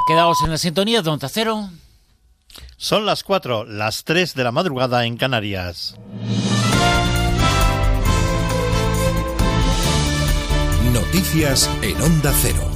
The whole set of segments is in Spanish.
Quedaos en la sintonía de Onda Cero. Son las 4, las 3 de la madrugada en Canarias. Noticias en Onda Cero.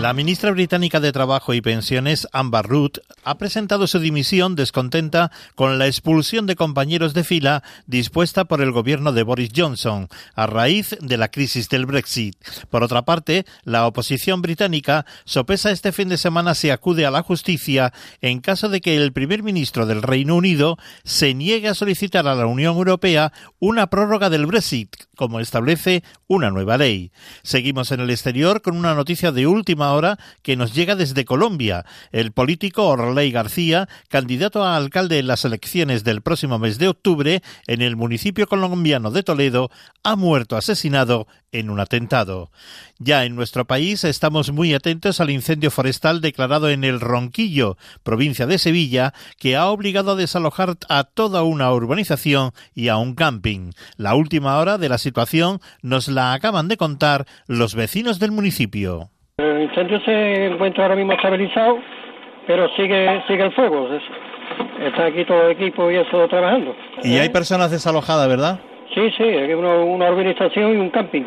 La ministra británica de Trabajo y Pensiones, Amber Rudd, ha presentado su dimisión descontenta con la expulsión de compañeros de fila dispuesta por el gobierno de Boris Johnson a raíz de la crisis del Brexit. Por otra parte, la oposición británica sopesa este fin de semana si acude a la justicia en caso de que el primer ministro del Reino Unido se niegue a solicitar a la Unión Europea una prórroga del Brexit, como establece una nueva ley. Seguimos en el exterior con una noticia de última hora que nos llega desde Colombia. El político Orley García, candidato a alcalde en las elecciones del próximo mes de octubre en el municipio colombiano de Toledo, ha muerto asesinado en un atentado. Ya en nuestro país estamos muy atentos al incendio forestal declarado en el Ronquillo, provincia de Sevilla, que ha obligado a desalojar a toda una urbanización y a un camping. La última hora de la situación nos la acaban de contar los vecinos del municipio. El incendio se encuentra ahora mismo estabilizado, pero sigue sigue el fuego. Está aquí todo el equipo y eso trabajando. Y hay personas desalojadas, ¿verdad? Sí, sí, hay una, una urbanización y un camping.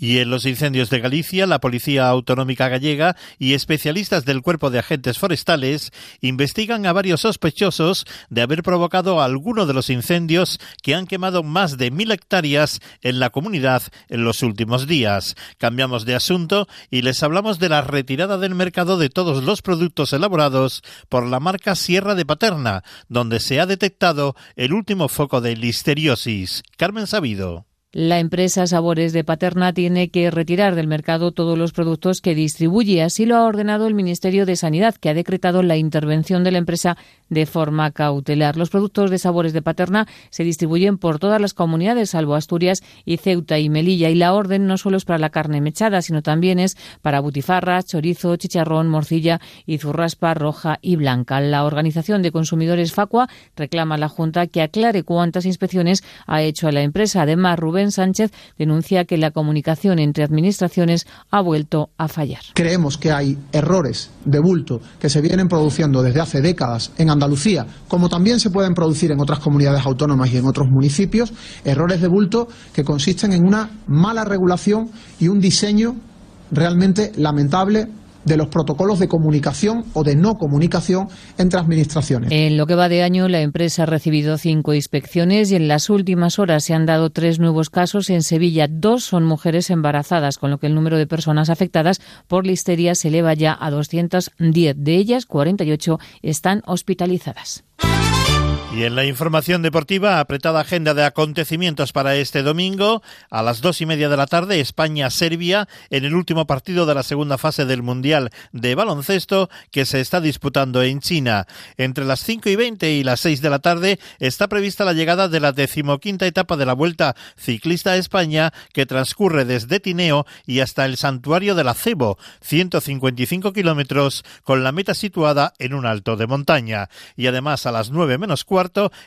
Y en los incendios de Galicia, la Policía Autonómica Gallega y especialistas del Cuerpo de Agentes Forestales investigan a varios sospechosos de haber provocado alguno de los incendios que han quemado más de mil hectáreas en la comunidad en los últimos días. Cambiamos de asunto y les hablamos de la retirada del mercado de todos los productos elaborados por la marca Sierra de Paterna, donde se ha detectado el último foco de listeriosis. Carmen Sabido. La empresa Sabores de Paterna tiene que retirar del mercado todos los productos que distribuye. Así lo ha ordenado el Ministerio de Sanidad, que ha decretado la intervención de la empresa de forma cautelar. Los productos de Sabores de Paterna se distribuyen por todas las comunidades, salvo Asturias y Ceuta y Melilla. Y la orden no solo es para la carne mechada, sino también es para butifarra, chorizo, chicharrón, morcilla y zurraspa roja y blanca. La Organización de Consumidores Facua reclama a la Junta que aclare cuántas inspecciones ha hecho a la empresa. Además, Rubén Sánchez denuncia que la comunicación entre administraciones ha vuelto a fallar. Creemos que hay errores de bulto que se vienen produciendo desde hace décadas en Andalucía, como también se pueden producir en otras comunidades autónomas y en otros municipios, errores de bulto que consisten en una mala regulación y un diseño realmente lamentable de los protocolos de comunicación o de no comunicación entre administraciones. En lo que va de año, la empresa ha recibido cinco inspecciones y en las últimas horas se han dado tres nuevos casos. En Sevilla, dos son mujeres embarazadas, con lo que el número de personas afectadas por listeria se eleva ya a 210. De ellas, 48 están hospitalizadas. Y en la información deportiva, apretada agenda de acontecimientos para este domingo, a las dos y media de la tarde, España-Serbia, en el último partido de la segunda fase del Mundial de Baloncesto que se está disputando en China. Entre las cinco y veinte y las seis de la tarde está prevista la llegada de la decimoquinta etapa de la Vuelta Ciclista a España, que transcurre desde Tineo y hasta el Santuario de la Cebo, 155 kilómetros, con la meta situada en un alto de montaña. Y además, a las nueve menos cuarto,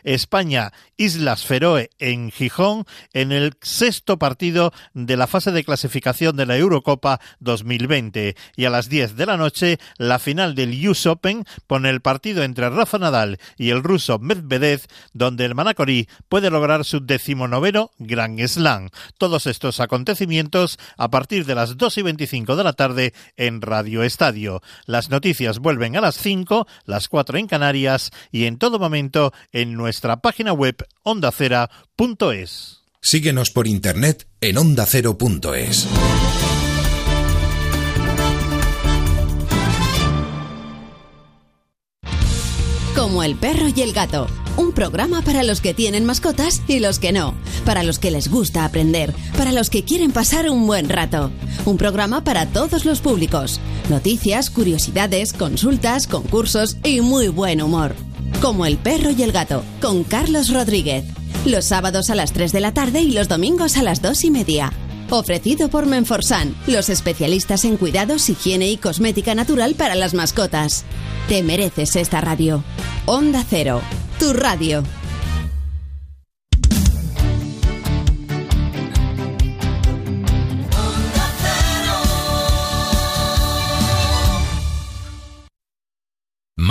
España, Islas Feroe en Gijón, en el sexto partido de la fase de clasificación de la Eurocopa 2020. Y a las 10 de la noche, la final del US Open pone el partido entre Rafa Nadal y el ruso Medvedev, donde el Manacorí puede lograr su decimonoveno Grand Slam. Todos estos acontecimientos a partir de las 2 y 25 de la tarde en Radio Estadio. Las noticias vuelven a las 5, las 4 en Canarias y en todo momento en nuestra página web ondacera.es. Síguenos por internet en ondacero.es. Como el perro y el gato. Un programa para los que tienen mascotas y los que no. Para los que les gusta aprender. Para los que quieren pasar un buen rato. Un programa para todos los públicos. Noticias, curiosidades, consultas, concursos y muy buen humor. Como el perro y el gato, con Carlos Rodríguez. Los sábados a las 3 de la tarde y los domingos a las 2 y media. Ofrecido por Menforsan, los especialistas en cuidados, higiene y cosmética natural para las mascotas. Te mereces esta radio. Onda Cero, tu radio.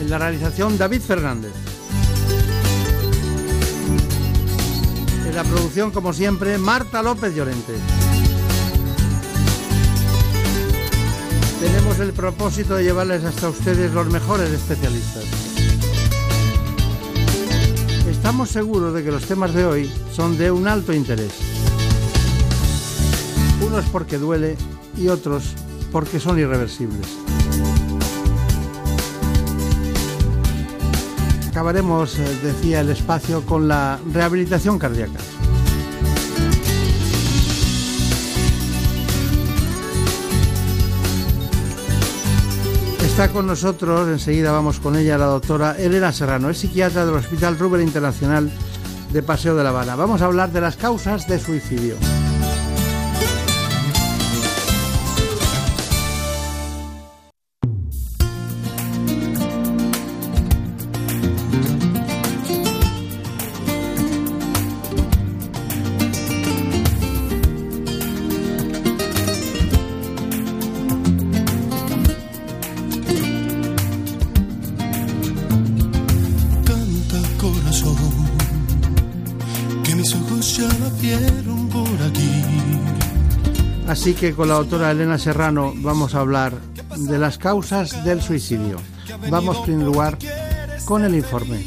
en la realización David Fernández. En la producción, como siempre, Marta López Llorente. Tenemos el propósito de llevarles hasta ustedes los mejores especialistas. Estamos seguros de que los temas de hoy son de un alto interés. Unos porque duele y otros porque son irreversibles. Acabaremos, eh, decía el espacio, con la rehabilitación cardíaca. Está con nosotros, enseguida vamos con ella, la doctora Elena Serrano, es psiquiatra del Hospital Ruber Internacional de Paseo de la Habana. Vamos a hablar de las causas de suicidio. Así que con la doctora Elena Serrano vamos a hablar de las causas del suicidio. Vamos, en primer lugar, con el informe.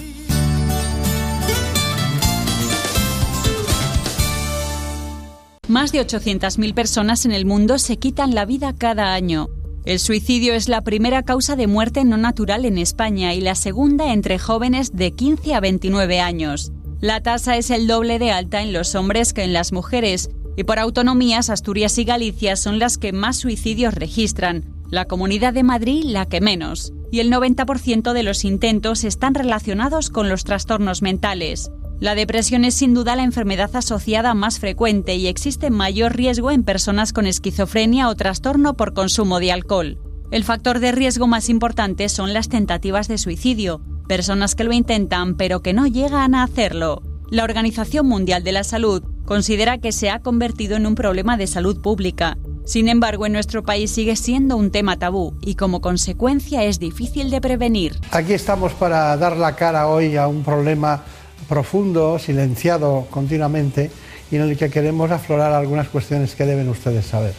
Más de 800.000 personas en el mundo se quitan la vida cada año. El suicidio es la primera causa de muerte no natural en España y la segunda entre jóvenes de 15 a 29 años. La tasa es el doble de alta en los hombres que en las mujeres y por autonomías, Asturias y Galicia son las que más suicidios registran, la Comunidad de Madrid la que menos, y el 90% de los intentos están relacionados con los trastornos mentales. La depresión es sin duda la enfermedad asociada más frecuente y existe mayor riesgo en personas con esquizofrenia o trastorno por consumo de alcohol. El factor de riesgo más importante son las tentativas de suicidio, personas que lo intentan pero que no llegan a hacerlo. La Organización Mundial de la Salud considera que se ha convertido en un problema de salud pública. Sin embargo, en nuestro país sigue siendo un tema tabú y como consecuencia es difícil de prevenir. Aquí estamos para dar la cara hoy a un problema profundo, silenciado continuamente y en el que queremos aflorar algunas cuestiones que deben ustedes saber.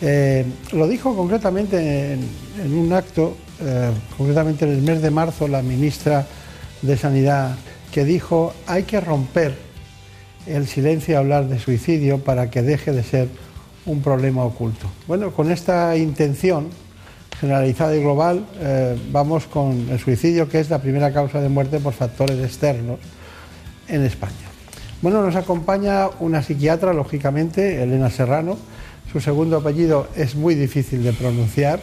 Eh, lo dijo concretamente en, un acto, eh, concretamente en el mes de marzo, la ministra de Sanidad, que dijo hay que romper el silencio hablar de suicidio para que deje de ser un problema oculto. Bueno, con esta intención generalizada y global eh, vamos con el suicidio, que es la primera causa de muerte por factores externos en España. Bueno, nos acompaña una psiquiatra, lógicamente, Elena Serrano. Su segundo apellido es muy difícil de pronunciar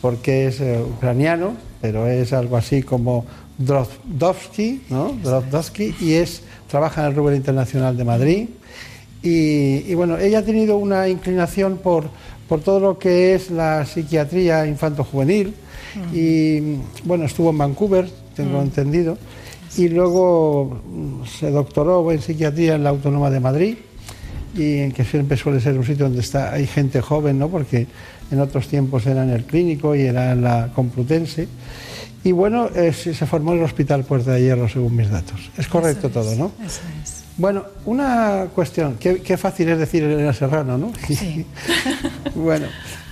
porque es eh, ucraniano, pero es algo así como Drozdowski, ¿no? y es, trabaja en el Ruber Internacional de Madrid. Y, bueno, ella ha tenido una inclinación por, por todo lo que es la psiquiatría infanto-juvenil y bueno, estuvo en Vancouver, tengo entendido, y luego mm, se doctoró en psiquiatría en la Autónoma de Madrid y en que siempre suele ser un sitio donde está, hay gente joven, ¿no? porque en otros tiempos era en el clínico y era en la Complutense. Y bueno, eh, se formó el Hospital Puerta de Hierro, según mis datos. Es correcto todo, ¿no? Eso es. Bueno, una cuestión, qué, fácil es decir Elena Serrano, ¿no? Sí. bueno,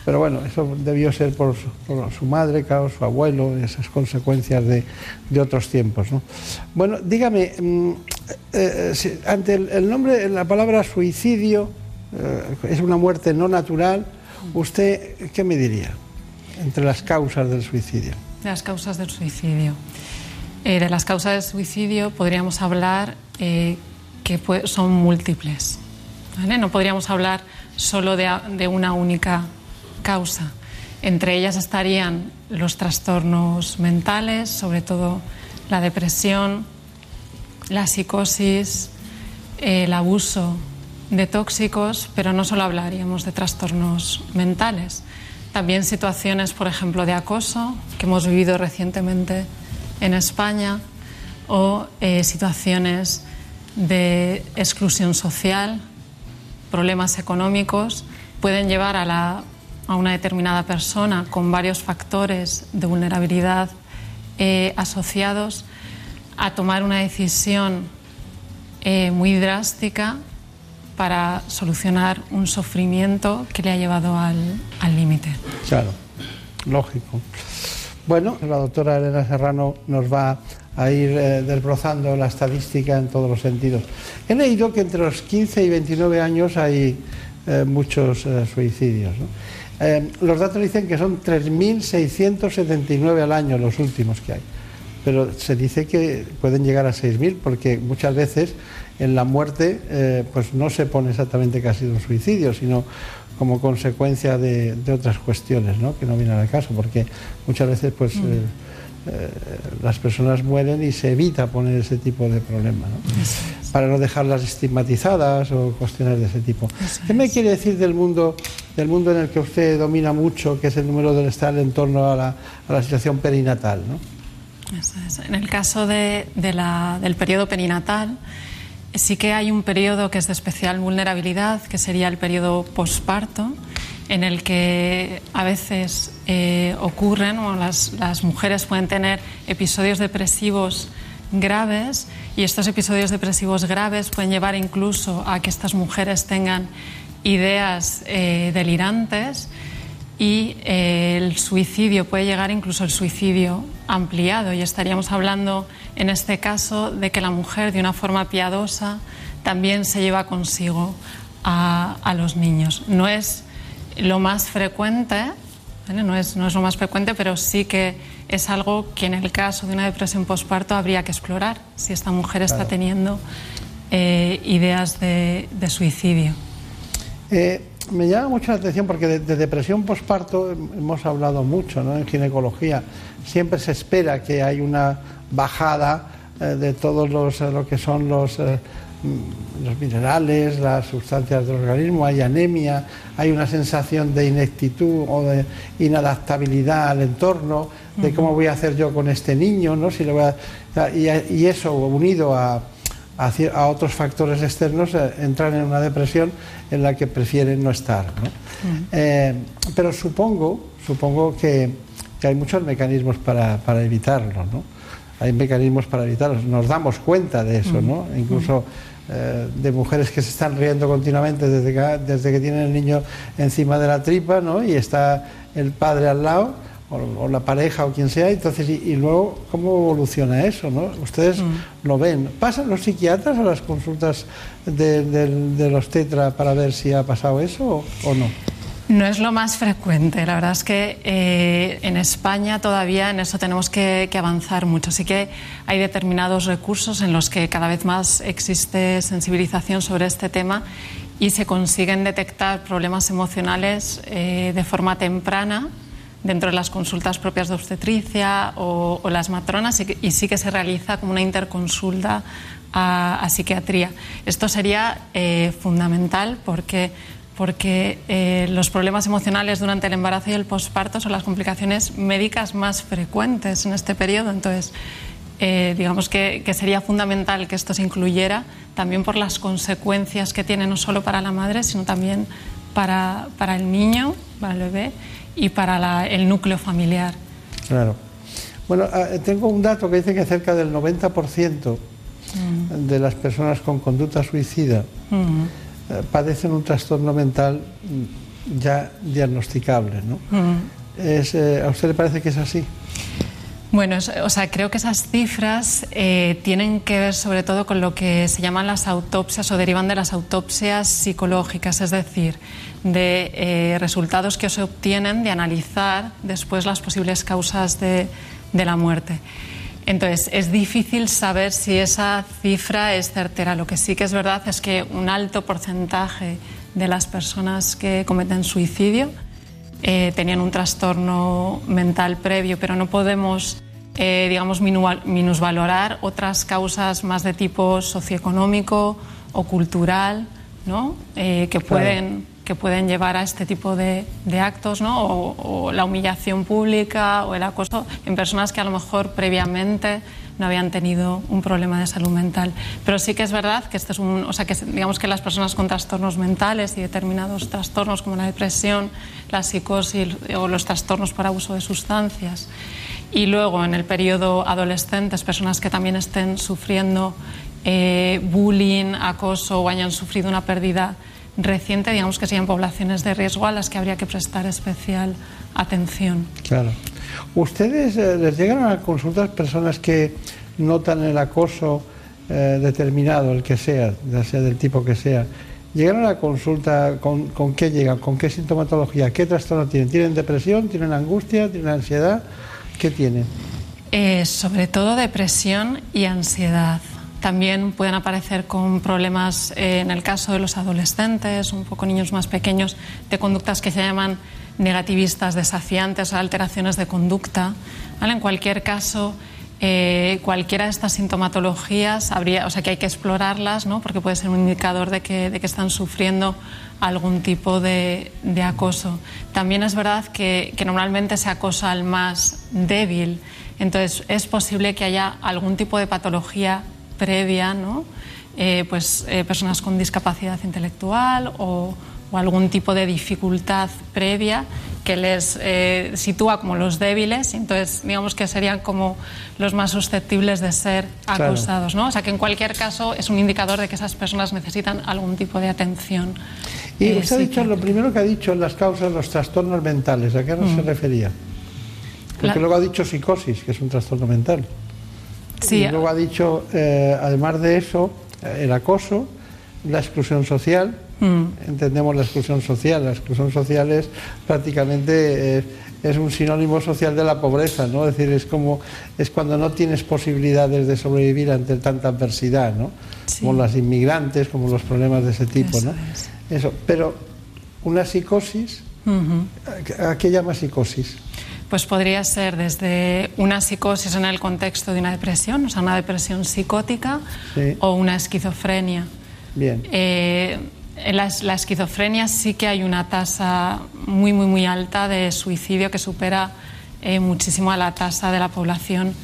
pero bueno, eso debió ser por, su madre, claro, su abuelo, esas consecuencias de, otros tiempos, ¿no? Bueno, dígame, mm, eh, eh, ante el, nombre, la palabra suicidio, es una muerte no natural, ¿usted qué me diría entre las causas del suicidio? Las causas del suicidio. Eh, de las causas del suicidio podríamos hablar eh, que son múltiples. No podríamos hablar solo de, una única causa. Entre ellas estarían los trastornos mentales, sobre todo la depresión, la psicosis, el abuso de tóxicos, pero no solo hablaríamos de trastornos mentales, también situaciones, por ejemplo, de acoso que hemos vivido recientemente en España o eh, situaciones de exclusión social, problemas económicos, pueden llevar a, una determinada persona con varios factores de vulnerabilidad eh, asociados a tomar una decisión eh, muy drástica para solucionar un sufrimiento que le ha llevado al límite. claro, lógico. Bueno, la doctora Elena Serrano nos va a ir eh, desbrozando la estadística en todos los sentidos. He leído que entre los 15 y 29 años hay eh, muchos eh, suicidios. los datos dicen que son 3.679 al año los últimos que hay, pero se dice que pueden llegar a 6.000 porque muchas veces en la muerte eh, pues no se pone exactamente que ha sido un suicidio, sino como consecuencia de, otras cuestiones ¿no? que no vienen al caso, porque muchas veces pues, mm. eh, eh, las personas mueren y se evita poner ese tipo de problema, para no dejarlas estigmatizadas o cuestiones de ese tipo. ¿Qué me quiere decir del mundo, del mundo en el que usted domina mucho, que es el número del estar en torno a la, a la situación perinatal? ¿no? En el caso de, del periodo perinatal, Sí que hay un periodo que es de especial vulnerabilidad, que sería el periodo posparto, en el que a veces eh, ocurren, o las, mujeres pueden tener episodios depresivos graves y estos episodios depresivos graves pueden llevar incluso a que estas mujeres tengan ideas eh, delirantes y eh, el suicidio puede llegar incluso el suicidio ampliado y estaríamos hablando en este caso de que la mujer de una forma piadosa también se lleva consigo a, los niños. No es lo más frecuente, no, es, no es lo más frecuente, pero sí que es algo que en el caso de una depresión postparto habría que explorar si esta mujer está teniendo eh, ideas de, suicidio. Eh, me llama mucho la atención porque de, depresión postparto hemos hablado mucho ¿no? en ginecología. Siempre se espera que hay una bajada eh, de todos los, eh, lo que son los, eh, mm, los minerales, las sustancias del organismo, hay anemia, hay una sensación de ineptitud o de inadaptabilidad al entorno, de cómo voy a hacer yo con este niño, ¿no? si le voy y eso unido a a, otros factores externos eh, entran en una depresión en la que prefieren no estar. Eh, pero supongo, supongo que, hay muchos mecanismos para, evitarlo. ¿no? Hay mecanismos para evitarlo. Nos damos cuenta de eso, ¿no? incluso eh, de mujeres que se están riendo continuamente desde que, desde que tienen el niño encima de la tripa ¿no? y está el padre al lado o, la pareja o quien sea, entonces, y, luego, ¿cómo evoluciona eso? ¿no? Ustedes mm. lo ven. ¿Pasan los psiquiatras a las consultas de, los tetra para ver si ha pasado eso o, no? No es lo más frecuente. La verdad es que eh, en España todavía en eso tenemos que, que, avanzar mucho. Sí que hay determinados recursos en los que cada vez más existe sensibilización sobre este tema y se consiguen detectar problemas emocionales eh, de forma temprana dentro de las consultas propias de obstetricia o, las matronas y, sí que se realiza como una interconsulta a, psiquiatría. Esto sería eh, fundamental porque, porque eh, los problemas emocionales durante el embarazo y el posparto son las complicaciones médicas más frecuentes en este periodo. Entonces, eh, digamos que, sería fundamental que esto se incluyera también por las consecuencias que tiene no solo para la madre, sino también para, para el niño, para el bebé y para el núcleo familiar. Claro. Bueno, ah, tengo un dato que dice que cerca del 90% mm. de las personas con conducta suicida mm. eh, padecen un trastorno mental ya diagnosticable. ¿no? Mm. Eh, ¿A usted le parece que es así? Bueno, o sea, creo que esas cifras eh, tienen que ver sobre todo con lo que se llaman las autopsias o derivan de las autopsias psicológicas, es decir, de eh, resultados que se obtienen de analizar después las posibles causas de, de la muerte. Entonces, es difícil saber si esa cifra es certera. Lo que sí que es verdad es que un alto porcentaje de las personas que cometen suicidio eh, tenían un trastorno mental previo, pero no podemos, eh, digamos, minusvalorar otras causas más de tipo socioeconómico o cultural, ¿no? Eh, que pueden que pueden llevar a este tipo de, actos, ¿no? O, o, la humillación pública o el acoso en personas que a lo mejor previamente no habían tenido un problema de salud mental. Pero sí que es verdad que este es un, o sea, que digamos que las personas con trastornos mentales y determinados trastornos como la depresión, la psicosis o los trastornos por abuso de sustancias y luego en el periodo adolescentes personas que también estén sufriendo eh, bullying, acoso o hayan sufrido una pérdida reciente, digamos que sean poblaciones de riesgo a las que habría que prestar especial atención. Claro. ¿Ustedes eh, les llegan a consultas personas que notan el acoso eh, determinado, el que sea, ya sea del tipo que sea? ¿Llegan a la consulta con, con qué llegan? ¿Con qué sintomatología? ¿Qué trastorno tienen? ¿Tienen depresión? ¿Tienen angustia? ¿Tienen ansiedad? ¿Qué tienen? Eh, sobre todo depresión y ansiedad. También pueden aparecer con problemas, en el caso de los adolescentes, un poco niños más pequeños, de conductas que se llaman negativistas, desafiantes alteraciones de conducta. En cualquier caso, eh, cualquiera de estas sintomatologías habría, o sea que hay que explorarlas, ¿no? porque puede ser un indicador de que, de que están sufriendo algún tipo de, de acoso. También es verdad que, que, normalmente se acosa al más débil, entonces es posible que haya algún tipo de patología previa, ¿no? Eh, pues eh, personas con discapacidad intelectual o, o algún tipo de dificultad previa que les eh, sitúa como los débiles, entonces digamos que serían como los más susceptibles de ser acosados, ¿no? O sea que en cualquier caso es un indicador de que esas personas necesitan algún tipo de atención. Y usted ha dicho, lo primero que ha dicho, las causas de los trastornos mentales, ¿a qué no se mm. refería? Porque luego ha dicho psicosis, que es un trastorno mental. Sí. Y luego ha dicho, eh, además de eso, el acoso, la exclusión social, Mm. Entendemos la exclusión social. La exclusión social es prácticamente eh, es un sinónimo social de la pobreza, ¿no? Es decir, es como es cuando no tienes posibilidades de sobrevivir ante tanta adversidad, ¿no? Como las inmigrantes, como los problemas de ese tipo, ¿no? Eso. Pero una psicosis, ¿a qué llama psicosis? Pues podría ser desde una psicosis en el contexto de una depresión, o sea, una depresión psicótica, o una esquizofrenia. Bien. Eh, en la, esquizofrenia sí que hay una tasa muy, muy, muy alta de suicidio que supera eh, muchísimo a la tasa de la población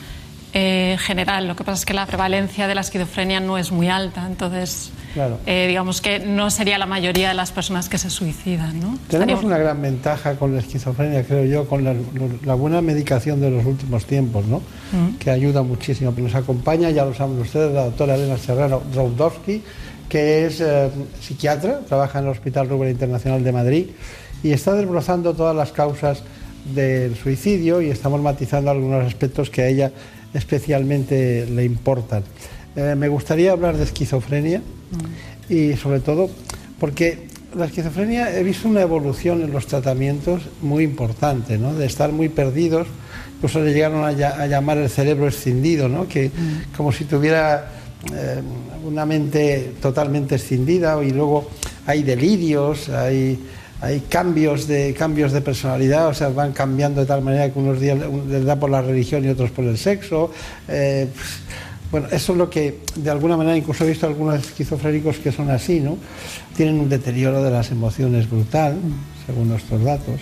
eh, general. Lo que pasa es que la prevalencia de la esquizofrenia no es muy alta, entonces eh, digamos que no sería la mayoría de las personas que se suicidan. ¿no? Tenemos una gran ventaja con la esquizofrenia, creo yo, con la, buena medicación de los últimos tiempos, ¿no? Mm. que ayuda muchísimo. Nos acompaña, ya lo saben ustedes, la doctora Elena Serrano Droudowski que es eh, psiquiatra, trabaja en el Hospital Rubén Internacional de Madrid y está desbrozando todas las causas del suicidio y estamos matizando algunos aspectos que a ella especialmente le importan. Eh, me gustaría hablar de esquizofrenia y sobre todo porque la esquizofrenia he visto una evolución en los tratamientos muy importante, ¿no? de estar muy perdidos, incluso le llegaron a, llamar el cerebro escindido, ¿no? que mm. como si tuviera eh, una mente totalmente escindida y luego hay delirios, hay, hay cambios, de, cambios de personalidad, o sea, van cambiando de tal manera que unos días les da por la religión y otros por el sexo. Eh, bueno, eso es lo que, de alguna manera, incluso he visto algunos esquizofrénicos que son así, ¿no? Tienen un deterioro de las emociones brutal, según nuestros datos,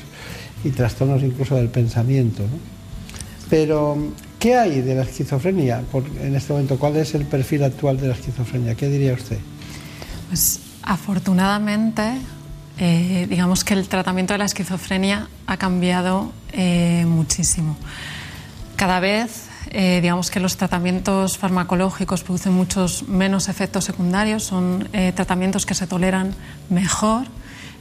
y trastornos incluso del pensamiento, ¿no? Pero, ¿Qué hay de la esquizofrenia en este momento? ¿Cuál es el perfil actual de la esquizofrenia? ¿Qué diría usted? Pues afortunadamente, eh, digamos que el tratamiento de la esquizofrenia ha cambiado eh, muchísimo. Cada vez, eh, digamos que los tratamientos farmacológicos producen muchos menos efectos secundarios, son tratamientos que se toleran mejor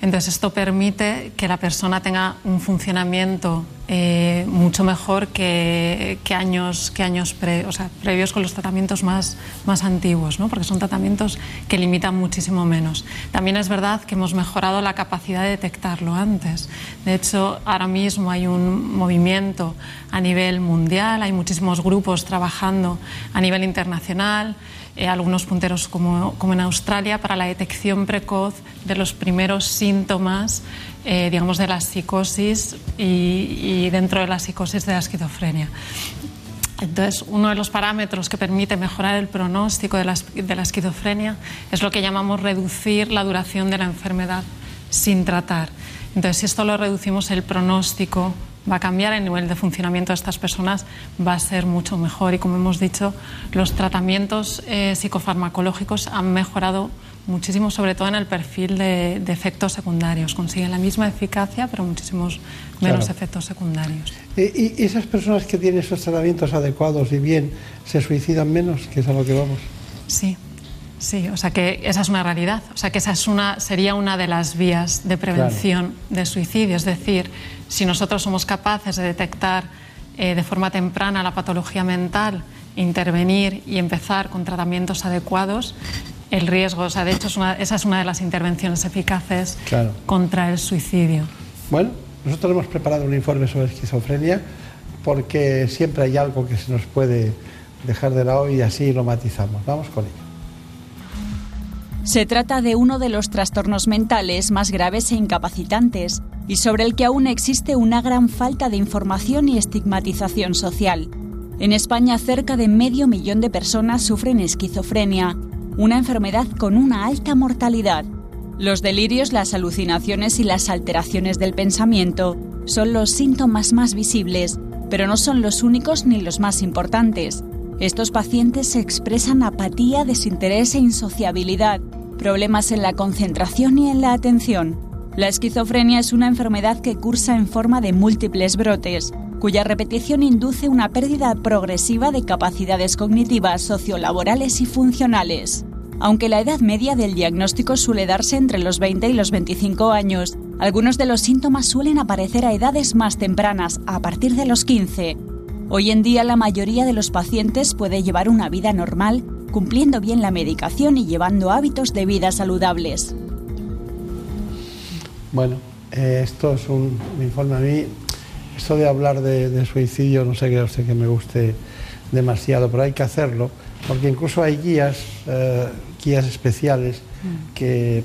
entonces esto permite que la persona tenga un funcionamiento eh, mucho mejor que, años, que años previos con los tratamientos más, más antiguos, ¿no? porque son tratamientos que limitan muchísimo menos. También es verdad que hemos mejorado la capacidad de detectarlo antes. De hecho, ahora mismo hay un movimiento a nivel mundial, hay muchísimos grupos trabajando a nivel internacional. Eh, algunos punteros como, como, en Australia para la detección precoz de los primeros síntomas, eh, digamos, de la psicosis y, dentro de la psicosis de la esquizofrenia. Entonces, uno de los parámetros que permite mejorar el pronóstico de la, de la esquizofrenia es lo que llamamos reducir la duración de la enfermedad sin tratar. Entonces, si esto lo reducimos, el pronóstico va a cambiar, el nivel de funcionamiento de estas personas va a ser mucho mejor y como hemos dicho, los tratamientos eh, psicofarmacológicos han mejorado muchísimo, sobre todo en el perfil de, efectos secundarios. Consiguen la misma eficacia, pero muchísimos menos efectos secundarios. ¿Y, esas personas que tienen esos tratamientos adecuados y bien se suicidan menos? Que es a lo que vamos. Sí, Sí, o sea que esa es una realidad, o sea que esa es una, sería una de las vías de prevención de suicidio, es decir, si nosotros somos capaces de detectar eh, de forma temprana la patología mental, intervenir y empezar con tratamientos adecuados, el riesgo, o sea, de hecho esa es una de las intervenciones eficaces contra el suicidio. Bueno, nosotros hemos preparado un informe sobre esquizofrenia porque siempre hay algo que se nos puede dejar de lado y así lo matizamos. Vamos con ello. Se trata de uno de los trastornos mentales más graves e incapacitantes y sobre el que aún existe una gran falta de información y estigmatización social. En España cerca de medio millón de personas sufren esquizofrenia, una enfermedad con una alta mortalidad. Los delirios, las alucinaciones y las alteraciones del pensamiento son los síntomas más visibles, pero no son los únicos ni los más importantes. Estos pacientes expresan apatía, desinterés e insociabilidad, problemas en la concentración y en la atención. La esquizofrenia es una enfermedad que cursa en forma de múltiples brotes, cuya repetición induce una pérdida progresiva de capacidades cognitivas, sociolaborales y funcionales. Aunque la edad media del diagnóstico suele darse entre los 20 y los 25 años, algunos de los síntomas suelen aparecer a edades más tempranas, a partir de los 15, Hoy en día la mayoría de los pacientes puede llevar una vida normal, cumpliendo bien la medicación y llevando hábitos de vida saludables. Bueno, eh, esto es un, informe a mí. Esto de hablar de, suicidio no sé qué que me guste demasiado, pero hay que hacerlo, porque incluso hay guías, eh, guías especiales mm. que,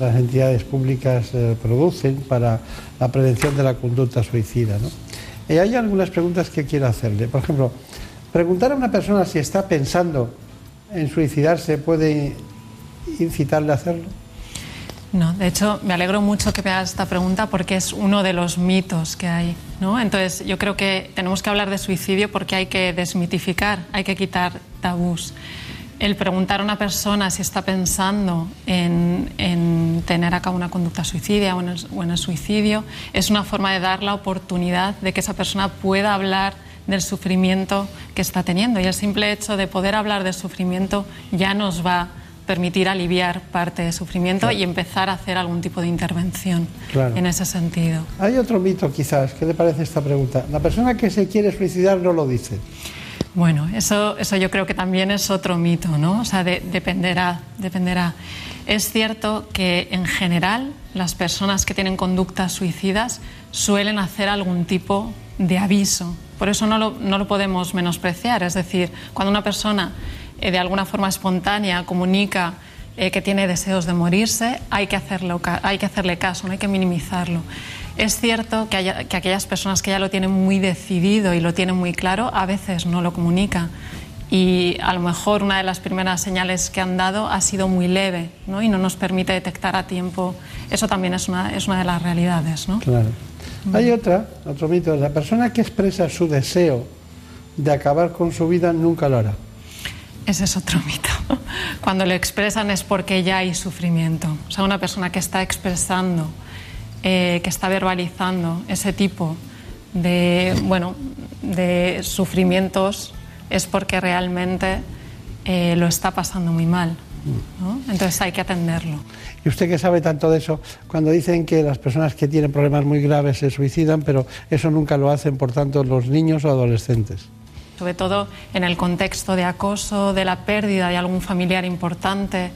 las entidades públicas eh, producen para la prevención de la conducta suicida. ¿no? Y hay algunas preguntas que quiero hacerle. Por ejemplo, preguntar a una persona si está pensando en suicidarse puede incitarle a hacerlo. No, de hecho me alegro mucho que me hagas esta pregunta porque es uno de los mitos que hay. ¿no? Entonces yo creo que tenemos que hablar de suicidio porque hay que desmitificar, hay que quitar tabús el preguntar a una persona si está pensando en, tener a cabo una conducta suicidia o en, suicidio es una forma de dar la oportunidad de que esa persona pueda hablar del sufrimiento que está teniendo. Y el simple hecho de poder hablar del sufrimiento ya nos va a permitir aliviar parte del sufrimiento y empezar a hacer algún tipo de intervención en ese sentido. Hay otro mito quizás. ¿Qué le parece esta pregunta? La persona que se quiere suicidar no lo dice. Bueno, eso, eso yo creo que también es otro mito, ¿no? O sea, dependerá, dependerá. Es cierto que en general las personas que tienen conductas suicidas suelen hacer algún tipo de aviso. Por eso no lo, no lo podemos menospreciar. Es decir, cuando una persona eh, de alguna forma espontánea comunica eh, que tiene deseos de morirse, hay que, hacerlo, hay que hacerle caso, no hay que minimizarlo. Es cierto que, aquellas personas que ya lo tienen muy decidido y lo tienen muy claro, a veces no lo comunican. Y a lo mejor una de las primeras señales que han dado ha sido muy leve ¿no? y no nos permite detectar a tiempo. Eso también es una, es una de las realidades. ¿no? Claro. Hay otra, otro mito. La persona que expresa su deseo de acabar con su vida, nunca lo hará. Ese es otro mito. Cuando lo expresan es porque ya hay sufrimiento. O sea, una persona que está expresando, eh, que está verbalizando ese tipo de, bueno, de sufrimientos es porque realmente eh, lo está pasando muy mal. Entonces hay que atenderlo. Y usted que sabe tanto de eso, cuando dicen que las personas que tienen problemas muy graves se suicidan, pero eso nunca lo hacen, por tanto, los niños o adolescentes. Sobre todo en el contexto de acoso, de la pérdida de algún familiar importante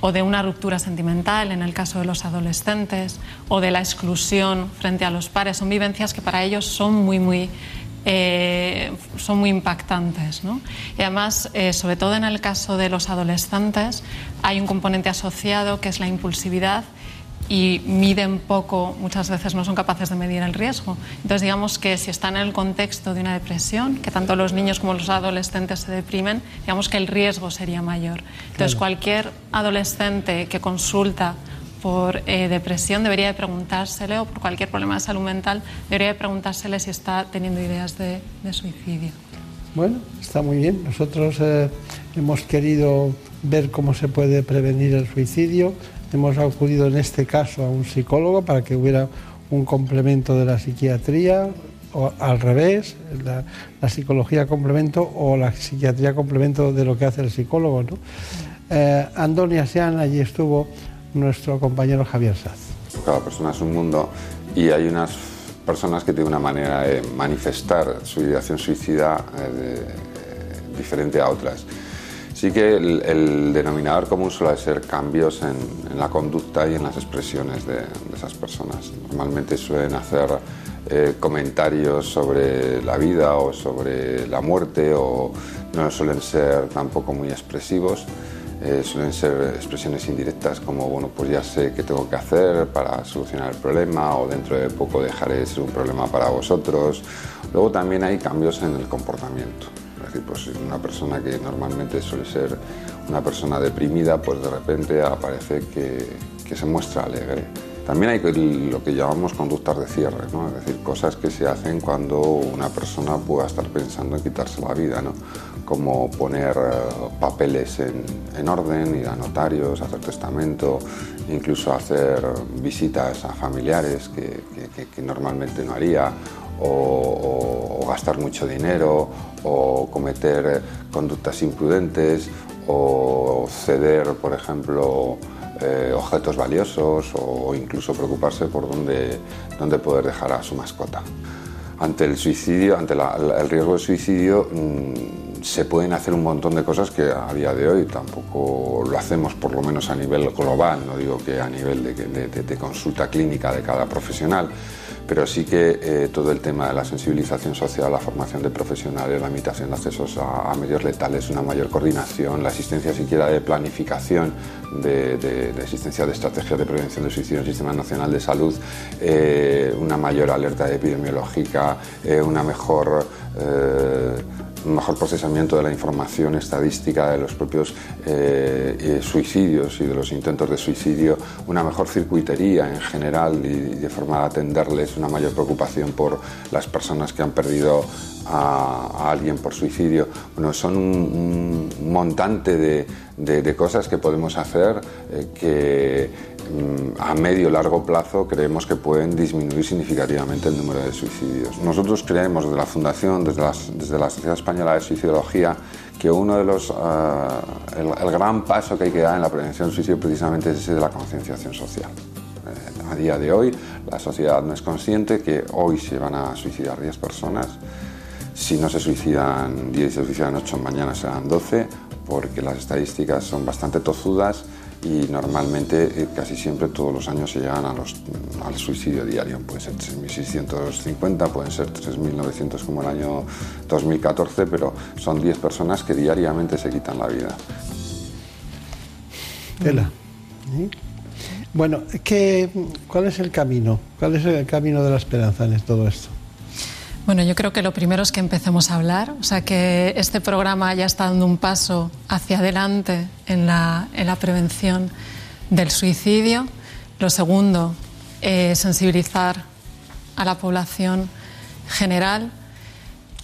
o de una ruptura sentimental en el caso de los adolescentes o de la exclusión frente a los pares. Son vivencias que para ellos son muy, muy eh, son muy impactantes. ¿no? Y además, eh, sobre todo en el caso de los adolescentes, hay un componente asociado que es la impulsividad y miden poco, muchas veces no son capaces de medir el riesgo. Entonces, digamos que si están en el contexto de una depresión, que tanto los niños como los adolescentes se deprimen, digamos que el riesgo sería mayor. Entonces, cualquier adolescente que consulta por eh, depresión debería de preguntársele, o por cualquier problema de salud mental, debería de preguntársele si está teniendo ideas de, suicidio. Bueno, está muy bien. Nosotros eh, hemos querido ver cómo se puede prevenir el suicidio. Hemos acudido en este caso a un psicólogo para que hubiera un complemento de la psiquiatría, o al revés, la, psicología complemento o la psiquiatría complemento de lo que hace el psicólogo. ¿no? Eh, allí estuvo nuestro compañero Javier Saz. Cada persona es un mundo y hay unas personas que tienen una manera de manifestar su ideación suicida eh, diferente a otras. Sí que el, denominador común suele ser cambios en, la conducta y en las expresiones de, esas personas. Normalmente suelen hacer eh, comentarios sobre la vida o sobre la muerte o no suelen ser tampoco muy expresivos. Eh, suelen ser expresiones indirectas como, bueno, pues ya sé qué tengo que hacer para solucionar el problema o dentro de poco dejaré de ser un problema para vosotros. Luego también hay cambios en el comportamiento. Es decir, pues una persona que normalmente suele ser una persona deprimida, pues de repente aparece que, que se muestra alegre. También hay lo que llamamos conductas de cierre, ¿no? es decir, cosas que se hacen cuando una persona pueda estar pensando en quitarse la vida. ¿no? Como poner eh, papeles en, orden, ir a notarios, hacer testamento, incluso hacer visitas a familiares que, normalmente no haría, o, gastar mucho dinero, o cometer conductas imprudentes, o ceder, por ejemplo, eh, objetos valiosos, o incluso preocuparse por dónde, dónde poder dejar a su mascota. Ante el suicidio, ante el riesgo de suicidio, mm, se pueden hacer un montón de cosas que a día de hoy tampoco lo hacemos, por lo menos a nivel global, no digo que a nivel de, consulta clínica de cada profesional, pero sí que eh, todo el tema de la sensibilización social, la formación de profesionales, la limitación de accesos a, medios letales, una mayor coordinación, la existencia siquiera de planificación de, existencia de estrategias de prevención de suicidio en el Sistema Nacional de Salud, eh, una mayor alerta epidemiológica, eh, una mejor mejor procesamiento de la información estadística de los propios eh, eh, suicidios y de los intentos de suicidio, una mejor circuitería en general y, de forma de atenderles, una mayor preocupación por las personas que han perdido a, alguien por suicidio. Bueno, son un, montante de, cosas que podemos hacer eh, que a medio largo plazo creemos que pueden disminuir significativamente el número de suicidios. Nosotros creemos desde la Fundación, desde, la Sociedad Española de Suicidología, que uno de los, eh, el, gran paso que hay que dar en la prevención del suicidio precisamente es ese de la concienciación social. Eh, a día de hoy la sociedad no es consciente que hoy se van a suicidar 10 personas. Si no se suicidan 10 y se suicidan 8, mañana serán 12, porque las estadísticas son bastante tozudas y normalmente eh, casi siempre todos los años se llegan a los, al suicidio diario. Pueden ser 3.650, pueden ser 3.900 como el año 2014, pero son 10 personas que diariamente se quitan la vida. Tela. Bueno, ¿qué, ¿cuál es el camino? ¿Cuál es el camino de la esperanza en todo esto? Bueno, yo creo que lo primero es que empecemos a hablar, o sea, que este programa ya está dando un paso hacia adelante en la, prevención del suicidio. Lo segundo, es sensibilizar a la población general.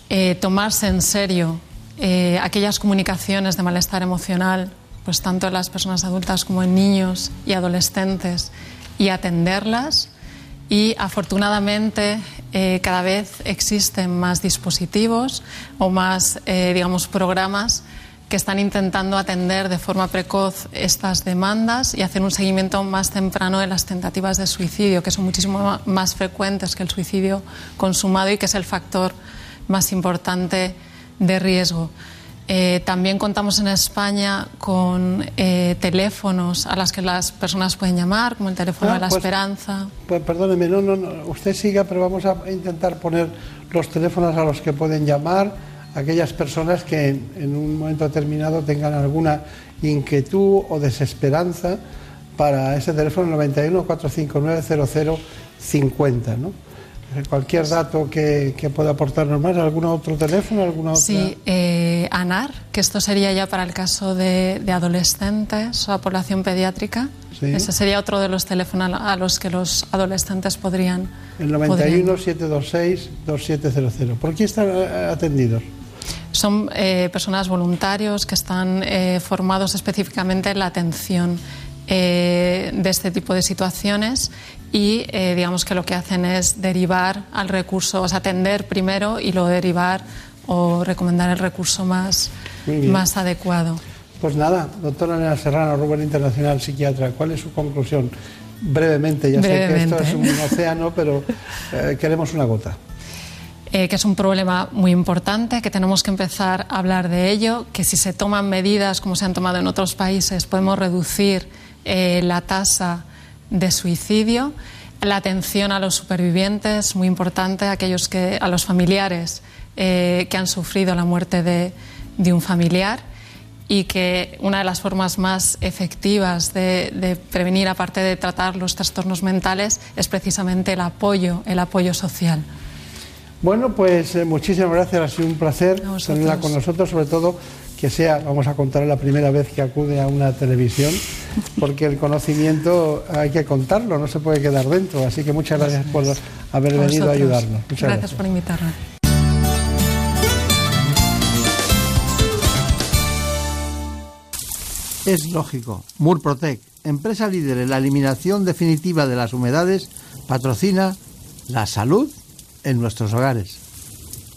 eh, tomarse en serio eh, aquellas comunicaciones de malestar emocional, pues tanto en las personas adultas como en niños y adolescentes, y atenderlas. Y afortunadamente eh, cada vez existen más dispositivos o más, digamos, programas que están intentando atender de forma precoz estas demandas y hacer un seguimiento más temprano de las tentativas de suicidio, que son muchísimo más frecuentes que el suicidio consumado y que es el factor más importante de riesgo. Eh, también contamos en España con eh, teléfonos a los que las personas pueden llamar, como el teléfono ah, de la pues, esperanza. Pues perdóneme, no, no, usted siga, pero vamos a intentar poner los teléfonos a los que pueden llamar aquellas personas que en, un momento determinado tengan alguna inquietud o desesperanza para ese teléfono 91 459 0050, ¿no? Cualquier dato que, pueda aportarnos más, ¿algún otro teléfono? Alguna? Sí, eh, ANAR, que esto sería ya para el caso de, adolescentes o a población pediátrica. Ese sería otro de los teléfonos a los que los adolescentes podrían. El 91 726 2700. ¿Por qué están eh, atendidos? Son eh, personas voluntarios que están eh, formados específicamente en la atención eh, de este tipo de situaciones y digamos que lo que hacen es derivar al recurso, o sea, atender primero y luego derivar o recomendar el recurso más, más adecuado. Pues nada, doctora Elena Serrano, Rubén Internacional Psiquiatra, ¿cuál es su conclusión? Brevemente, ya sé que esto es un océano, pero queremos una gota. Eh, que es un problema muy importante, que tenemos que empezar a hablar de ello, que si se toman medidas como se han tomado en otros países podemos reducir eh, la tasa de suicidio, la atención a los supervivientes, muy importante, a, aquellos que, a los familiares eh, que han sufrido la muerte de, de, un familiar y que una de las formas más efectivas de, de prevenir, aparte de tratar los trastornos mentales, es precisamente el apoyo, el apoyo social. Bueno, pues eh, muchísimas gracias, ha sido un placer tenerla con nosotros, sobre todo que sea, vamos a contar la primera vez que acude a una televisión, porque el conocimiento hay que contarlo, no se puede quedar dentro. Así que muchas gracias por haber venido a ayudarnos. Muchas gracias, gracias por invitarme. Es lógico, Murprotec, empresa líder en la eliminación definitiva de las humedades, patrocina la salud en nuestros hogares.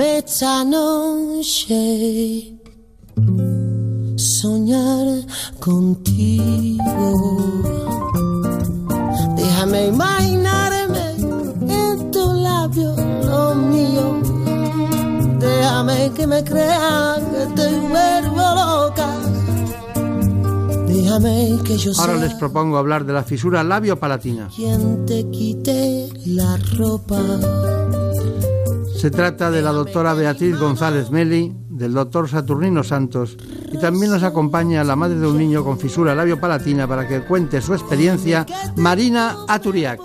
Esta noche soñar contigo. Déjame imaginarme en tu labio lo mío. Déjame que me crean que te vuelvo loca. Déjame que yo Ahora les propongo hablar de la fisura labio-palatina. Quien te quite la ropa se trata de la doctora Beatriz González Meli, del doctor Saturnino Santos y también nos acompaña la madre de un niño con fisura labio-palatina para que cuente su experiencia, Marina Aturiac.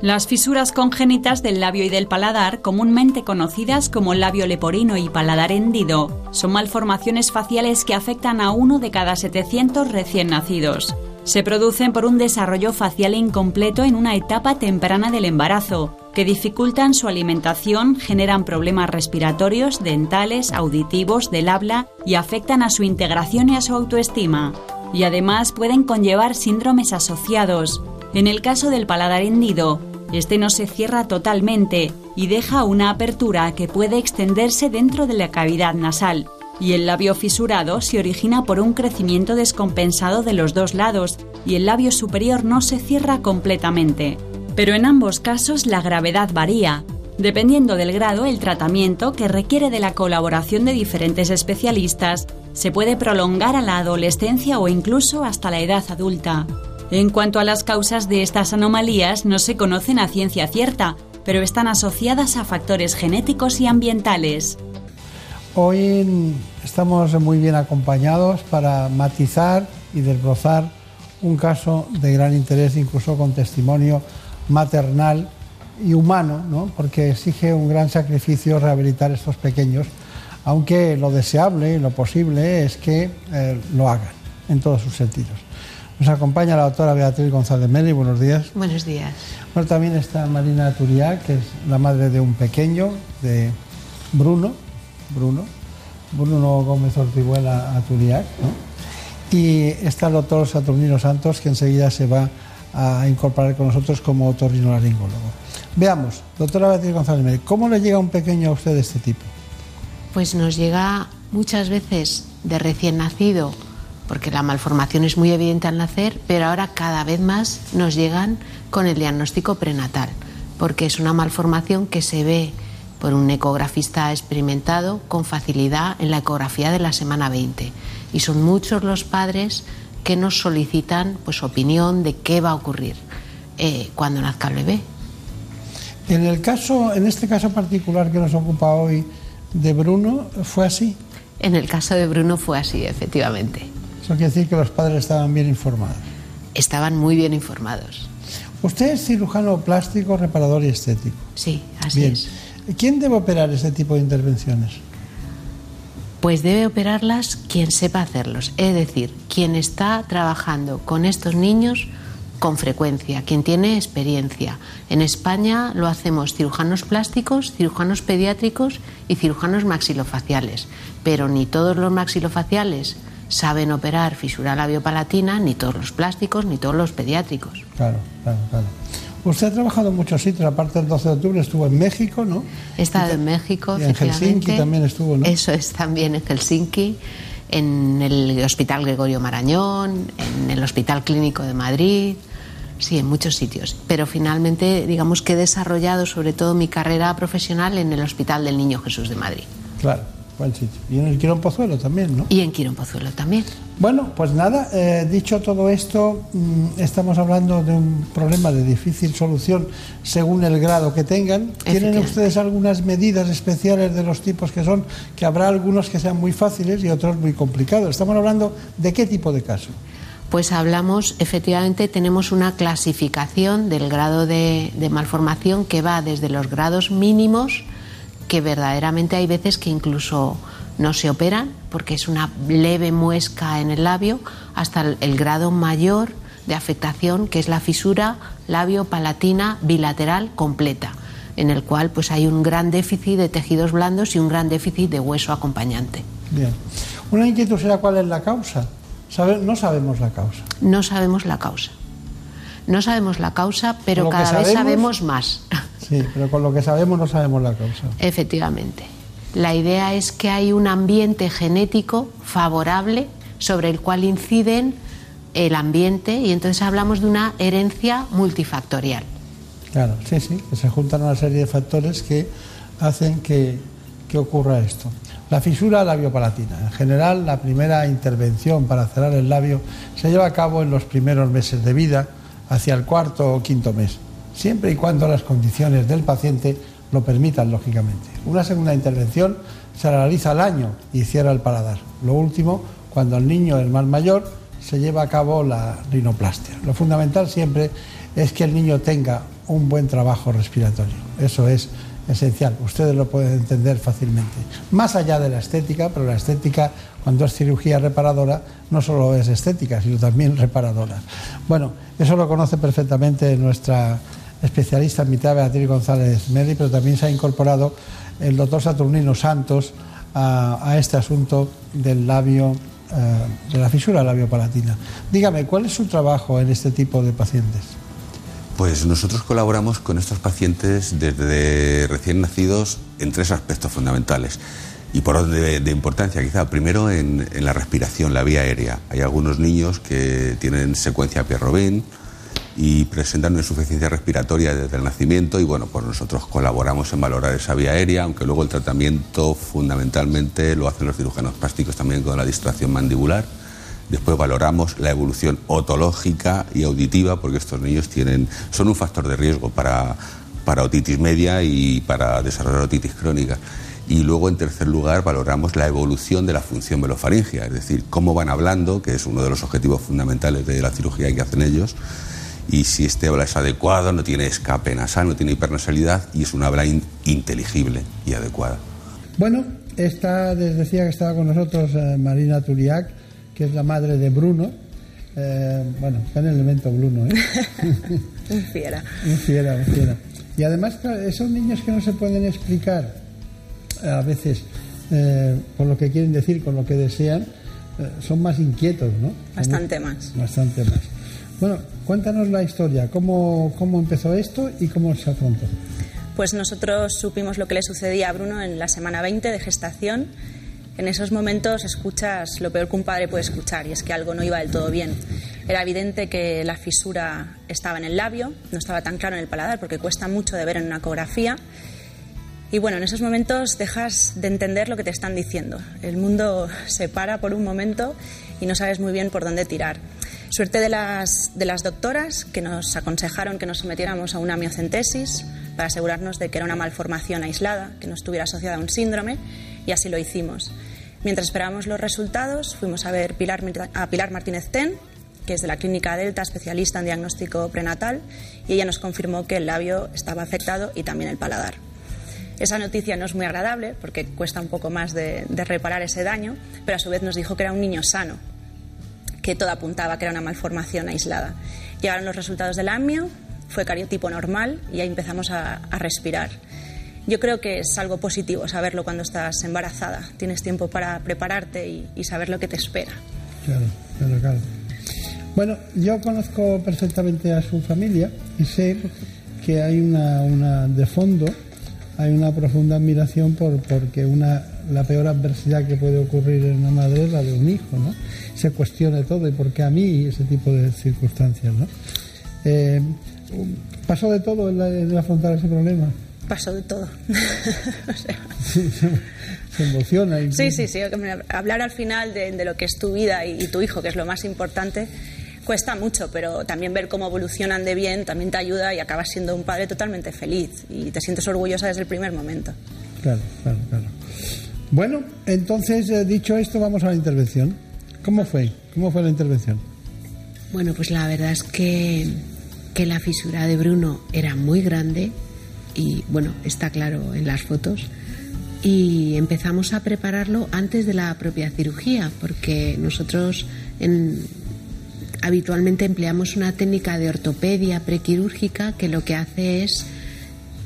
Las fisuras congénitas del labio y del paladar, comúnmente conocidas como labio leporino y paladar hendido, son malformaciones faciales que afectan a uno de cada 700 recién nacidos. Se producen por un desarrollo facial incompleto en una etapa temprana del embarazo, que dificultan su alimentación, generan problemas respiratorios, dentales, auditivos, del habla y afectan a su integración y a su autoestima. Y además pueden conllevar síndromes asociados. En el caso del paladar hendido, este no se cierra totalmente y deja una apertura que puede extenderse dentro de la cavidad nasal, y el labio fisurado se origina por un crecimiento descompensado de los dos lados y el labio superior no se cierra completamente. Pero en ambos casos la gravedad varía. Dependiendo del grado, el tratamiento, que requiere de la colaboración de diferentes especialistas, se puede prolongar a la adolescencia o incluso hasta la edad adulta. En cuanto a las causas de estas anomalías, no se conocen a ciencia cierta, pero están asociadas a factores genéticos y ambientales. Hoy estamos muy bien acompañados para matizar y desbrozar un caso de gran interés, incluso con testimonio maternal y humano, ¿no? porque exige un gran sacrificio rehabilitar estos pequeños, aunque lo deseable y lo posible es que eh, lo hagan en todos sus sentidos. Nos acompaña la doctora Beatriz González Meli, buenos días. Buenos días. Bueno, también está Marina Turiá, que es la madre de un pequeño, de Bruno, Bruno, Bruno Gómez Ortibuela Aturiac, ¿no? Y está el doctor Saturnino Santos, que enseguida se va a incorporar con nosotros como otorrinolaringólogo. Veamos, doctora Beatriz González ¿cómo le llega un pequeño a usted de este tipo? Pues nos llega muchas veces de recién nacido, porque la malformación es muy evidente al nacer, pero ahora cada vez más nos llegan con el diagnóstico prenatal, porque es una malformación que se ve por un ecografista experimentado con facilidad en la ecografía de la semana 20. Y son muchos los padres que nos solicitan pues, opinión de qué va a ocurrir eh, cuando nazca el bebé. En, el caso, en este caso particular que nos ocupa hoy de Bruno, ¿fue así? En el caso de Bruno fue así, efectivamente. Eso quiere decir que los padres estaban bien informados. Estaban muy bien informados. Usted es cirujano plástico, reparador y estético. Sí, así Bien. es. ¿Quién debe operar este tipo de intervenciones? Pues debe operarlas quien sepa hacerlos, es decir, quien está trabajando con estos niños con frecuencia, quien tiene experiencia. En España lo hacemos cirujanos plásticos, cirujanos pediátricos y cirujanos maxilofaciales, pero ni todos los maxilofaciales saben operar fisura labiopalatina, ni todos los plásticos, ni todos los pediátricos. Claro, claro, claro. Usted ha trabajado en muchos sitios, aparte del 12 de octubre estuvo en México, ¿no? He estado en México, y en Helsinki también estuvo, ¿no? Eso es también en Helsinki, en el Hospital Gregorio Marañón, en el Hospital Clínico de Madrid, sí, en muchos sitios. Pero finalmente, digamos que he desarrollado sobre todo mi carrera profesional en el Hospital del Niño Jesús de Madrid. Claro, Y en el Quirón Pozuelo también, ¿no? Y en Quirón Pozuelo también. Bueno, pues nada, eh, dicho todo esto, mm, estamos hablando de un problema de difícil solución según el grado que tengan. ¿Tienen ustedes algunas medidas especiales de los tipos que son? Que habrá algunos que sean muy fáciles y otros muy complicados. Estamos hablando de qué tipo de caso. Pues hablamos, efectivamente, tenemos una clasificación del grado de, de malformación que va desde los grados mínimos, que verdaderamente hay veces que incluso no se operan, porque es una leve muesca en el labio, hasta el, el grado mayor de afectación, que es la fisura labio-palatina bilateral completa, en el cual pues hay un gran déficit de tejidos blandos y un gran déficit de hueso acompañante. Bien. Una inquietud será cuál es la causa. Sabe- no sabemos la causa. No sabemos la causa. No sabemos la causa, pero Lo cada vez sabemos más. Sí, pero con lo que sabemos no sabemos la causa. Efectivamente. La idea es que hay un ambiente genético favorable sobre el cual inciden el ambiente y entonces hablamos de una herencia multifactorial. Claro, sí, sí, que se juntan una serie de factores que hacen que, que ocurra esto. La fisura labiopalatina. En general, la primera intervención para cerrar el labio se lleva a cabo en los primeros meses de vida, hacia el cuarto o quinto mes, siempre y cuando las condiciones del paciente lo permitan, lógicamente. Una segunda intervención se realiza al año y cierra el paladar. Lo último, cuando el niño es más mayor, se lleva a cabo la rinoplastia. Lo fundamental siempre es que el niño tenga un buen trabajo respiratorio. Eso es esencial. Ustedes lo pueden entender fácilmente. Más allá de la estética, pero la estética, cuando es cirugía reparadora, no solo es estética, sino también reparadora. Bueno, eso lo conoce perfectamente nuestra especialista en mitad, Beatriz González Meli, pero también se ha incorporado el doctor Saturnino Santos a, este asunto del labio, eh, de la fisura labiopalatina. Dígame, ¿cuál es su trabajo en este tipo de pacientes? Pues nosotros colaboramos con estos pacientes desde recién nacidos en tres aspectos fundamentales y por orden de, importancia quizá. Primero en, en la respiración, la vía aérea. Hay algunos niños que tienen secuencia Pierre-Robin y presentan una insuficiencia respiratoria desde el nacimiento y bueno, pues nosotros colaboramos en valorar esa vía aérea, aunque luego el tratamiento fundamentalmente lo hacen los cirujanos plásticos también con la distracción mandibular. Después valoramos la evolución otológica y auditiva porque estos niños tienen, son un factor de riesgo para, para otitis media y para desarrollar otitis crónica. Y luego, en tercer lugar, valoramos la evolución de la función velofaringea, es decir, cómo van hablando, que es uno de los objetivos fundamentales de la cirugía que hacen ellos, y si este habla es adecuado, no tiene escape nasal, no tiene hipernasalidad y es una habla inteligible y adecuada. Bueno, esta, les decía que estaba con nosotros eh, Marina Turiac, que es la madre de Bruno. Eh, bueno, está en el elemento Bruno, ¿eh? un fiera. Un fiera, un fiera. Y además, esos niños que no se pueden explicar a veces eh, por lo que quieren decir, con lo que desean, eh, son más inquietos, ¿no? Bastante más. Bastante más. Bueno, cuéntanos la historia, cómo, cómo empezó esto y cómo se afrontó. Pues nosotros supimos lo que le sucedía a Bruno en la semana 20 de gestación. En esos momentos escuchas lo peor que un padre puede escuchar y es que algo no iba del todo bien. Era evidente que la fisura estaba en el labio, no estaba tan claro en el paladar porque cuesta mucho de ver en una ecografía y bueno, en esos momentos dejas de entender lo que te están diciendo. El mundo se para por un momento y no sabes muy bien por dónde tirar. Suerte de las, de las doctoras que nos aconsejaron que nos sometiéramos a una miocentesis para asegurarnos de que era una malformación aislada, que no estuviera asociada a un síndrome, y así lo hicimos. Mientras esperábamos los resultados, fuimos a ver a Pilar Martínez Ten, que es de la clínica Delta, especialista en diagnóstico prenatal, y ella nos confirmó que el labio estaba afectado y también el paladar. Esa noticia no es muy agradable porque cuesta un poco más de, reparar ese daño, pero a su vez nos dijo que era un niño sano, que todo apuntaba que era una malformación aislada. Llegaron los resultados del AMIO, fue cariotipo normal y ahí empezamos a, respirar. Yo creo que es algo positivo saberlo cuando estás embarazada. Tienes tiempo para prepararte y, saber lo que te espera. Claro, claro, claro. Bueno, yo conozco perfectamente a su familia y sé que hay una, una de fondo hay una profunda admiración por porque una la peor adversidad que puede ocurrir en una madre es la de un hijo, ¿no? Se cuestiona todo y por qué a mí ese tipo de circunstancias, ¿no? Eh, ¿Pasó de todo en, afrontar ese problema? Pasó de todo. se, emociona. Y... Sí, sí, sí. Hablar al final de, lo que es tu vida y tu hijo, que es lo más importante, cuesta mucho, pero también ver cómo evolucionan de bien también te ayuda y acabas siendo un padre totalmente feliz y te sientes orgullosa desde el primer momento. Claro, claro, claro. Bueno, entonces, eh, dicho esto, vamos a la intervención. ¿Cómo fue? ¿Cómo fue la intervención? Bueno, pues la verdad es que, que la fisura de Bruno era muy grande y, bueno, está claro en las fotos y empezamos a prepararlo antes de la propia cirugía, porque nosotros en, habitualmente empleamos una técnica de ortopedia prequirúrgica que lo que hace es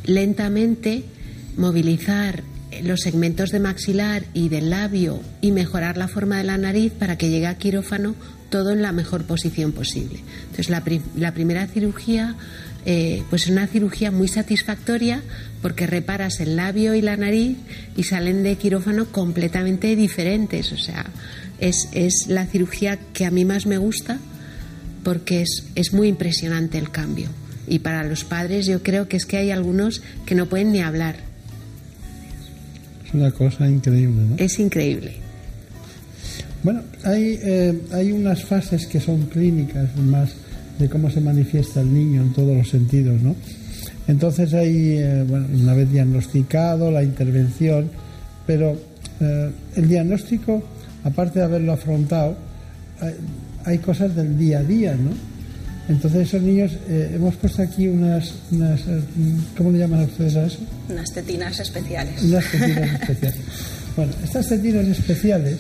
lentamente movilizar los segmentos de maxilar y del labio y mejorar la forma de la nariz para que llegue a quirófano todo en la mejor posición posible. Entonces la, primera cirugía eh, pues es una cirugía muy satisfactoria porque reparas el labio y la nariz y salen de quirófano completamente diferentes. O sea, es, es la cirugía que a mí más me gusta porque es, es muy impresionante el cambio. Y para los padres yo creo que es que hay algunos que no pueden ni hablar. Es una cosa increíble, ¿no? Es increíble. Bueno, hay, eh, hay unas fases que son clínicas más de cómo se manifiesta el niño en todos los sentidos, ¿no? Entonces hay, eh, bueno, una vez diagnosticado, la intervención, pero eh, el diagnóstico, aparte de haberlo afrontado, hay cosas del día a día, ¿no? Entonces esos niños, eh, hemos puesto aquí unas, unas, eh, ¿cómo le llaman a ustedes a eso? Unas tetinas especiales. Unas tetinas especiales. Bueno, estas tetinas especiales,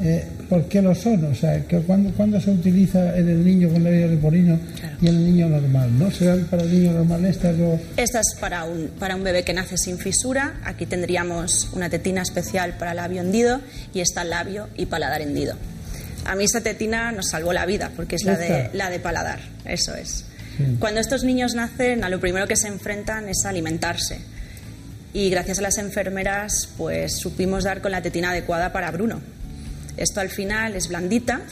eh, ¿por qué lo son? O sea, que cuando, cuando se utiliza en el niño con labio leporino y en el niño normal, ¿no? ¿Será para el niño normal esta o...? Esta es para un, para un bebé que nace sin fisura. Aquí tendríamos una tetina especial para labio hendido y está labio y paladar hendido. A mí esa tetina nos salvó la vida, porque es la de, la de paladar, eso es. Cuando estos niños nacen, a lo primero que se enfrentan es alimentarse. Y gracias a las enfermeras, pues supimos dar con la tetina adecuada para Bruno. Esto al final es blandita,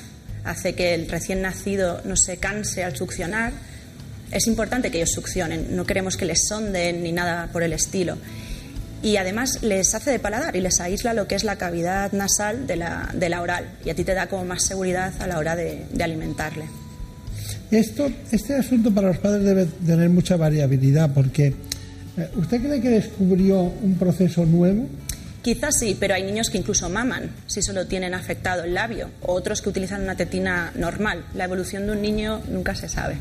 hace que el recién nacido no se canse al succionar Es importante que ellos succionen, no queremos que les sonden ni nada por el estilo. Y además les hace de paladar y les aísla lo que es la cavidad nasal de la, de la oral. Y a ti te da como más seguridad a la hora de, de alimentarle. Esto, este asunto para los padres debe tener mucha variabilidad porque eh, ¿usted cree que descubrió un proceso nuevo? Quizás sí, pero hay niños que incluso maman si solo tienen afectado el labio, o otros que utilizan una tetina normal. La evolución de un niño nunca se sabe.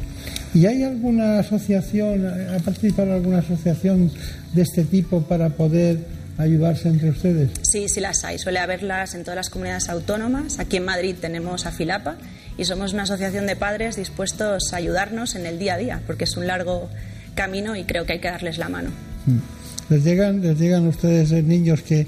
¿Y hay alguna asociación, ha participado alguna asociación de este tipo para poder ayudarse entre ustedes? Sí, sí las hay. Suele haberlas en todas las comunidades autónomas. Aquí en Madrid tenemos a Filapa y somos una asociación de padres dispuestos a ayudarnos en el día a día, porque es un largo camino y creo que hay que darles la mano. ¿Les llegan, les llegan ustedes eh, niños que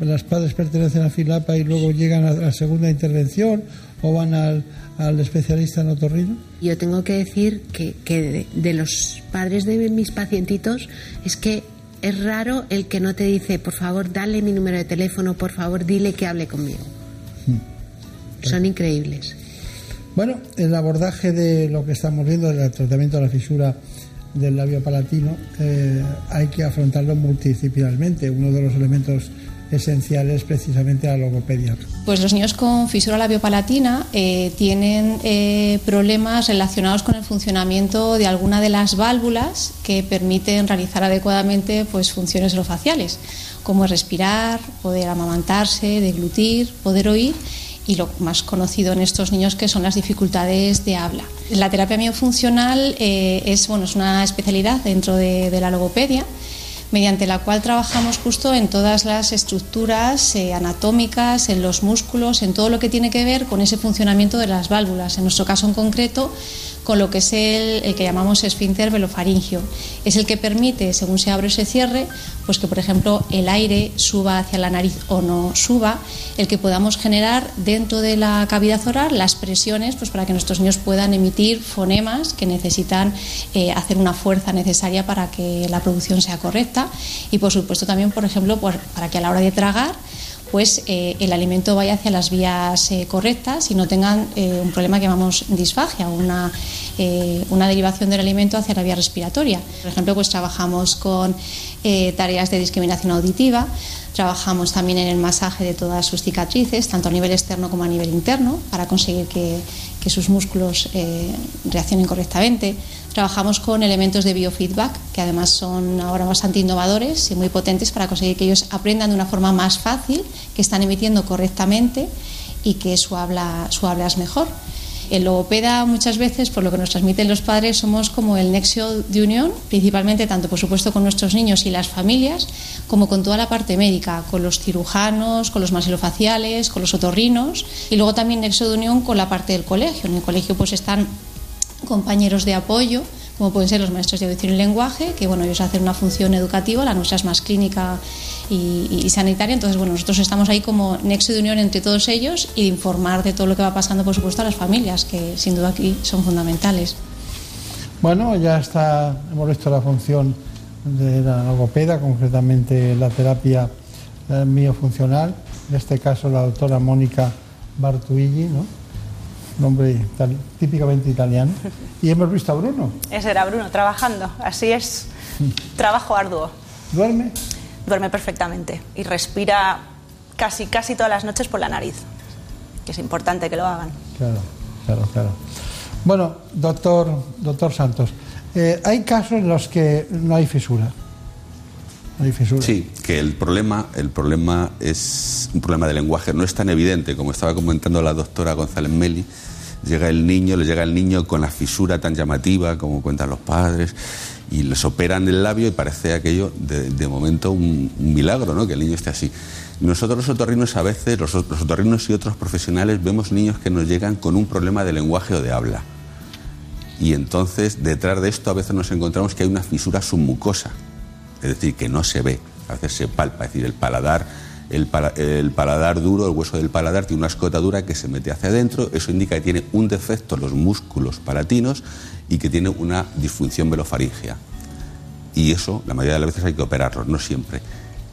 los padres pertenecen a Filapa y luego llegan a la segunda intervención o van al, al especialista en otorrino? Yo tengo que decir que, que de, de los padres de mis pacientitos es que es raro el que no te dice, por favor, dale mi número de teléfono, por favor, dile que hable conmigo. Son increíbles. Bueno, el abordaje de lo que estamos viendo del tratamiento de la fisura del labio palatino eh, hay que afrontarlo multidisciplinarmente. Uno de los elementos esenciales precisamente la logopedia. Pues los niños con fisura labiopalatina eh, tienen eh, problemas relacionados con el funcionamiento de alguna de las válvulas que permiten realizar adecuadamente pues, funciones orofaciales, como respirar, poder amamantarse, deglutir, poder oír y lo más conocido en estos niños que son las dificultades de habla. La terapia miofuncional eh, es, bueno, es una especialidad dentro de, de la logopedia mediante la cual trabajamos justo en todas las estructuras eh, anatómicas, en los músculos, en todo lo que tiene que ver con ese funcionamiento de las válvulas. En nuestro caso en concreto, con lo que es el, el que llamamos esfínter velofaringio. Es el que permite, según se abre o se cierre, pues que por ejemplo el aire suba hacia la nariz o no suba, el que podamos generar dentro de la cavidad oral las presiones pues para que nuestros niños puedan emitir fonemas que necesitan eh, hacer una fuerza necesaria para que la producción sea correcta y por supuesto también, por ejemplo, pues, para que a la hora de tragar pues eh, el alimento vaya hacia las vías eh, correctas y no tengan eh, un problema que llamamos disfagia, una, derivación del alimento hacia la vía respiratoria. Por ejemplo, pues trabajamos con tareas de discriminación auditiva, trabajamos también en el masaje de todas sus cicatrices, tanto a nivel externo como a nivel interno, para conseguir que, que sus músculos eh, reaccionen correctamente. Trabajamos con elementos de biofeedback, que además son ahora bastante innovadores y muy potentes para conseguir que ellos aprendan de una forma más fácil, que están emitiendo correctamente y que su habla, su habla es mejor. El logopeda muchas veces, por lo que nos transmiten los padres, somos como el nexo de unión, principalmente tanto por supuesto con nuestros niños y las familias, como con toda la parte médica, con los cirujanos, con los masilofaciales, con los otorrinos y luego también nexo de unión con la parte del colegio. En el colegio pues están compañeros de apoyo, como pueden ser los maestros de audición y lenguaje, que bueno, ellos hacen una función educativa, la nuestra es más clínica y, sanitaria, entonces bueno, nosotros estamos ahí como nexo de unión entre todos ellos y de informar de todo lo que va pasando, por supuesto, a las familias, que sin duda aquí son fundamentales. Bueno, ya está, hemos visto la función de la logopeda, concretamente la terapia eh, miofuncional, en este caso la doctora Mónica Bartuigi, ¿no? Nombre ital típicamente italiano. Y hemos visto a Bruno. Ese era Bruno, trabajando. Así es, trabajo arduo. ¿Duerme? Duerme perfectamente y respira casi, casi todas las noches por la nariz. Que es importante que lo hagan. Claro, claro, claro. Bueno, doctor, doctor Santos, eh, hay casos en los que no hay fisura. No hay fisura. Sí, que el problema, el problema es un problema de lenguaje. No es tan evidente, como estaba comentando la doctora González Meli. Llega el niño, le llega el niño con la fisura tan llamativa, como cuentan los padres, y les operan el labio y parece aquello, de, momento, un, un, milagro, ¿no? Que el niño esté así. Nosotros los otorrinos a veces, los, los otorrinos y otros profesionales, vemos niños que nos llegan con un problema de lenguaje o de habla. Y entonces, detrás de esto, a veces nos encontramos que hay una fisura submucosa, es decir, que no se ve, a veces se palpa, es decir, el paladar, el, pala, el, paladar duro, el hueso del paladar tiene una escota dura que se mete hacia adentro, eso indica que tiene un defecto en los músculos palatinos y que tiene una disfunción velofaringea. Y eso, la mayoría de las veces hay que operarlo, no siempre.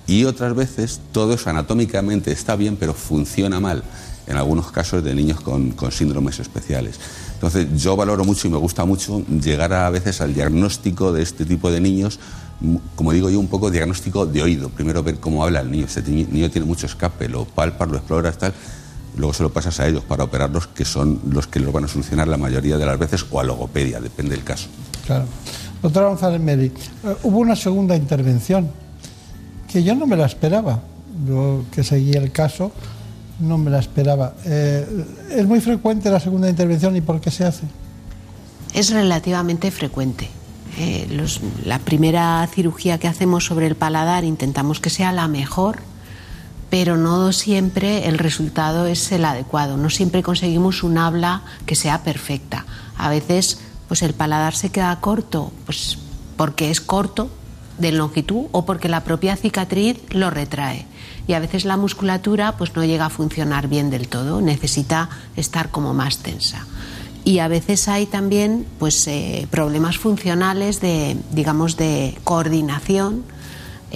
Y otras veces todo eso anatómicamente está bien, pero funciona mal, en algunos casos de niños con síndromes especiales. Entonces yo valoro mucho y me gusta mucho llegar a, veces al diagnóstico de este tipo de niños, como digo yo, un poco diagnóstico de oído. Primero ver cómo habla el niño. Este niño tiene mucho escape, lo palpas, lo exploras, tal. Luego se lo pasas a ellos para operarlos, que son los que lo van a solucionar la mayoría de las veces, o a logopedia, depende del caso. Claro. Doctora González Meri, eh, hubo una segunda intervención que yo no me la esperaba. Yo que seguí el caso, no me la esperaba. Eh, ¿Es muy frecuente la segunda intervención y por qué se hace? Es relativamente frecuente. Eh, la primera cirugía que hacemos sobre el paladar intentamos que sea la mejor, pero no siempre el resultado es el adecuado. No siempre conseguimos un habla que sea perfecta. A veces pues el paladar se queda corto, pues porque es corto de longitud o porque la propia cicatriz lo retrae. Y a veces la musculatura pues no llega a funcionar bien del todo, necesita estar como más tensa. Y a veces hay también pues eh, problemas funcionales de digamos de coordinación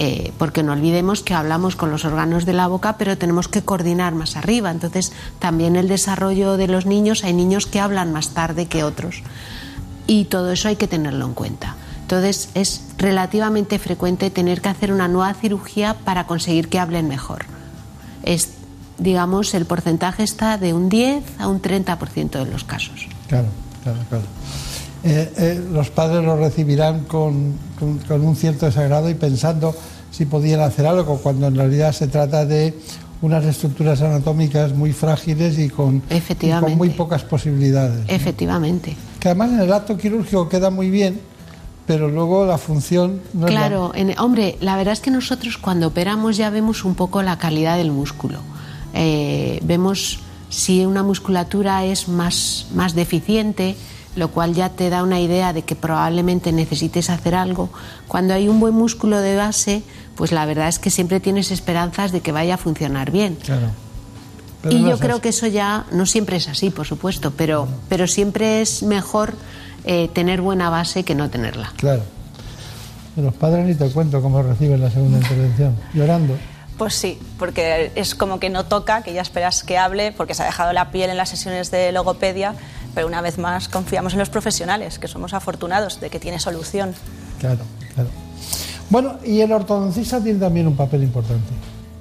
eh, porque no olvidemos que hablamos con los órganos de la boca, pero tenemos que coordinar más arriba. Entonces, también el desarrollo de los niños, hay niños que hablan más tarde que otros. Y todo eso hay que tenerlo en cuenta. Entonces es relativamente frecuente tener que hacer una nueva cirugía para conseguir que hablen mejor. Es, digamos, el porcentaje está de un 10 a un 30% de los casos. Claro, claro, claro. Eh, eh, los padres lo recibirán con, un cierto desagrado y pensando si podían hacer algo, cuando en realidad se trata de unas estructuras anatómicas muy frágiles y con, y con muy pocas posibilidades. Efectivamente. Que además en el acto quirúrgico queda muy bien, pero luego la función no claro hombre la verdad es que nosotros cuando operamos ya vemos un poco la calidad del músculo eh, vemos si una musculatura es más más deficiente lo cual ya te da una idea de que probablemente necesites hacer algo cuando hay un buen músculo de base pues la verdad es que siempre tienes esperanzas de que vaya a funcionar bien claro. y yo creo que eso ya no siempre es así por supuesto pero pero siempre es mejor eh, tener buena base que no tenerla. Claro. los padres ni te cuento cómo reciben la segunda intervención, llorando. Pues sí, porque es como que no toca, que ya esperas que hable, porque se ha dejado la piel en las sesiones de logopedia, pero una vez más confiamos en los profesionales, que somos afortunados de que tiene solución. Claro, claro. Bueno, y el ortodoncista tiene también un papel importante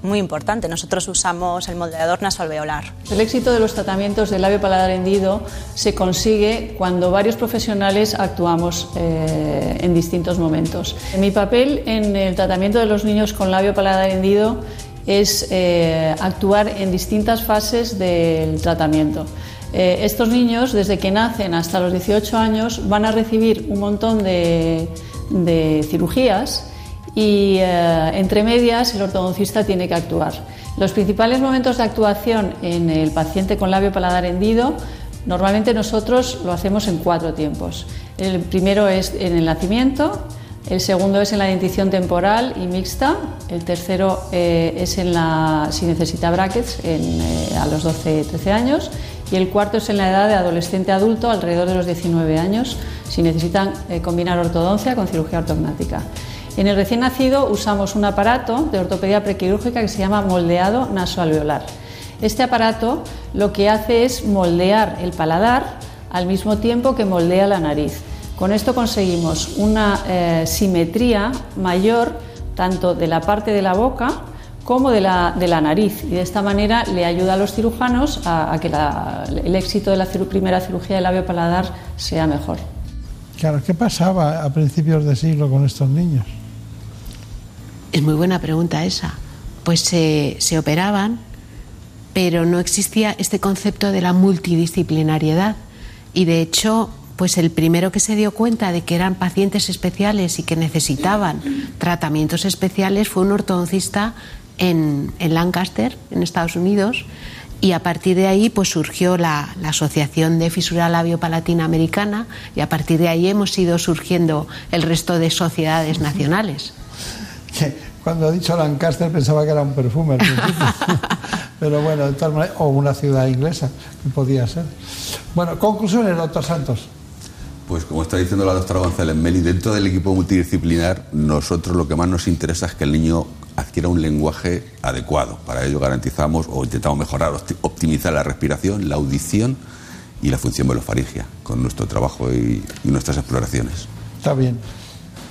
muy importante. Nosotros usamos el moldeador nasoalveolar. El éxito de los tratamientos del labio paladar hendido se consigue cuando varios profesionales actuamos eh, en distintos momentos. Mi papel en el tratamiento de los niños con labio paladar hendido es eh, actuar en distintas fases del tratamiento. Eh, estos niños, desde que nacen hasta los 18 años, van a recibir un montón de, de cirugías y eh, entre medias el ortodoncista tiene que actuar. Los principales momentos de actuación en el paciente con labio paladar hendido normalmente nosotros lo hacemos en cuatro tiempos. El primero es en el nacimiento, el segundo es en la dentición temporal y mixta, el tercero eh, es en la, si necesita brackets eh, a los 12-13 años y el cuarto es en la edad de adolescente adulto alrededor de los 19 años si necesitan combinar ortodoncia con cirugía ortognática. En el recién nacido usamos un aparato de ortopedia prequirúrgica que se llama moldeado nasoalveolar. Este aparato lo que hace es moldear el paladar al mismo tiempo que moldea la nariz. Con esto conseguimos una eh, simetría mayor tanto de la parte de la boca como de la, nariz y de esta manera le ayuda a los cirujanos a, que el éxito de la primera cirugía del labio paladar sea mejor. Claro, ¿qué pasaba a principios de siglo con estos niños? Es muy buena pregunta esa. Pues se, operaban, pero no existía este concepto de la multidisciplinariedad. Y de hecho, pues el primero que se dio cuenta de que eran pacientes especiales y que necesitaban tratamientos especiales fue un ortodoncista en, Lancaster, en Estados Unidos, y a partir de ahí pues surgió la, la, Asociación de Fisura Labio-Palatina Americana y a partir de ahí hemos ido surgiendo el resto de sociedades nacionales cuando ha dicho Lancaster pensaba que era un perfume Pero bueno, de tal manera, o una ciudad inglesa, que podía ser. Bueno, conclusiones, doctor Santos. Pues como está diciendo la doctora González Meli, dentro del equipo multidisciplinar, nosotros lo que más nos interesa es que el niño adquiera un lenguaje adecuado. Para ello garantizamos o intentamos mejorar, optimizar la respiración, la audición y la función velofaringia. con nuestro trabajo y, y nuestras exploraciones. Está bien.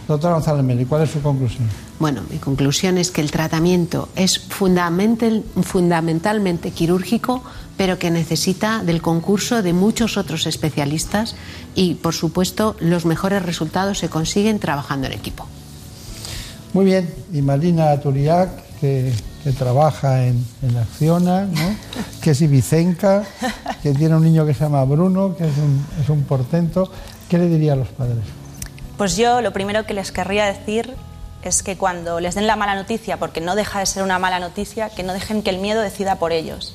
Doctora González Meli, ¿cuál es su conclusión? Bueno, mi conclusión es que el tratamiento es fundamental, fundamentalmente quirúrgico, pero que necesita del concurso de muchos otros especialistas y, por supuesto, los mejores resultados se consiguen trabajando en equipo. Muy bien, y Marina Turiac, que, que trabaja en, en Acciona, ¿no? que es ibicenca, que tiene un niño que se llama Bruno, que es un, es un portento. ¿Qué le diría a los padres? Pues yo lo primero que les querría decir es que cuando les den la mala noticia, porque no deja de ser una mala noticia, que no dejen que el miedo decida por ellos.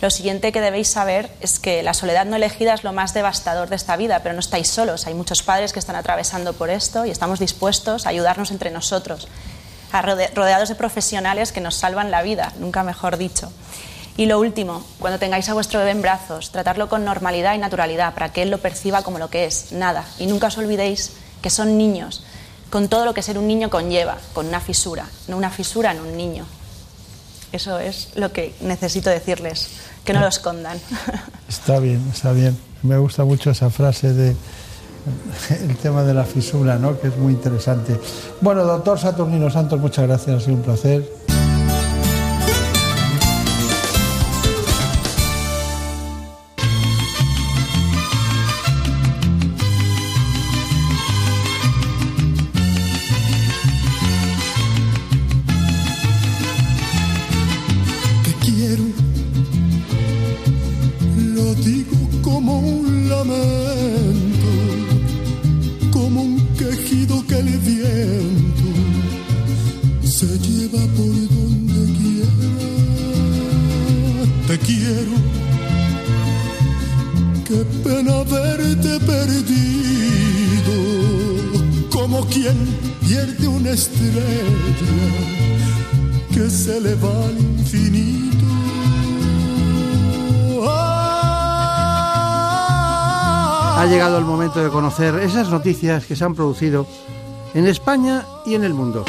Lo siguiente que debéis saber es que la soledad no elegida es lo más devastador de esta vida, pero no estáis solos. Hay muchos padres que están atravesando por esto y estamos dispuestos a ayudarnos entre nosotros, rodeados de profesionales que nos salvan la vida, nunca mejor dicho. Y lo último, cuando tengáis a vuestro bebé en brazos, tratarlo con normalidad y naturalidad para que él lo perciba como lo que es, nada. Y nunca os olvidéis que son niños, con todo lo que ser un niño conlleva, con una fisura, no una fisura en un niño. Eso es lo que necesito decirles, que no lo escondan. Está bien, está bien. Me gusta mucho esa frase de el tema de la fisura, ¿no? que es muy interesante. Bueno, doctor Saturnino Santos, muchas gracias, ha sido un placer. De conocer esas noticias que se han producido en España y en el mundo.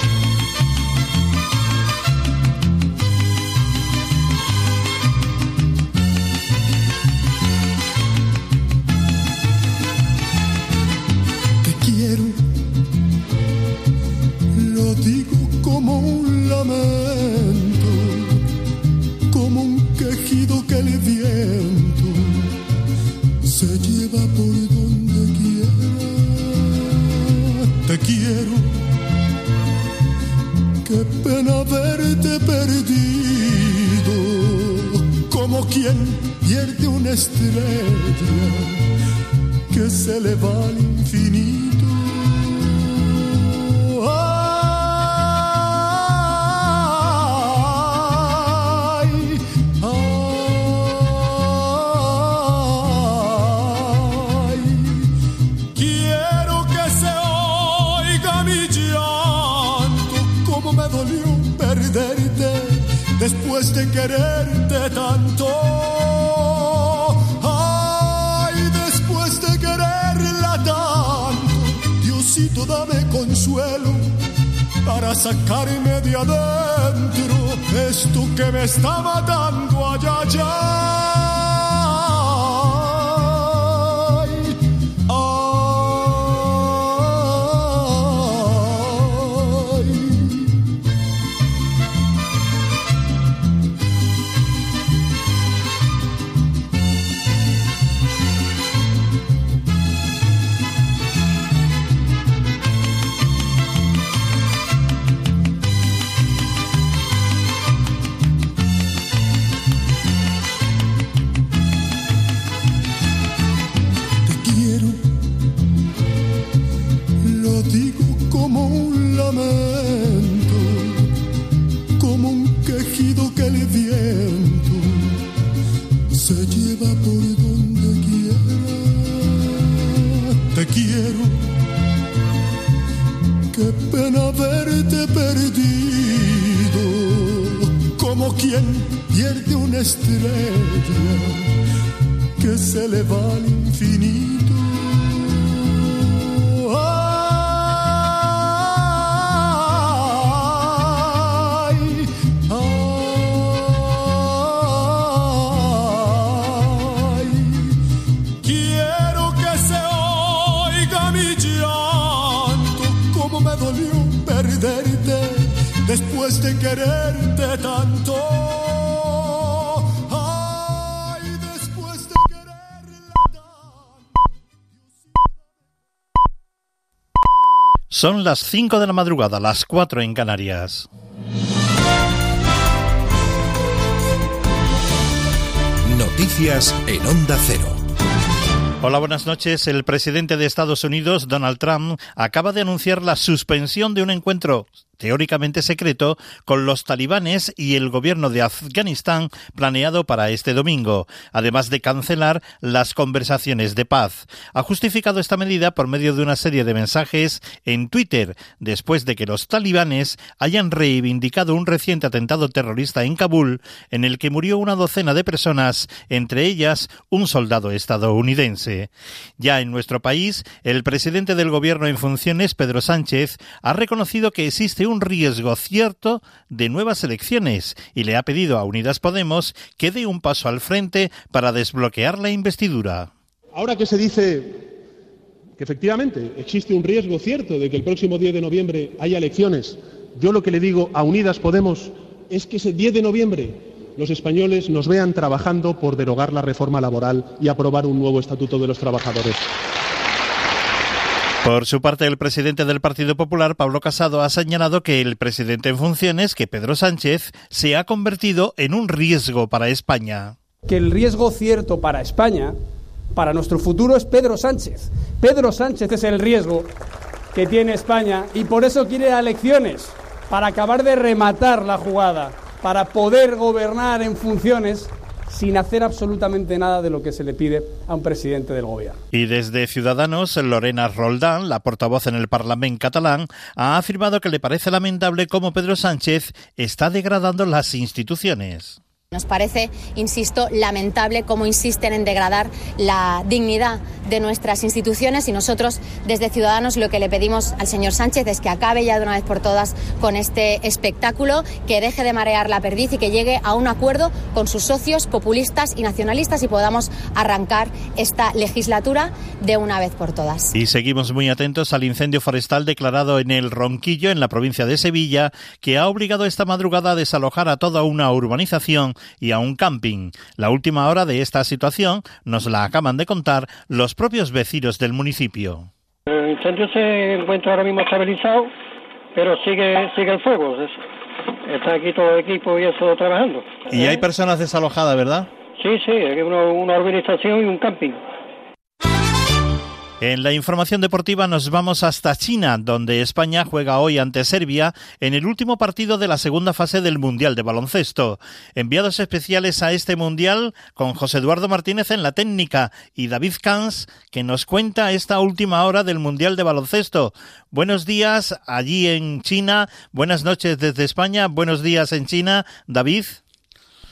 Son las 5 de la madrugada, las 4 en Canarias. Noticias en Onda Cero. Hola, buenas noches. El presidente de Estados Unidos, Donald Trump, acaba de anunciar la suspensión de un encuentro teóricamente secreto con los talibanes y el gobierno de Afganistán planeado para este domingo, además de cancelar las conversaciones de paz. Ha justificado esta medida por medio de una serie de mensajes en Twitter, después de que los talibanes hayan reivindicado un reciente atentado terrorista en Kabul, en el que murió una docena de personas, entre ellas un soldado estadounidense. Ya en nuestro país, el presidente del gobierno en funciones, Pedro Sánchez, ha reconocido que existe un riesgo cierto de nuevas elecciones y le ha pedido a Unidas Podemos que dé un paso al frente para desbloquear la investidura. Ahora que se dice que efectivamente existe un riesgo cierto de que el próximo 10 de noviembre haya elecciones, yo lo que le digo a Unidas Podemos es que ese 10 de noviembre los españoles nos vean trabajando por derogar la reforma laboral y aprobar un nuevo estatuto de los trabajadores. Por su parte, el presidente del Partido Popular, Pablo Casado, ha señalado que el presidente en funciones, que Pedro Sánchez, se ha convertido en un riesgo para España. Que el riesgo cierto para España, para nuestro futuro, es Pedro Sánchez. Pedro Sánchez es el riesgo que tiene España y por eso quiere elecciones, para acabar de rematar la jugada, para poder gobernar en funciones sin hacer absolutamente nada de lo que se le pide a un presidente del gobierno. Y desde Ciudadanos, Lorena Roldán, la portavoz en el Parlamento catalán, ha afirmado que le parece lamentable cómo Pedro Sánchez está degradando las instituciones. Nos parece, insisto, lamentable cómo insisten en degradar la dignidad de nuestras instituciones y nosotros desde Ciudadanos lo que le pedimos al señor Sánchez es que acabe ya de una vez por todas con este espectáculo, que deje de marear la perdiz y que llegue a un acuerdo con sus socios populistas y nacionalistas y podamos arrancar esta legislatura de una vez por todas. Y seguimos muy atentos al incendio forestal declarado en el Ronquillo, en la provincia de Sevilla, que ha obligado esta madrugada a desalojar a toda una urbanización y a un camping. La última hora de esta situación nos la acaban de contar los propios vecinos del municipio. El incendio se encuentra ahora mismo estabilizado, pero sigue sigue el fuego. Está aquí todo el equipo y eso trabajando. Y hay personas desalojadas, ¿verdad? Sí, sí, hay una, una urbanización y un camping. En la información deportiva nos vamos hasta China, donde España juega hoy ante Serbia en el último partido de la segunda fase del Mundial de Baloncesto. Enviados especiales a este Mundial con José Eduardo Martínez en la técnica y David Kans, que nos cuenta esta última hora del Mundial de Baloncesto. Buenos días allí en China, buenas noches desde España, buenos días en China, David.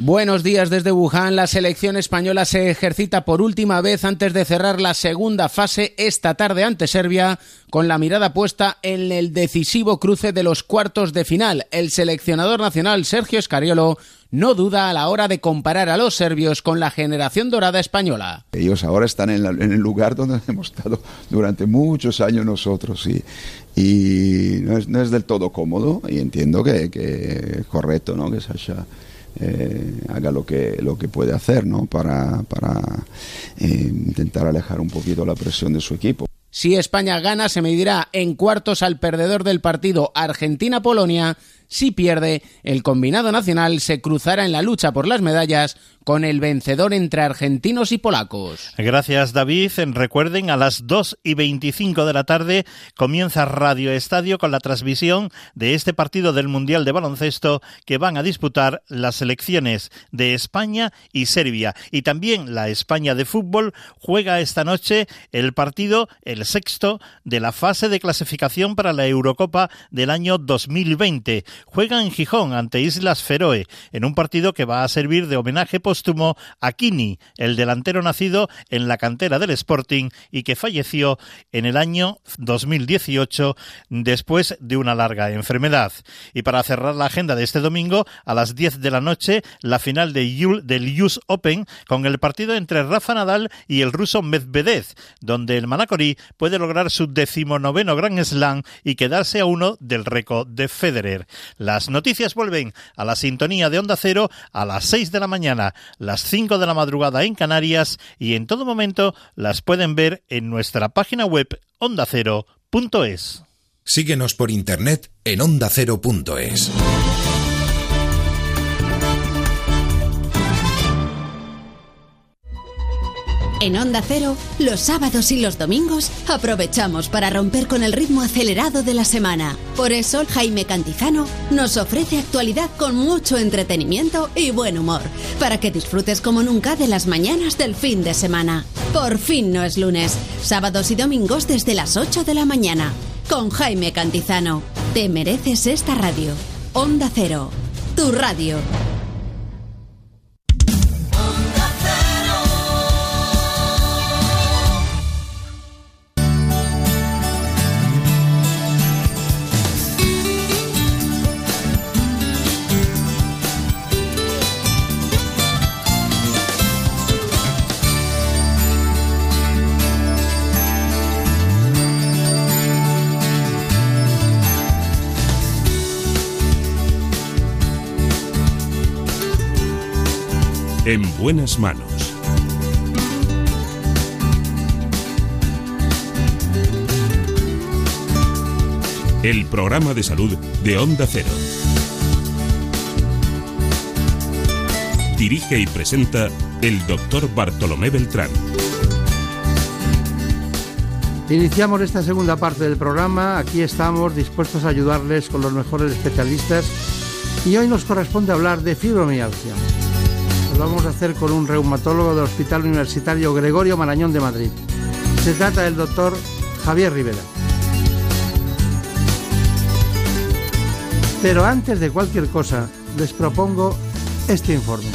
Buenos días desde Wuhan. La selección española se ejercita por última vez antes de cerrar la segunda fase esta tarde ante Serbia, con la mirada puesta en el decisivo cruce de los cuartos de final. El seleccionador nacional Sergio Escariolo no duda a la hora de comparar a los serbios con la generación dorada española. Ellos ahora están en, la, el lugar donde hemos estado durante muchos años nosotros y, no, es, del todo cómodo y entiendo que, que es correcto ¿no? que Sasha eh, haga lo que, lo que puede hacer ¿no? para, para eh, intentar alejar un poquito la presión de su equipo. Si España gana, se medirá en cuartos al perdedor del partido Argentina-Polonia. Si pierde, el combinado nacional se cruzará en la lucha por las medallas con el vencedor entre argentinos y polacos. Gracias, David. Recuerden, a las 2 y 25 de la tarde comienza Radio Estadio con la transmisión de este partido del Mundial de Baloncesto que van a disputar las selecciones de España y Serbia. Y también la España de fútbol juega esta noche el partido, el sexto, de la fase de clasificación para la Eurocopa del año 2020. Juega en Gijón ante Islas Feroe, en un partido que va a servir de homenaje póstumo a Kini, el delantero nacido en la cantera del Sporting y que falleció en el año 2018 después de una larga enfermedad. Y para cerrar la agenda de este domingo, a las 10 de la noche, la final de del US Open con el partido entre Rafa Nadal y el ruso Medvedev, donde el Manacorí puede lograr su decimonoveno Grand Slam y quedarse a uno del récord de Federer. Las noticias vuelven a la sintonía de Onda Cero a las 6 de la mañana, las 5 de la madrugada en Canarias y en todo momento las pueden ver en nuestra página web ondacero.es. Síguenos por internet en ondacero.es. En Onda Cero, los sábados y los domingos aprovechamos para romper con el ritmo acelerado de la semana. Por eso, Jaime Cantizano nos ofrece actualidad con mucho entretenimiento y buen humor, para que disfrutes como nunca de las mañanas del fin de semana. Por fin no es lunes, sábados y domingos desde las 8 de la mañana. Con Jaime Cantizano. Te mereces esta radio. Onda Cero, tu radio. En buenas manos. El programa de salud de Onda Cero. Dirige y presenta el doctor Bartolomé Beltrán. Iniciamos esta segunda parte del programa. Aquí estamos dispuestos a ayudarles con los mejores especialistas y hoy nos corresponde hablar de fibromialgia. Lo vamos a hacer con un reumatólogo del Hospital Universitario Gregorio Marañón de Madrid. Se trata del doctor Javier Rivera. Pero antes de cualquier cosa, les propongo este informe.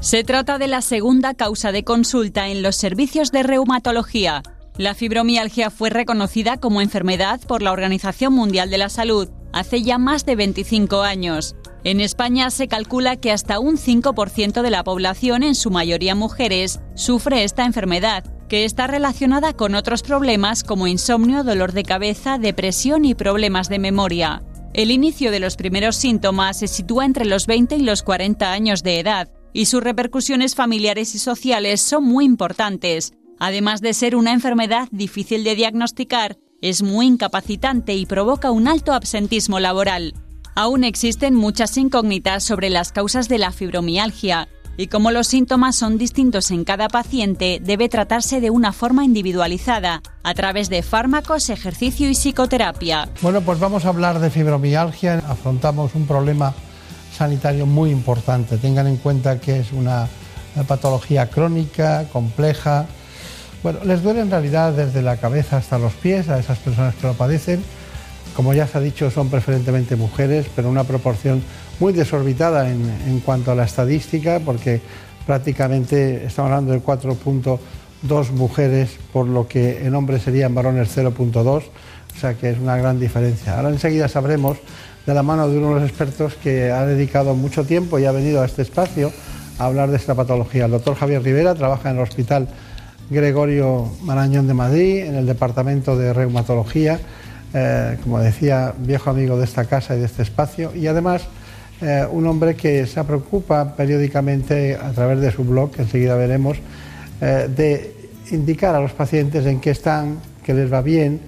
Se trata de la segunda causa de consulta en los servicios de reumatología. La fibromialgia fue reconocida como enfermedad por la Organización Mundial de la Salud hace ya más de 25 años. En España se calcula que hasta un 5% de la población, en su mayoría mujeres, sufre esta enfermedad, que está relacionada con otros problemas como insomnio, dolor de cabeza, depresión y problemas de memoria. El inicio de los primeros síntomas se sitúa entre los 20 y los 40 años de edad, y sus repercusiones familiares y sociales son muy importantes. Además de ser una enfermedad difícil de diagnosticar, es muy incapacitante y provoca un alto absentismo laboral. Aún existen muchas incógnitas sobre las causas de la fibromialgia, y como los síntomas son distintos en cada paciente, debe tratarse de una forma individualizada, a través de fármacos, ejercicio y psicoterapia. Bueno, pues vamos a hablar de fibromialgia. Afrontamos un problema sanitario muy importante. Tengan en cuenta que es una patología crónica, compleja. Bueno, les duele en realidad desde la cabeza hasta los pies a esas personas que lo padecen. Como ya se ha dicho, son preferentemente mujeres, pero una proporción muy desorbitada en, cuanto a la estadística, porque prácticamente estamos hablando de 4.2 mujeres, por lo que en hombres serían varones 0.2, o sea que es una gran diferencia. Ahora enseguida sabremos de la mano de uno de los expertos que ha dedicado mucho tiempo y ha venido a este espacio a hablar de esta patología. El doctor Javier Rivera trabaja en el Hospital Gregorio Marañón de Madrid, en el Departamento de Reumatología, eh, como decía, viejo amigo de esta casa y de este espacio, y además eh, un hombre que se preocupa periódicamente a través de su blog, que enseguida veremos, eh, de indicar a los pacientes en qué están, qué les va bien,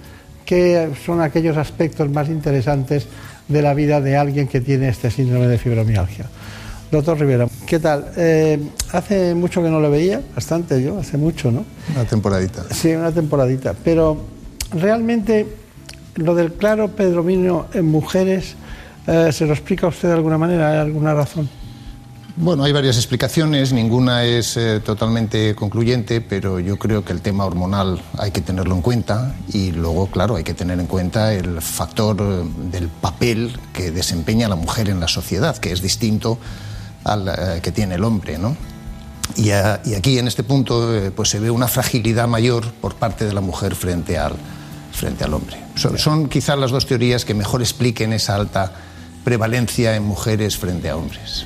qué son aquellos aspectos más interesantes de la vida de alguien que tiene este síndrome de fibromialgia. Doctor Rivera, ¿qué tal? Eh, hace mucho que no lo veía, bastante yo, hace mucho, ¿no? Una temporadita. Sí, una temporadita. Pero realmente lo del claro predominio en mujeres, eh, ¿se lo explica usted de alguna manera? ¿Hay alguna razón? Bueno, hay varias explicaciones, ninguna es eh, totalmente concluyente, pero yo creo que el tema hormonal hay que tenerlo en cuenta y luego, claro, hay que tener en cuenta el factor eh, del papel que desempeña la mujer en la sociedad, que es distinto al eh, que tiene el hombre, ¿no? Y, a- y aquí, en este punto, eh, pues se ve una fragilidad mayor por parte de la mujer frente al, frente al hombre. Son, son quizás las dos teorías que mejor expliquen esa alta prevalencia en mujeres frente a hombres.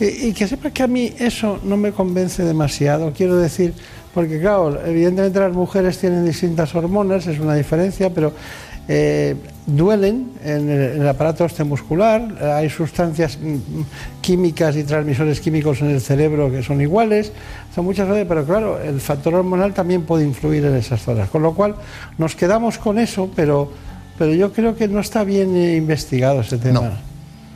Y, y que sepa que a mí eso no me convence demasiado, quiero decir, porque claro, evidentemente las mujeres tienen distintas hormonas, es una diferencia, pero eh, duelen en el, en el aparato osteomuscular, eh, hay sustancias mm, mm, químicas y transmisores químicos en el cerebro que son iguales, son muchas veces, pero claro, el factor hormonal también puede influir en esas zonas, con lo cual nos quedamos con eso, pero, pero yo creo que no está bien eh, investigado ese tema.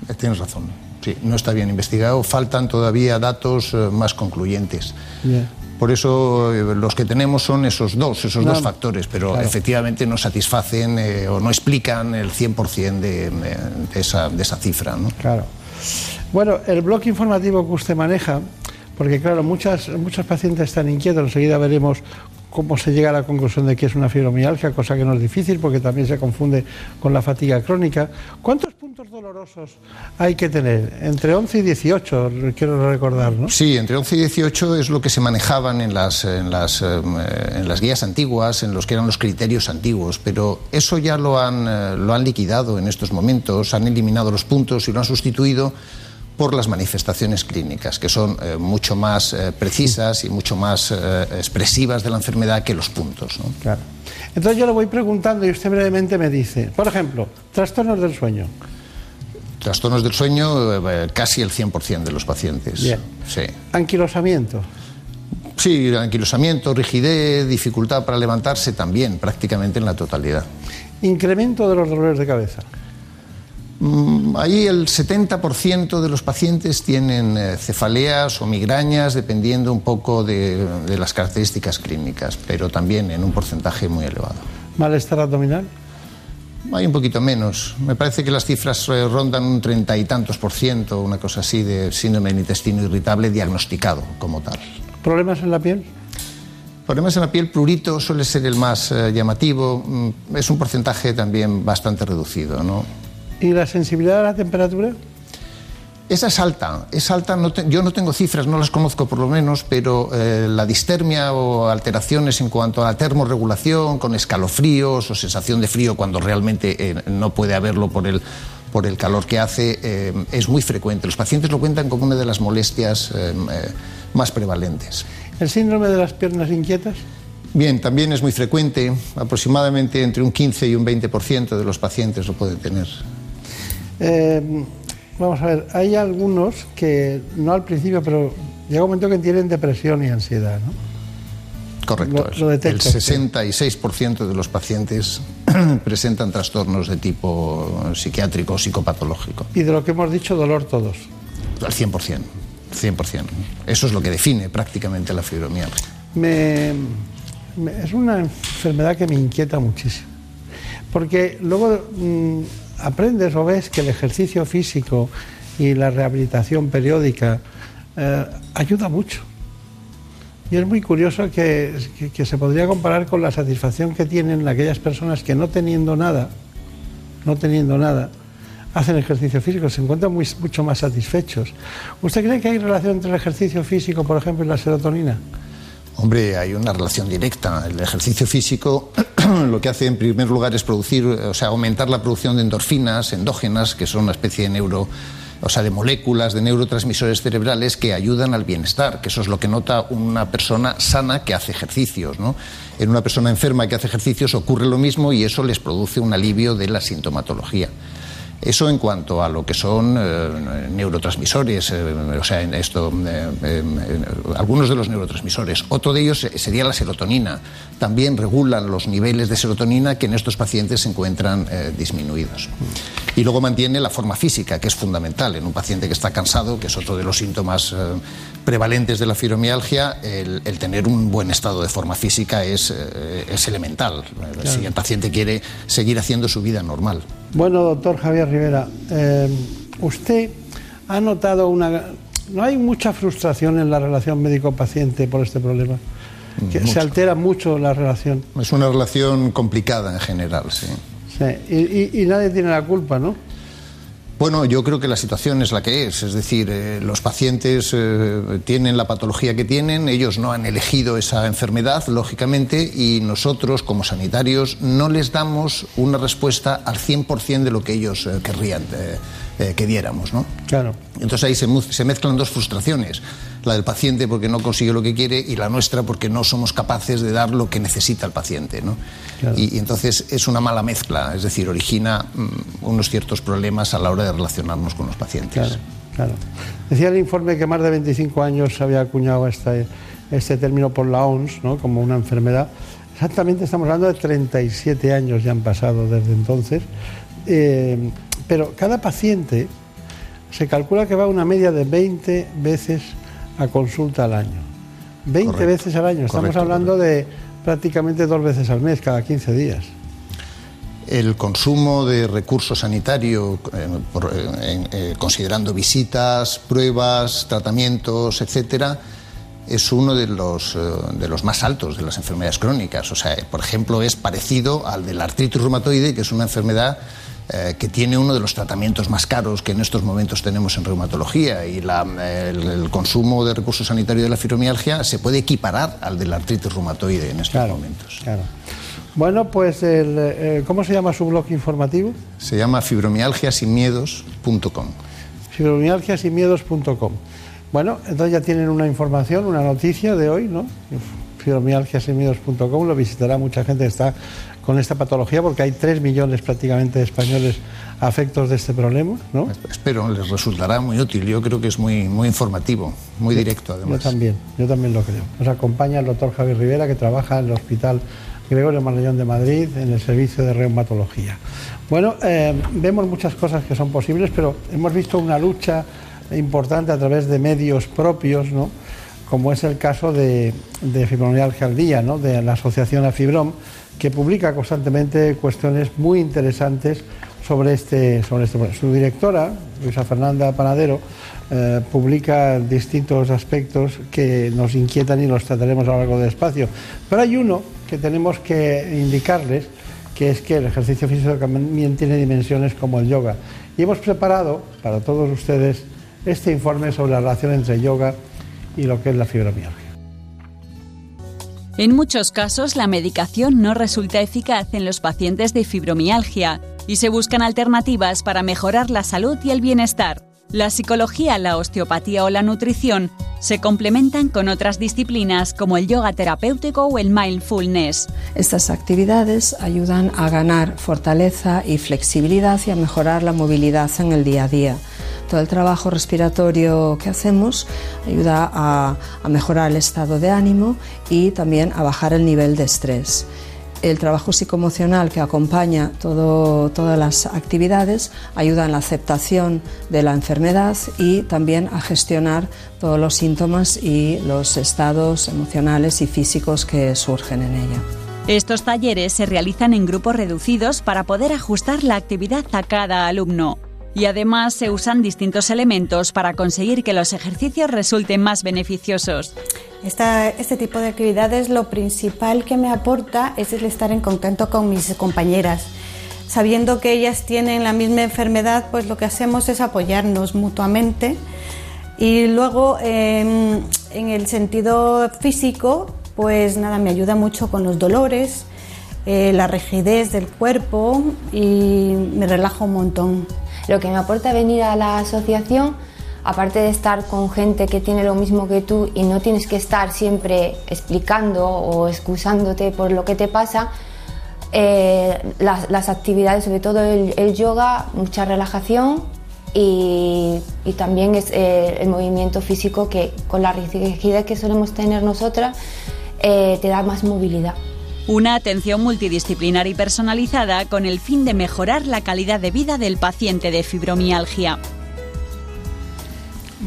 Eh, Tienes razón. Sí, no está bien investigado. Faltan todavía datos más concluyentes. Ya. Por eso eh, los que tenemos son esos dos, esos dos factores, pero Claro. efectivamente no satisfacen eh, o no explican el 100% de, de- de esa, de esa cifra. ¿no? Claro. Bueno, el bloque informativo que usted maneja, porque claro, muchas, muchos pacientes están inquietos, enseguida veremos cómo se llega a la conclusión de que es una fibromialgia, cosa que no es difícil porque también se confunde con la fatiga crónica. ¿Cuántos puntos dolorosos hay que tener? Entre 11 y 18, quiero recordar, ¿no? Sí, entre 11 y 18 es lo que se manejaban en las, en, las, eh, en las guías antiguas, en los que eran los criterios antiguos, pero eso ya lo han, eh, lo han liquidado en estos momentos, han eliminado los puntos y lo han sustituido por las manifestaciones clínicas, que son eh, mucho más eh, precisas y mucho más eh, expresivas de la enfermedad que los puntos. ¿no? Claro. Entonces yo le voy preguntando y usted brevemente me dice, por ejemplo, trastornos del sueño. Trastornos del sueño, eh, casi el 100% de los pacientes. Bien. Sí. Anquilosamiento. Sí, anquilosamiento, rigidez, dificultad para levantarse también, prácticamente en la totalidad. Incremento de los dolores de cabeza. Mm, Ahí el 70% de los pacientes tienen eh, cefaleas o migrañas, dependiendo un poco de, de las características clínicas, pero también en un porcentaje muy elevado. Malestar abdominal. Hay un poquito menos. Me parece que las cifras eh, rondan un treinta y tantos por ciento, una cosa así, de síndrome del intestino irritable diagnosticado como tal. Problemas en la piel. Problemas en la piel, prurito suele ser el más eh, llamativo. Mm, Es un porcentaje también bastante reducido, ¿no? ¿Y la sensibilidad a la temperatura? Esa es alta, es alta. no te- yo no tengo cifras, no las conozco por lo menos, pero eh, la distermia o alteraciones en cuanto a la termorregulación, con escalofríos o sensación de frío cuando realmente eh, no puede haberlo por el, por el calor que hace, eh, es muy frecuente. Los pacientes lo cuentan como una de las molestias más prevalentes. ¿El síndrome de las piernas inquietas? Bien, también es muy frecuente, aproximadamente entre un 15 y un 20% de los pacientes lo pueden tener. Vamos a ver, hay algunos que, no al principio, pero llega un momento que tienen depresión y ansiedad, ¿no? Correcto. Lo- lo el detecta usted. 66% de los pacientes presentan trastornos de tipo psiquiátrico o psicopatológico. Y de lo que hemos dicho, dolor todos. Al 100%. 100%. Eso es lo que define prácticamente la fibromialgia. Me- me- es una enfermedad que me inquieta muchísimo. Porque luego mm, aprendes o ves que el ejercicio físico y la rehabilitación periódica eh, ayuda mucho. Y es muy curioso que, que- se podría comparar con la satisfacción que tienen aquellas personas que no teniendo nada, no teniendo nada, hacen ejercicio físico, se encuentran mucho más satisfechos. ¿Usted cree que hay relación entre el ejercicio físico, por ejemplo, y la serotonina? Hombre, hay una relación directa. El ejercicio físico lo que hace en primer lugar es producir, o sea, aumentar la producción de endorfinas endógenas, que son una especie de neuro, o sea, de moléculas, de neurotransmisores cerebrales que ayudan al bienestar, que eso es lo que nota una persona sana que hace ejercicios. En una persona enferma que hace ejercicios ocurre lo mismo y eso les produce un alivio de la sintomatología. Eso en cuanto a lo que son eh, neurotransmisores, eh, o sea, en esto, eh, algunos de los neurotransmisores. Otro de ellos sería la serotonina. También regulan los niveles de serotonina que en estos pacientes se encuentran disminuidos. Y luego mantiene la forma física, que es fundamental. En un paciente que está cansado, que es otro de los síntomas prevalentes de la fibromialgia, el, el tener un buen estado de forma física es, es elemental. Si el paciente quiere seguir haciendo su vida normal. Bueno, doctor Javier Rivera, eh, usted ha notado una, ¿No hay mucha frustración en la relación médico-paciente por este problema? Que Mucho. se altera mucho la relación. Es una relación complicada en general, sí. Sí, y, y- y nadie tiene la culpa, ¿no? Bueno, yo creo que la situación es la que es, es decir, eh, los pacientes eh, tienen la patología que tienen, ellos no han elegido esa enfermedad, lógicamente, y nosotros, como sanitarios, no les damos una respuesta al 100% de lo que ellos eh, querrían eh, que diéramos, ¿no? Claro. Entonces ahí se, mezclan dos frustraciones, la del paciente porque no consigue lo que quiere y la nuestra porque no somos capaces de dar lo que necesita el paciente. ¿no? Y, y entonces es una mala mezcla, es decir, origina mm, unos ciertos problemas a la hora de relacionarnos con los pacientes. Claro, claro. Decía el informe que más de 25 años se había acuñado este, este término por la OMS ¿no? como una enfermedad. Exactamente estamos hablando de 37 años ya han pasado desde entonces. Eh, pero cada paciente se calcula que va una media de 20 veces a consulta al año. 20 Correcto, veces al año. Estamos correcto, hablando de prácticamente dos veces al mes, cada 15 días. El consumo de recursos sanitario, eh, por- eh, eh, considerando visitas, pruebas, tratamientos, etcétera, es uno de los, de los más altos de las enfermedades crónicas. O sea, por ejemplo, es parecido al de la artritis reumatoide, que es una enfermedad eh, que tiene uno de los tratamientos más caros que en estos momentos tenemos en reumatología. Y la, el, el consumo de recursos sanitarios de la fibromialgia se puede equiparar al de la artritis reumatoide en estos momentos. Claro. Bueno, pues, el, eh, ¿cómo se llama su blog informativo? Se llama fibromialgiasinmiedos.com. fibromialgiasinmiedos.com. Bueno, entonces ya tienen una información, una noticia de hoy, ¿no? fibromialgiasinmiedos.com lo visitará mucha gente que está con esta patología porque hay 3 millones prácticamente de españoles afectos de este problema, ¿no? Espero, les resultará muy útil. Yo creo que es muy, muy informativo, muy directo Yo además. también, yo también lo creo. Nos acompaña el doctor Javier Rivera, que trabaja en el Hospital Gregorio Marañón de Madrid, en el servicio de reumatología. Bueno, eh, vemos muchas cosas que son posibles, pero hemos visto una lucha importante a través de medios propios, ¿no? como es el caso de, de Fibromialgia al Día, ¿no? de la asociación Afibrom, que publica constantemente cuestiones muy interesantes sobre este, sobre este. Su directora, Luisa Fernanda Panadero, eh, publica distintos aspectos que nos inquietan y los trataremos a lo largo del espacio. Pero hay uno que tenemos que indicarles, que es que el ejercicio físico también tiene dimensiones como el yoga. Y hemos preparado para todos ustedes este informe sobre la relación entre yoga y lo que es la fibromialgia. En muchos casos, la medicación no resulta eficaz en los pacientes de fibromialgia y se buscan alternativas para mejorar la salud y el bienestar. La psicología, la osteopatía o la nutrición se complementan con otras disciplinas como el yoga terapéutico o el mindfulness. Estas actividades ayudan a ganar fortaleza y flexibilidad y a mejorar la movilidad en el día a día. Todo el trabajo respiratorio que hacemos ayuda a, mejorar el estado de ánimo y también a bajar el nivel de estrés. El trabajo psicoemocional que acompaña todo- todas las actividades ayuda en la aceptación de la enfermedad y también a gestionar todos los síntomas y los estados emocionales y físicos que surgen en ella. Estos talleres se realizan en grupos reducidos para poder ajustar la actividad a cada alumno. Y además se usan distintos elementos para conseguir que los ejercicios resulten más beneficiosos. Esta- este tipo de actividades lo principal que me aporta es el estar en contacto con mis compañeras. Sabiendo que ellas tienen la misma enfermedad, pues lo que hacemos es apoyarnos mutuamente. Y luego, eh, en el sentido físico, pues nada, me ayuda mucho con los dolores, eh, la rigidez del cuerpo y me relaja un montón. Lo que me aporta venir a la asociación, aparte de estar con gente que tiene lo mismo que tú y no tienes que estar siempre explicando o excusándote por lo que te pasa, eh, las, las actividades, sobre todo el, yoga, mucha relajación y, y también es eh, el movimiento físico que con la rigidez que solemos tener nosotras eh, te da más movilidad. Una atención multidisciplinar y personalizada con el fin de mejorar la calidad de vida del paciente de fibromialgia.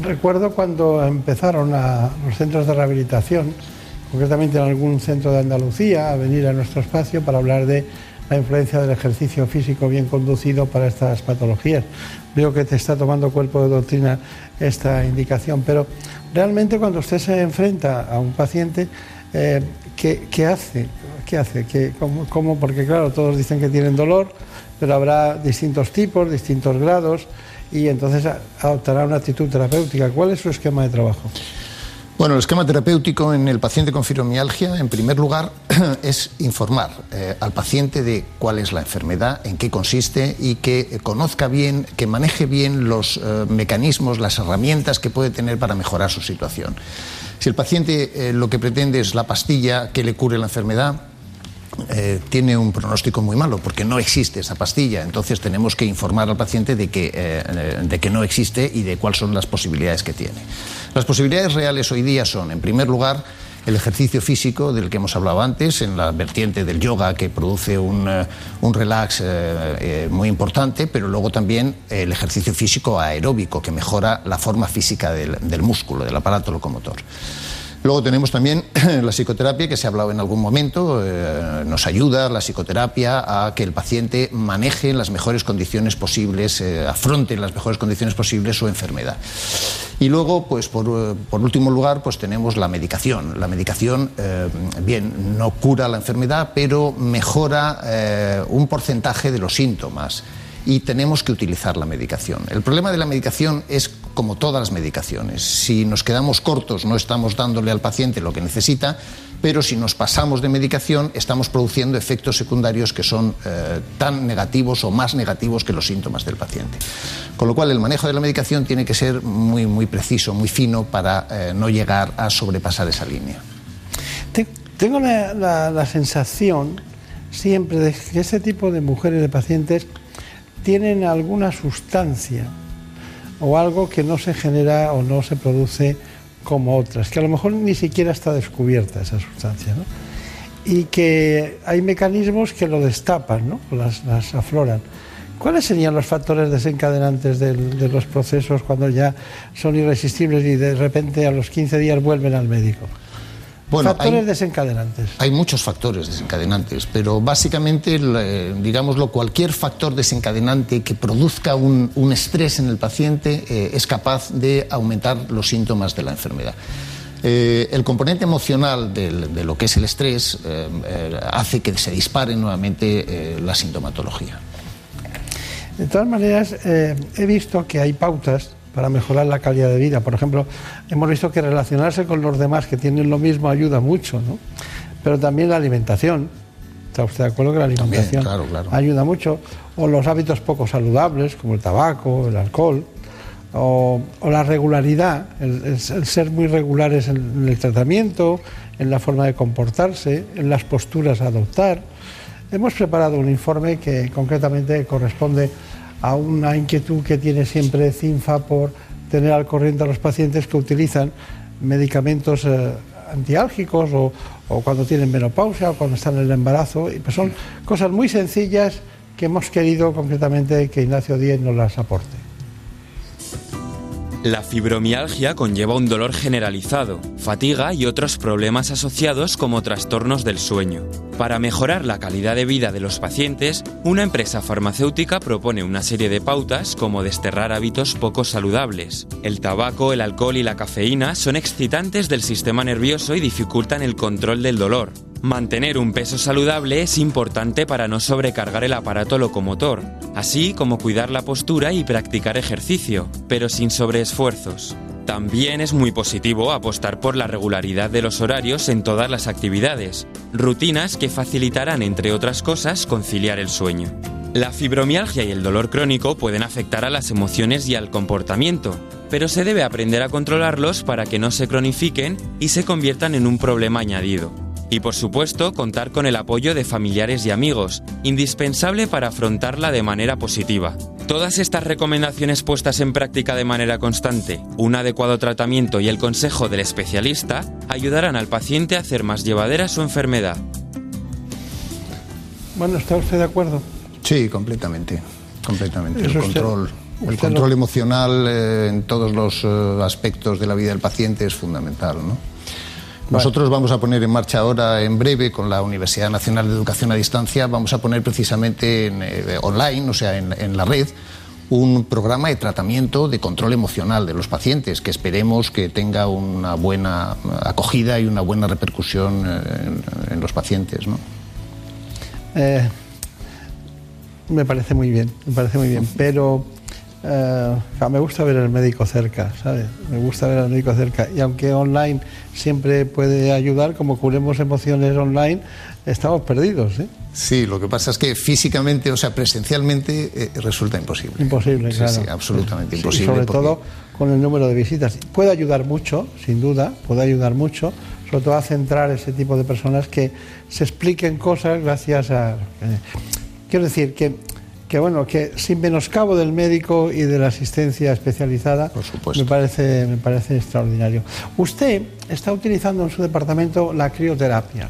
Recuerdo cuando empezaron los centros de rehabilitación, concretamente en algún centro de Andalucía, a venir a nuestro espacio para hablar de la influencia del ejercicio físico bien conducido para estas patologías. Veo que te está tomando cuerpo de doctrina esta indicación, pero realmente cuando usted se enfrenta a un paciente, eh, ¿qué, hace? ¿Qué hace? ¿Qué, cómo, Porque claro, todos dicen que tienen dolor, pero habrá distintos tipos, distintos grados, y entonces adoptará una actitud terapéutica. ¿Cuál es su esquema de trabajo? Bueno, el esquema terapéutico en el paciente con fibromialgia, en primer lugar, es informar eh, al paciente de cuál es la enfermedad, en qué consiste y que conozca bien, que maneje bien los eh, mecanismos, las herramientas que puede tener para mejorar su situación. Si el paciente eh, lo que pretende es la pastilla que le cure la enfermedad, tiene un pronóstico muy malo porque no existe esa pastilla. Entonces tenemos que informar al paciente de que, de que no existe y de cuáles son las posibilidades que tiene. Las posibilidades reales hoy día son, en primer lugar, el ejercicio físico del que hemos hablado antes, en la vertiente del yoga que produce un, eh, relax eh, eh, muy importante, pero luego también el ejercicio físico aeróbico que mejora la forma física del músculo, del aparato locomotor. Luego tenemos también la psicoterapia, que se ha hablado en algún momento, eh, nos ayuda la psicoterapia a que el paciente maneje en las mejores condiciones posibles, eh, afronte en las mejores condiciones posibles su enfermedad. Y luego, pues por, eh, último lugar, pues tenemos la medicación. La medicación, bien, no cura la enfermedad, pero mejora un porcentaje de los síntomas y tenemos que utilizar la medicación. El problema de la medicación es como todas las medicaciones. Si nos quedamos cortos no estamos dándole al paciente lo que necesita, pero si nos pasamos de medicación estamos produciendo efectos secundarios que son eh, tan negativos o más negativos que los síntomas del paciente. Con lo cual el manejo de la medicación tiene que ser muy, muy preciso, muy fino para eh, no llegar a sobrepasar esa línea. Tengo la sensación siempre de que ese tipo de mujeres, de pacientes, tienen alguna sustancia o algo que no se genera o no se produce como otras, que a lo mejor ni siquiera está descubierta esa sustancia, ¿no? y que hay mecanismos que lo destapan, ¿no? las, afloran. ¿Cuáles serían los factores desencadenantes de los procesos cuando ya son irresistibles y de repente a los 15 días vuelven al médico? Factores desencadenantes. Hay muchos factores desencadenantes, pero básicamente, eh, digámoslo, cualquier factor desencadenante que produzca un, estrés en el paciente eh, es capaz de aumentar los síntomas de la enfermedad. Eh, el componente emocional de, lo que es el estrés hace que se dispare nuevamente la sintomatología. De todas maneras, he visto que hay pautas para mejorar la calidad de vida. Por ejemplo, hemos visto que relacionarse con los demás que tienen lo mismo ayuda mucho, ¿no? Pero también la alimentación. ¿Está usted de acuerdo que la alimentación ayuda mucho? O los hábitos poco saludables, como el tabaco, el alcohol, o, la regularidad, el, ser muy regulares en, el tratamiento, en la forma de comportarse, en las posturas a adoptar. Hemos preparado un informe que concretamente corresponde a una inquietud que tiene siempre CINFA por tener al corriente a los pacientes que utilizan medicamentos eh, antiálgicos o, cuando tienen menopausia o cuando están en el embarazo. Y pues son cosas muy sencillas que hemos querido concretamente que Ignacio Díez nos las aporte. La fibromialgia conlleva un dolor generalizado, fatiga y otros problemas asociados como trastornos del sueño. Para mejorar la calidad de vida de los pacientes, una empresa farmacéutica propone una serie de pautas como desterrar hábitos poco saludables. El tabaco, el alcohol y la cafeína son excitantes del sistema nervioso y dificultan el control del dolor. Mantener un peso saludable es importante para no sobrecargar el aparato locomotor, así como cuidar la postura y practicar ejercicio, pero sin sobreesfuerzos. También es muy positivo apostar por la regularidad de los horarios en todas las actividades, rutinas que facilitarán, entre otras cosas, conciliar el sueño. La fibromialgia y el dolor crónico pueden afectar a las emociones y al comportamiento, pero se debe aprender a controlarlos para que no se cronifiquen y se conviertan en un problema añadido. Y por supuesto, contar con el apoyo de familiares y amigos, indispensable para afrontarla de manera positiva. Todas estas recomendaciones puestas en práctica de manera constante, un adecuado tratamiento y el consejo del especialista ayudarán al paciente a hacer más llevadera su enfermedad. Bueno, ¿está usted de acuerdo? Sí, completamente. Completamente. El control, el control emocional eh, en todos los eh, aspectos de la vida del paciente es fundamental, ¿no? Nosotros vamos a poner en marcha ahora, en breve, con la Universidad Nacional de Educación a Distancia, vamos a poner precisamente en, eh, online, o sea, en, en la red, un programa de tratamiento de control emocional de los pacientes que esperemos que tenga una buena acogida y una buena repercusión eh, en, en los pacientes. ¿no? Eh, me parece muy bien, me parece muy bien, pero eh, me gusta ver al médico cerca, ¿sabes? Me gusta ver al médico cerca. Y aunque online siempre puede ayudar, como curemos emociones online, estamos perdidos, ¿eh? Sí, lo que pasa es que físicamente, o sea, presencialmente, eh, resulta imposible. Imposible, Sí, claro. Sí, absolutamente Sí, imposible. sobre porque- todo con el número de visitas. Puede ayudar mucho, sin duda, puede ayudar mucho, sobre todo a centrar ese tipo de personas que se expliquen cosas gracias a... eh, quiero decir que, que, bueno, que sin menoscabo del médico y de la asistencia especializada, me parece, me parece extraordinario. Usted está utilizando en su departamento la crioterapia.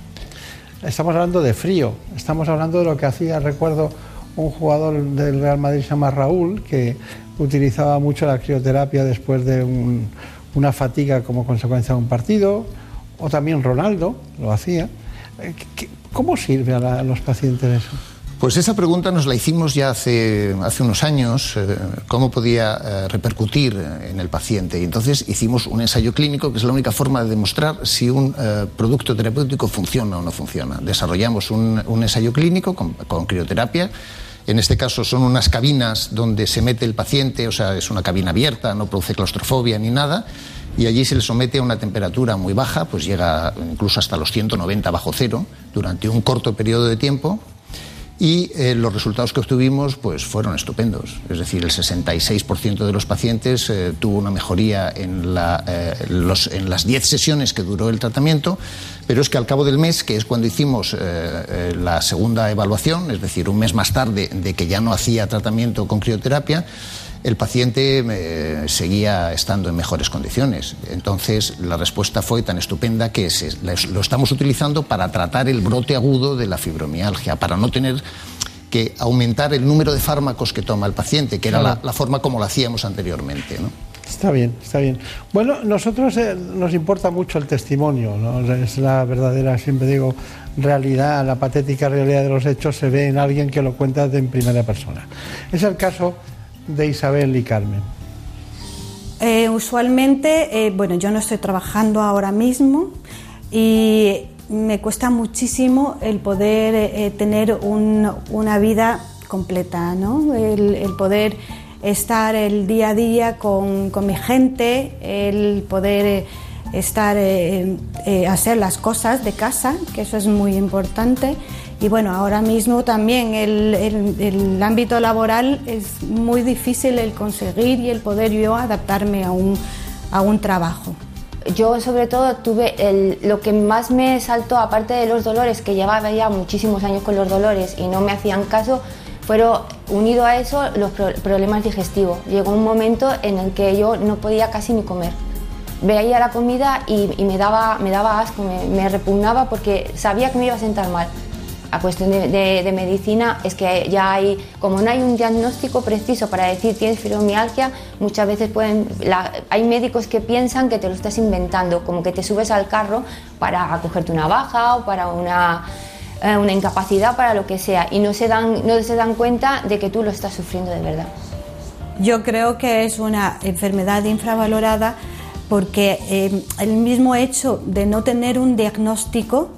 Estamos hablando de frío, estamos hablando de lo que hacía, recuerdo, un jugador del Real Madrid se llama Raúl, que utilizaba mucho la crioterapia después de un- una fatiga como consecuencia de un partido, o también Ronaldo lo hacía. Eh, ¿qué- ¿Cómo sirve a, la- a los pacientes eso? Pues esa pregunta nos la hicimos ya hace, unos años, eh, cómo podía eh, repercutir en el paciente. Y entonces hicimos un ensayo clínico, que es la única forma de demostrar si un eh, producto terapéutico funciona o no funciona. Desarrollamos un, un ensayo clínico con, con crioterapia. En este caso son unas cabinas donde se mete el paciente, o sea, es una cabina abierta, no produce claustrofobia ni nada, y allí se le somete a una temperatura muy baja, pues llega incluso hasta los 190 bajo cero, durante un corto periodo de tiempo, y eh, los resultados que obtuvimos pues fueron estupendos. Es decir, el 66% de los pacientes eh, tuvo una mejoría en, la, eh, en las 10 sesiones que duró el tratamiento, pero es que al cabo del mes, que es cuando hicimos la segunda evaluación, es decir, un mes más tarde de que ya no hacía tratamiento con crioterapia, el paciente eh, seguía estando en mejores condiciones. Entonces, la respuesta fue tan estupenda que se- lo estamos utilizando para tratar el brote agudo de la fibromialgia, para no tener que aumentar el número de fármacos que toma el paciente, que era la, la forma como lo hacíamos anteriormente. ¿no? Está bien, está bien. Bueno, nosotros eh, nos importa mucho el testimonio, ¿no? es la verdadera, siempre digo, realidad, la patética realidad de los hechos se ve en alguien que lo cuenta en primera persona. Es el caso de Isabel y Carmen. Eh, usualmente, eh, bueno, yo no estoy trabajando ahora mismo y me cuesta muchísimo el poder eh, tener un- una vida completa, ¿no? El, el poder estar el día a día con, con mi gente, el poder estar, hacer las cosas de casa, que eso es muy importante. Y bueno, ahora mismo también el, el- el ámbito laboral es muy difícil el conseguir y el poder yo adaptarme a un, a un trabajo. Yo sobre todo tuve el- lo que más me saltó, aparte de los dolores, que llevaba ya muchísimos años con los dolores y no me hacían caso, fueron unido a eso los pro- problemas digestivos. Llegó un momento en el que yo no podía casi ni comer. Veía la comida y, y me, daba, me daba asco, me, me repugnaba porque sabía que me iba a sentar mal. A cuestión de, de- medicina es que ya hay, como no hay un diagnóstico preciso para decir tienes fibromialgia, muchas veces pueden, hay médicos que piensan que te lo estás inventando, como que te subes al carro para cogerte una baja o para una, eh, una incapacidad, para lo que sea, y no se, dan, no se dan cuenta de que tú lo estás sufriendo de verdad. Yo creo que es una enfermedad infravalorada porque eh, el mismo hecho de no tener un diagnóstico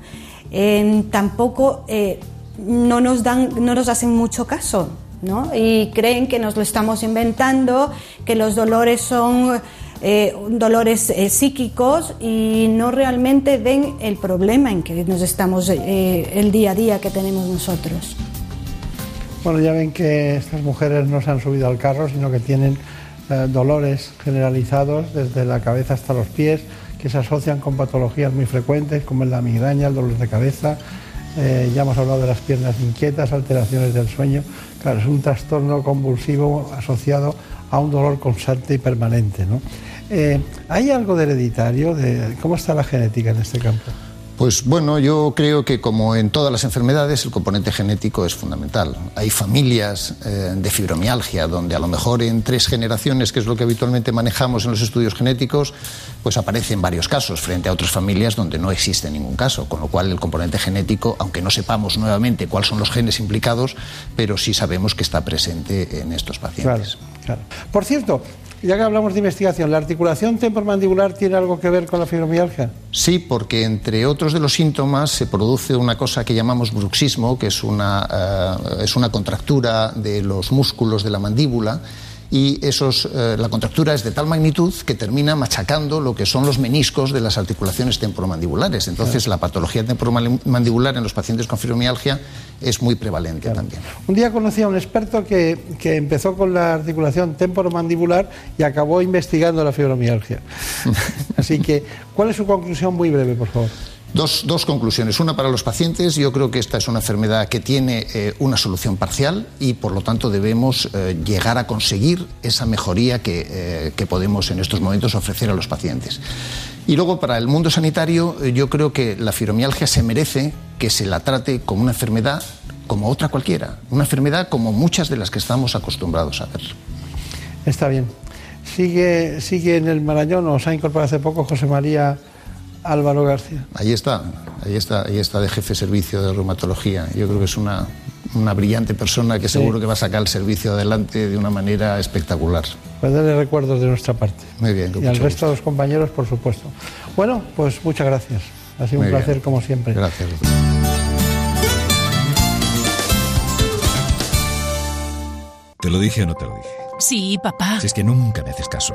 tampoco eh, no, nos dan, no nos hacen mucho caso. ¿no? Y creen que nos lo estamos inventando, que los dolores son eh, dolores eh, psíquicos y no realmente ven el problema en que nos estamos, el día a día que tenemos nosotros. Bueno, ya ven que estas mujeres no se han subido al carro, sino que tienen dolores generalizados desde la cabeza hasta los pies, que se asocian con patologías muy frecuentes, como es la migraña, el dolor de cabeza. eh, ya hemos hablado de las piernas inquietas, alteraciones del sueño. Claro, es un trastorno convulsivo asociado a un dolor constante y permanente. ¿no? Eh, ¿Hay algo de hereditario? ¿Cómo está la genética en este campo? Pues bueno, yo creo que como en todas las enfermedades, el componente genético es fundamental. Hay familias eh, de fibromialgia donde a lo mejor en tres generaciones, que es lo que habitualmente manejamos en los estudios genéticos, pues aparecen varios casos frente a otras familias donde no existe ningún caso. Con lo cual el componente genético, aunque no sepamos nuevamente cuáles son los genes implicados, pero sí sabemos que está presente en estos pacientes. Claro. Por cierto, ya que hablamos de investigación, ¿la articulación temporomandibular tiene algo que ver con la fibromialgia? Sí, porque entre otros de los síntomas se produce una cosa que llamamos bruxismo, que es una, eh, es una contractura de los músculos de la mandíbula y esos, eh, la contractura es de tal magnitud que termina machacando lo que son los meniscos de las articulaciones temporomandibulares. Entonces, la patología temporomandibular en los pacientes con fibromialgia es muy prevalente también. Un día conocí a un experto que, que empezó con la articulación temporomandibular y acabó investigando la fibromialgia. Así que, ¿cuál es su conclusión muy breve, por favor? Dos, dos, conclusiones. Una para los pacientes. Yo creo que esta es una enfermedad que tiene eh, una solución parcial y, por lo tanto, debemos eh, llegar a conseguir esa mejoría que, eh, que, podemos en estos momentos ofrecer a los pacientes. Y luego, para el mundo sanitario, yo creo que la fibromialgia se merece que se la trate como una enfermedad como otra cualquiera. Una enfermedad como muchas de las que estamos acostumbrados a ver. Está bien. Sigue, sigue en el Marañón, se ha incorporado hace poco José María Álvaro García. Ahí está, ahí está, ahí está de jefe de servicio de reumatología. Yo creo que es una, una brillante persona que seguro que va a sacar el servicio adelante de una manera espectacular. Pues darle recuerdos de nuestra parte. Muy bien. Y al resto de los compañeros, por supuesto. Bueno, pues muchas gracias. Ha sido Muy un placer bien. como siempre. Gracias. ¿Te lo dije o no te lo dije? Sí, papá. Si es que nunca me haces caso.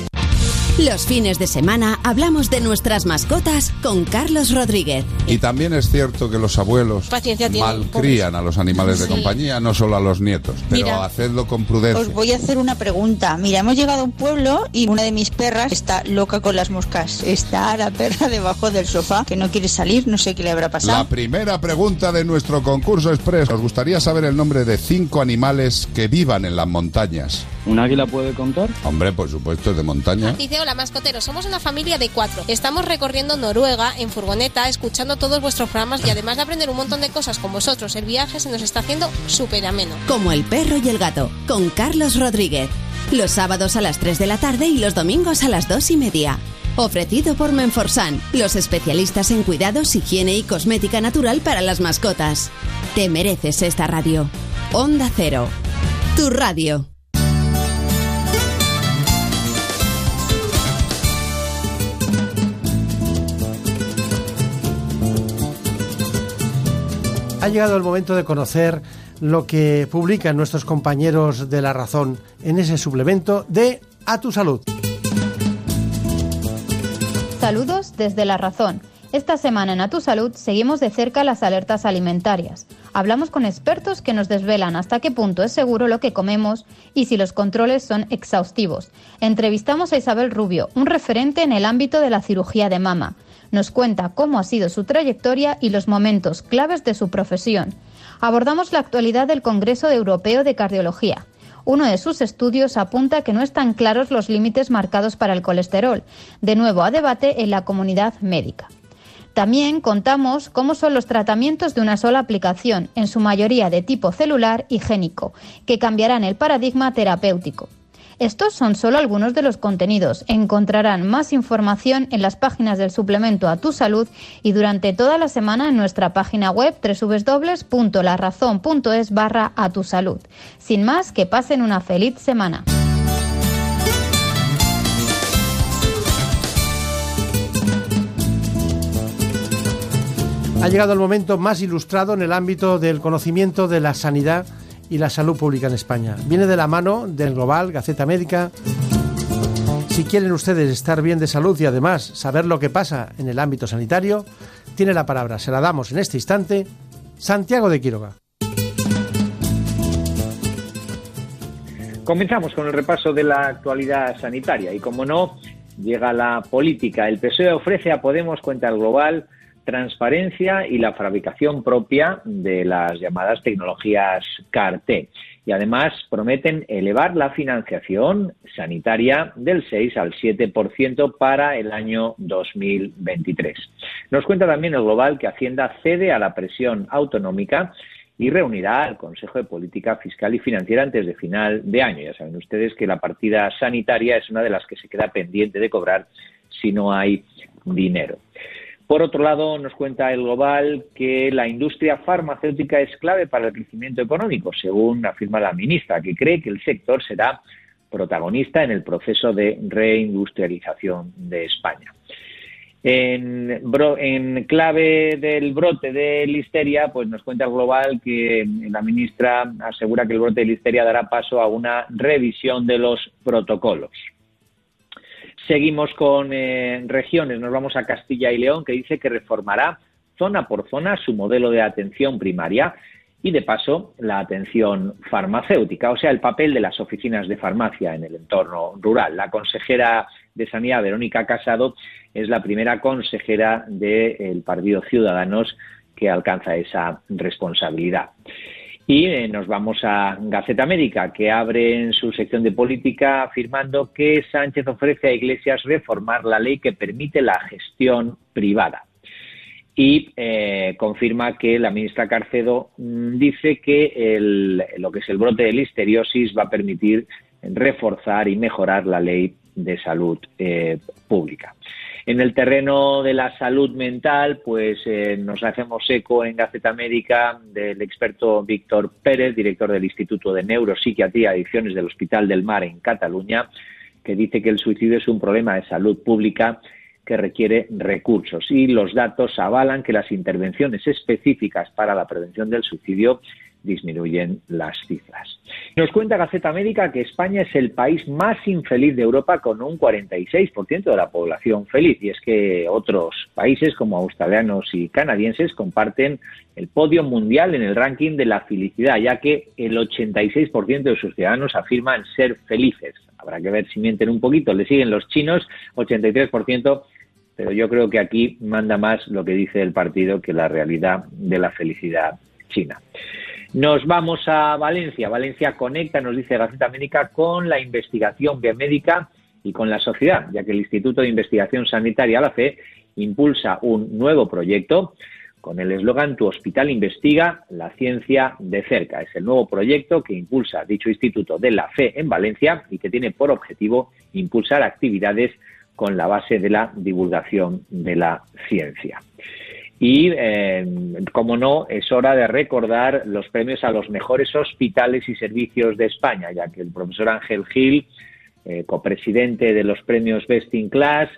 Los fines de semana hablamos de nuestras mascotas con Carlos Rodríguez. Y también es cierto que los abuelos Paciencia malcrían a los animales de Sí. compañía, no solo a los nietos, pero Mira, hacedlo con prudencia. Os voy a hacer una pregunta. Mira, hemos llegado a un pueblo y una de mis perras está loca con las moscas. Está la perra debajo del sofá que no quiere salir, no sé qué le habrá pasado. La primera pregunta de nuestro concurso express. Os gustaría saber el nombre de cinco animales que vivan en las montañas. ¿Un águila puede contar? Hombre, por supuesto, es de montaña. Dice, hola mascoteros, somos una familia de cuatro. Estamos recorriendo Noruega en furgoneta, escuchando todos vuestros programas y además de aprender un montón de cosas con vosotros, el viaje se nos está haciendo súper ameno. Como el perro y el gato, con Carlos Rodríguez. Los sábados a las 3 de la tarde y los domingos a las 2 y media. Ofrecido por Menforsan, los especialistas en cuidados, higiene y cosmética natural para las mascotas. Te mereces esta radio. Onda Cero. Tu radio. Ha llegado el momento de conocer lo que publican nuestros compañeros de La Razón en ese suplemento de A tu Salud. Saludos desde La Razón. Esta semana en A Tu Salud seguimos de cerca las alertas alimentarias. Hablamos con expertos que nos desvelan hasta qué punto es seguro lo que comemos y si los controles son exhaustivos. Entrevistamos a Isabel Rubio, un referente en el ámbito de la cirugía de mama. Nos cuenta cómo ha sido su trayectoria y los momentos claves de su profesión. Abordamos la actualidad del Congreso Europeo de Cardiología. Uno de sus estudios apunta que no están claros los límites marcados para el colesterol, de nuevo a debate en la comunidad médica. También contamos cómo son los tratamientos de una sola aplicación, en su mayoría de tipo celular y génico, que cambiarán el paradigma terapéutico. Estos son solo algunos de los contenidos. Encontrarán más información en las páginas del suplemento a tu salud y durante toda la semana en nuestra página web www.larazón.es barra a tu salud. Sin más, que pasen una feliz semana. Ha llegado el momento más ilustrado en el ámbito del conocimiento de la sanidad y la salud pública en España. Viene de la mano del Global, Gaceta Médica. Si quieren ustedes estar bien de salud y además saber lo que pasa en el ámbito sanitario, tiene la palabra, se la damos en este instante, Santiago de Quiroga. Comenzamos con el repaso de la actualidad sanitaria y, como no, llega la política. El PSOE ofrece a Podemos cuenta global transparencia y la fabricación propia de las llamadas tecnologías CAR-T. Y además prometen elevar la financiación sanitaria del 6 al 7% para el año 2023. Nos cuenta también el Global que Hacienda cede a la presión autonómica y reunirá al Consejo de Política Fiscal y Financiera antes de final de año. Ya saben ustedes que la partida sanitaria es una de las que se queda pendiente de cobrar si no hay dinero. Por otro lado, nos cuenta el Global que la industria farmacéutica es clave para el crecimiento económico, según afirma la ministra, que cree que el sector será protagonista en el proceso de reindustrialización de España. En, clave del brote de listeria, pues nos cuenta el Global que la ministra asegura que el brote de listeria dará paso a una revisión de los protocolos. Seguimos con eh, regiones, nos vamos a Castilla y León, que dice que reformará zona por zona su modelo de atención primaria y, de paso, la atención farmacéutica, o sea, el papel de las oficinas de farmacia en el entorno rural. La consejera de Sanidad, Verónica Casado, es la primera consejera del Partido Ciudadanos que alcanza esa responsabilidad. Y eh, nos vamos a Gaceta Médica, que abre en su sección de política afirmando que Sánchez ofrece a Iglesias reformar la ley que permite la gestión privada. Y eh, confirma que la ministra Carcedo mm, dice que lo que es el brote de listeriosis va a permitir reforzar y mejorar la ley de salud eh, pública. En el terreno de la salud mental, pues eh, nos hacemos eco en Gaceta Médica del experto Víctor Pérez, director del Instituto de Neuropsiquiatría y Adicciones del Hospital del Mar en Cataluña, que dice que el suicidio es un problema de salud pública que requiere recursos. Y los datos avalan que las intervenciones específicas para la prevención del suicidio disminuyen las cifras. Nos cuenta Gaceta Médica que España es el país más infeliz de Europa con un 46% de la población feliz y es que otros países como australianos y canadienses comparten el podio mundial en el ranking de la felicidad ya que el 86% de sus ciudadanos afirman ser felices. Habrá que ver si mienten un poquito, le siguen los chinos, 83%, pero yo creo que aquí manda más lo que dice el partido que la realidad de la felicidad china. Nos vamos a Valencia. Valencia conecta, nos dice Gaceta Médica, con la investigación biomédica y con la sociedad, ya que el Instituto de Investigación Sanitaria, la FE, impulsa un nuevo proyecto con el eslogan Tu hospital investiga la ciencia de cerca. Es el nuevo proyecto que impulsa dicho instituto de la FE en Valencia y que tiene por objetivo impulsar actividades con la base de la divulgación de la ciencia. Y, eh, como no, es hora de recordar los premios a los mejores hospitales y servicios de España, ya que el profesor Ángel Gil, eh, copresidente de los premios Best in Class,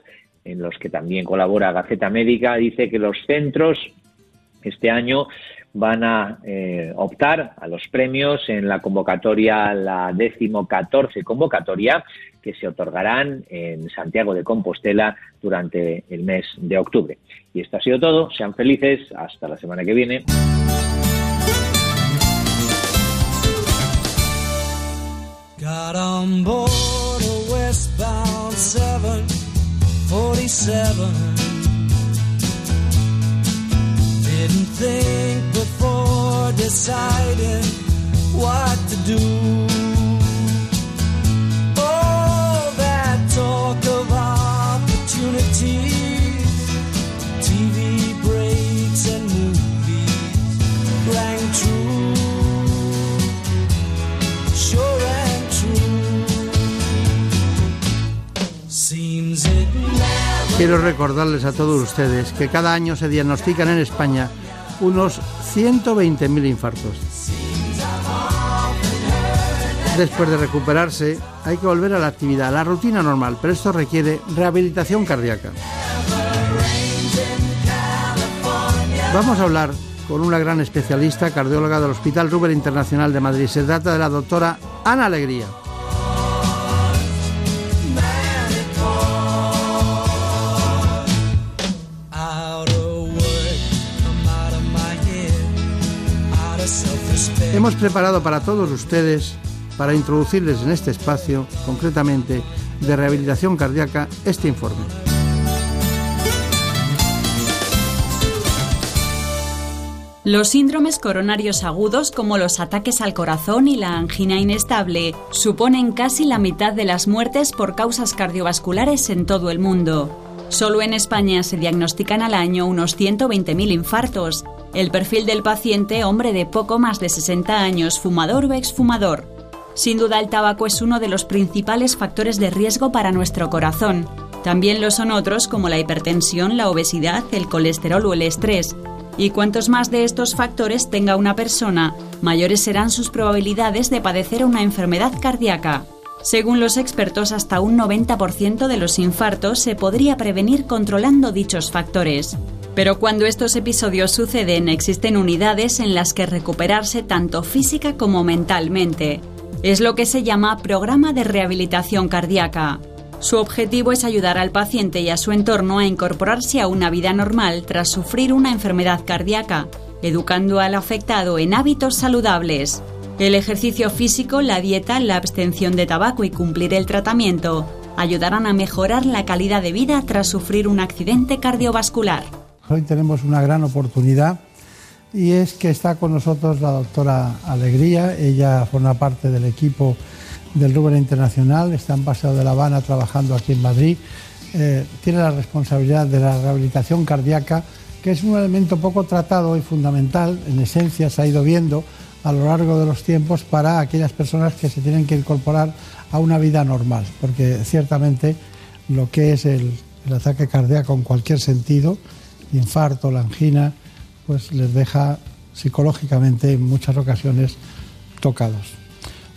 en los que también colabora Gaceta Médica, dice que los centros este año van a eh, optar a los premios en la convocatoria, la décimo catorce convocatoria, que se otorgarán en Santiago de Compostela durante el mes de octubre. Y esto ha sido todo. Sean felices. Hasta la semana que viene. Got on board a westbound 747. Didn't think before deciding what to do. Quiero recordarles a todos ustedes que cada año se diagnostican en España unos 120.000 infartos. Después de recuperarse, hay que volver a la actividad, a la rutina normal, pero esto requiere rehabilitación cardíaca. Vamos a hablar con una gran especialista, cardióloga del Hospital Ruber Internacional de Madrid. Se trata de la doctora Ana Alegría. Hemos preparado para todos ustedes para introducirles en este espacio, concretamente de rehabilitación cardíaca, este informe. Los síndromes coronarios agudos, como los ataques al corazón y la angina inestable, suponen casi la mitad de las muertes por causas cardiovasculares en todo el mundo. Solo en España se diagnostican al año unos 120.000 infartos. El perfil del paciente, hombre de poco más de 60 años, fumador o exfumador. Sin duda el tabaco es uno de los principales factores de riesgo para nuestro corazón. También lo son otros como la hipertensión, la obesidad, el colesterol o el estrés. Y cuantos más de estos factores tenga una persona, mayores serán sus probabilidades de padecer una enfermedad cardíaca. Según los expertos, hasta un 90% de los infartos se podría prevenir controlando dichos factores. Pero cuando estos episodios suceden, existen unidades en las que recuperarse tanto física como mentalmente. Es lo que se llama programa de rehabilitación cardíaca. Su objetivo es ayudar al paciente y a su entorno a incorporarse a una vida normal tras sufrir una enfermedad cardíaca, educando al afectado en hábitos saludables. El ejercicio físico, la dieta, la abstención de tabaco y cumplir el tratamiento ayudarán a mejorar la calidad de vida tras sufrir un accidente cardiovascular. Hoy tenemos una gran oportunidad y es que está con nosotros la doctora Alegría. Ella forma parte del equipo del Rubén Internacional, está en Paseo de La Habana trabajando aquí en Madrid. Eh, tiene la responsabilidad de la rehabilitación cardíaca, que es un elemento poco tratado y fundamental, en esencia se ha ido viendo a lo largo de los tiempos para aquellas personas que se tienen que incorporar a una vida normal, porque ciertamente lo que es el, el ataque cardíaco en cualquier sentido, infarto, la angina, pues les deja psicológicamente en muchas ocasiones tocados.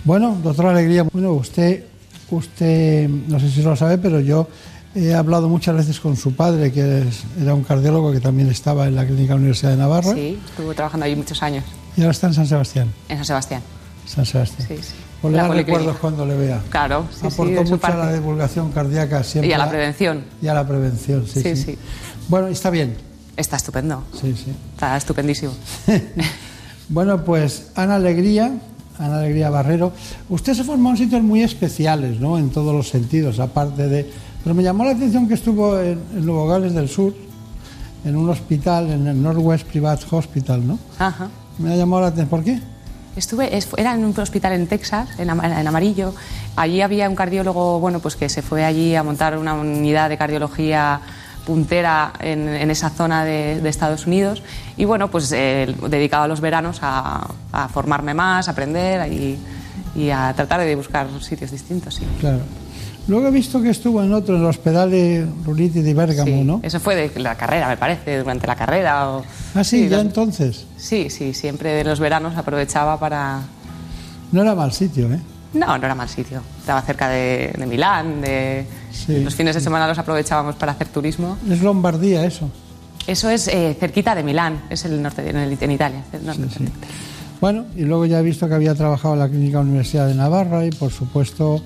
Bueno, doctora Alegría, bueno, usted, usted, no sé si lo sabe, pero yo he hablado muchas veces con su padre, que era un cardiólogo que también estaba en la Clínica Universidad de Navarra. Sí, estuvo trabajando allí muchos años. Y ahora está en San Sebastián. En San Sebastián. San Sebastián. Sí, sí. Pues le recuerdos cuando le vea. Claro, sí, Aportó sí, mucho a la divulgación cardíaca siempre. Y a la prevención. Y a la prevención, sí, Sí, sí. sí. Bueno, está bien. Está estupendo. Sí, sí. Está estupendísimo. Bueno, pues Ana Alegría, Ana Alegría Barrero, usted se formó en sitios muy especiales, ¿no? En todos los sentidos, aparte de... Pero me llamó la atención que estuvo en, en Nuevo Gales del Sur, en un hospital, en el Northwest Private Hospital, ¿no? Ajá. Me ha llamado la atención. ¿Por qué? Estuve, es- era en un hospital en Texas, en, en Amarillo. Allí había un cardiólogo, bueno, pues que se fue allí a montar una unidad de cardiología puntera en, en esa zona de, de Estados Unidos y bueno, pues eh, dedicado a los veranos a, a formarme más, a aprender y, y a tratar de buscar sitios distintos. Sí. Claro. Luego he visto que estuvo en otro, en el Hospital de Ruliti de Bérgamo, ¿no? Eso fue de la carrera, me parece, durante la carrera. O... Ah, sí, ya los- entonces. Sí, sí, siempre de los veranos aprovechaba para... No era mal sitio, ¿eh? No, no era mal sitio. Estaba cerca de, de Milán, de... Sí. Los fines de semana los aprovechábamos para hacer turismo. Es Lombardía eso. Eso es eh, cerquita de Milán, es el norte, en, el- en Italia. el norte. Bueno, y luego ya he visto que había trabajado en la Clínica Universidad de Navarra y por supuesto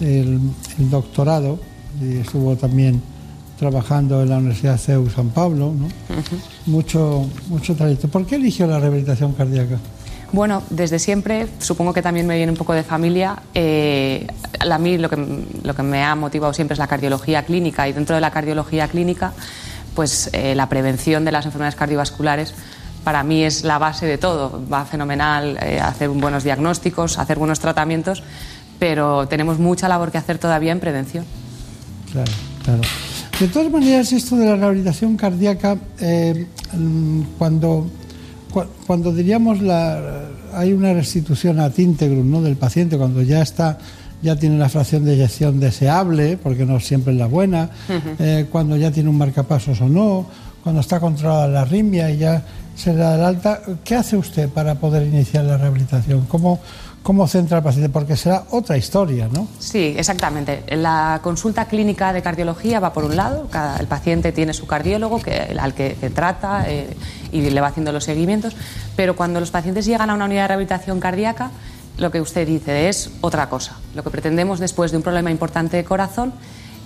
el, el doctorado, y estuvo también trabajando en la Universidad CEU San Pablo, ¿no? mucho, mucho trayecto. ¿Por qué eligió la rehabilitación cardíaca? Bueno, desde siempre, supongo que también me viene un poco de familia. eh, a mí lo que, lo que me ha motivado siempre es la cardiología clínica y dentro de la cardiología clínica, pues eh, la prevención de las enfermedades cardiovasculares para mí es la base de todo. Va fenomenal eh, hacer buenos diagnósticos, hacer buenos tratamientos, pero tenemos mucha labor que hacer todavía en prevención. Claro, claro. De todas maneras, esto de la rehabilitación cardíaca, mm, cuando, cua- cuando diríamos la, hay una restitución ad integrum ¿no? del paciente, cuando ya está ya tiene la fracción de eyección deseable, porque no siempre es la buena, eh, cuando ya tiene un marcapasos o no, cuando está controlada la arritmia y ya se le da el alta, ¿qué hace usted para poder iniciar la rehabilitación? ¿Cómo, cómo centra al paciente? Porque será otra historia, ¿no? Sí, exactamente. La consulta clínica de cardiología va por un lado, cada, el paciente tiene su cardiólogo que, al que, que trata eh, y le va haciendo los seguimientos, pero cuando los pacientes llegan a una unidad de rehabilitación cardíaca, lo que usted dice es otra cosa. Lo que pretendemos después de un problema importante de corazón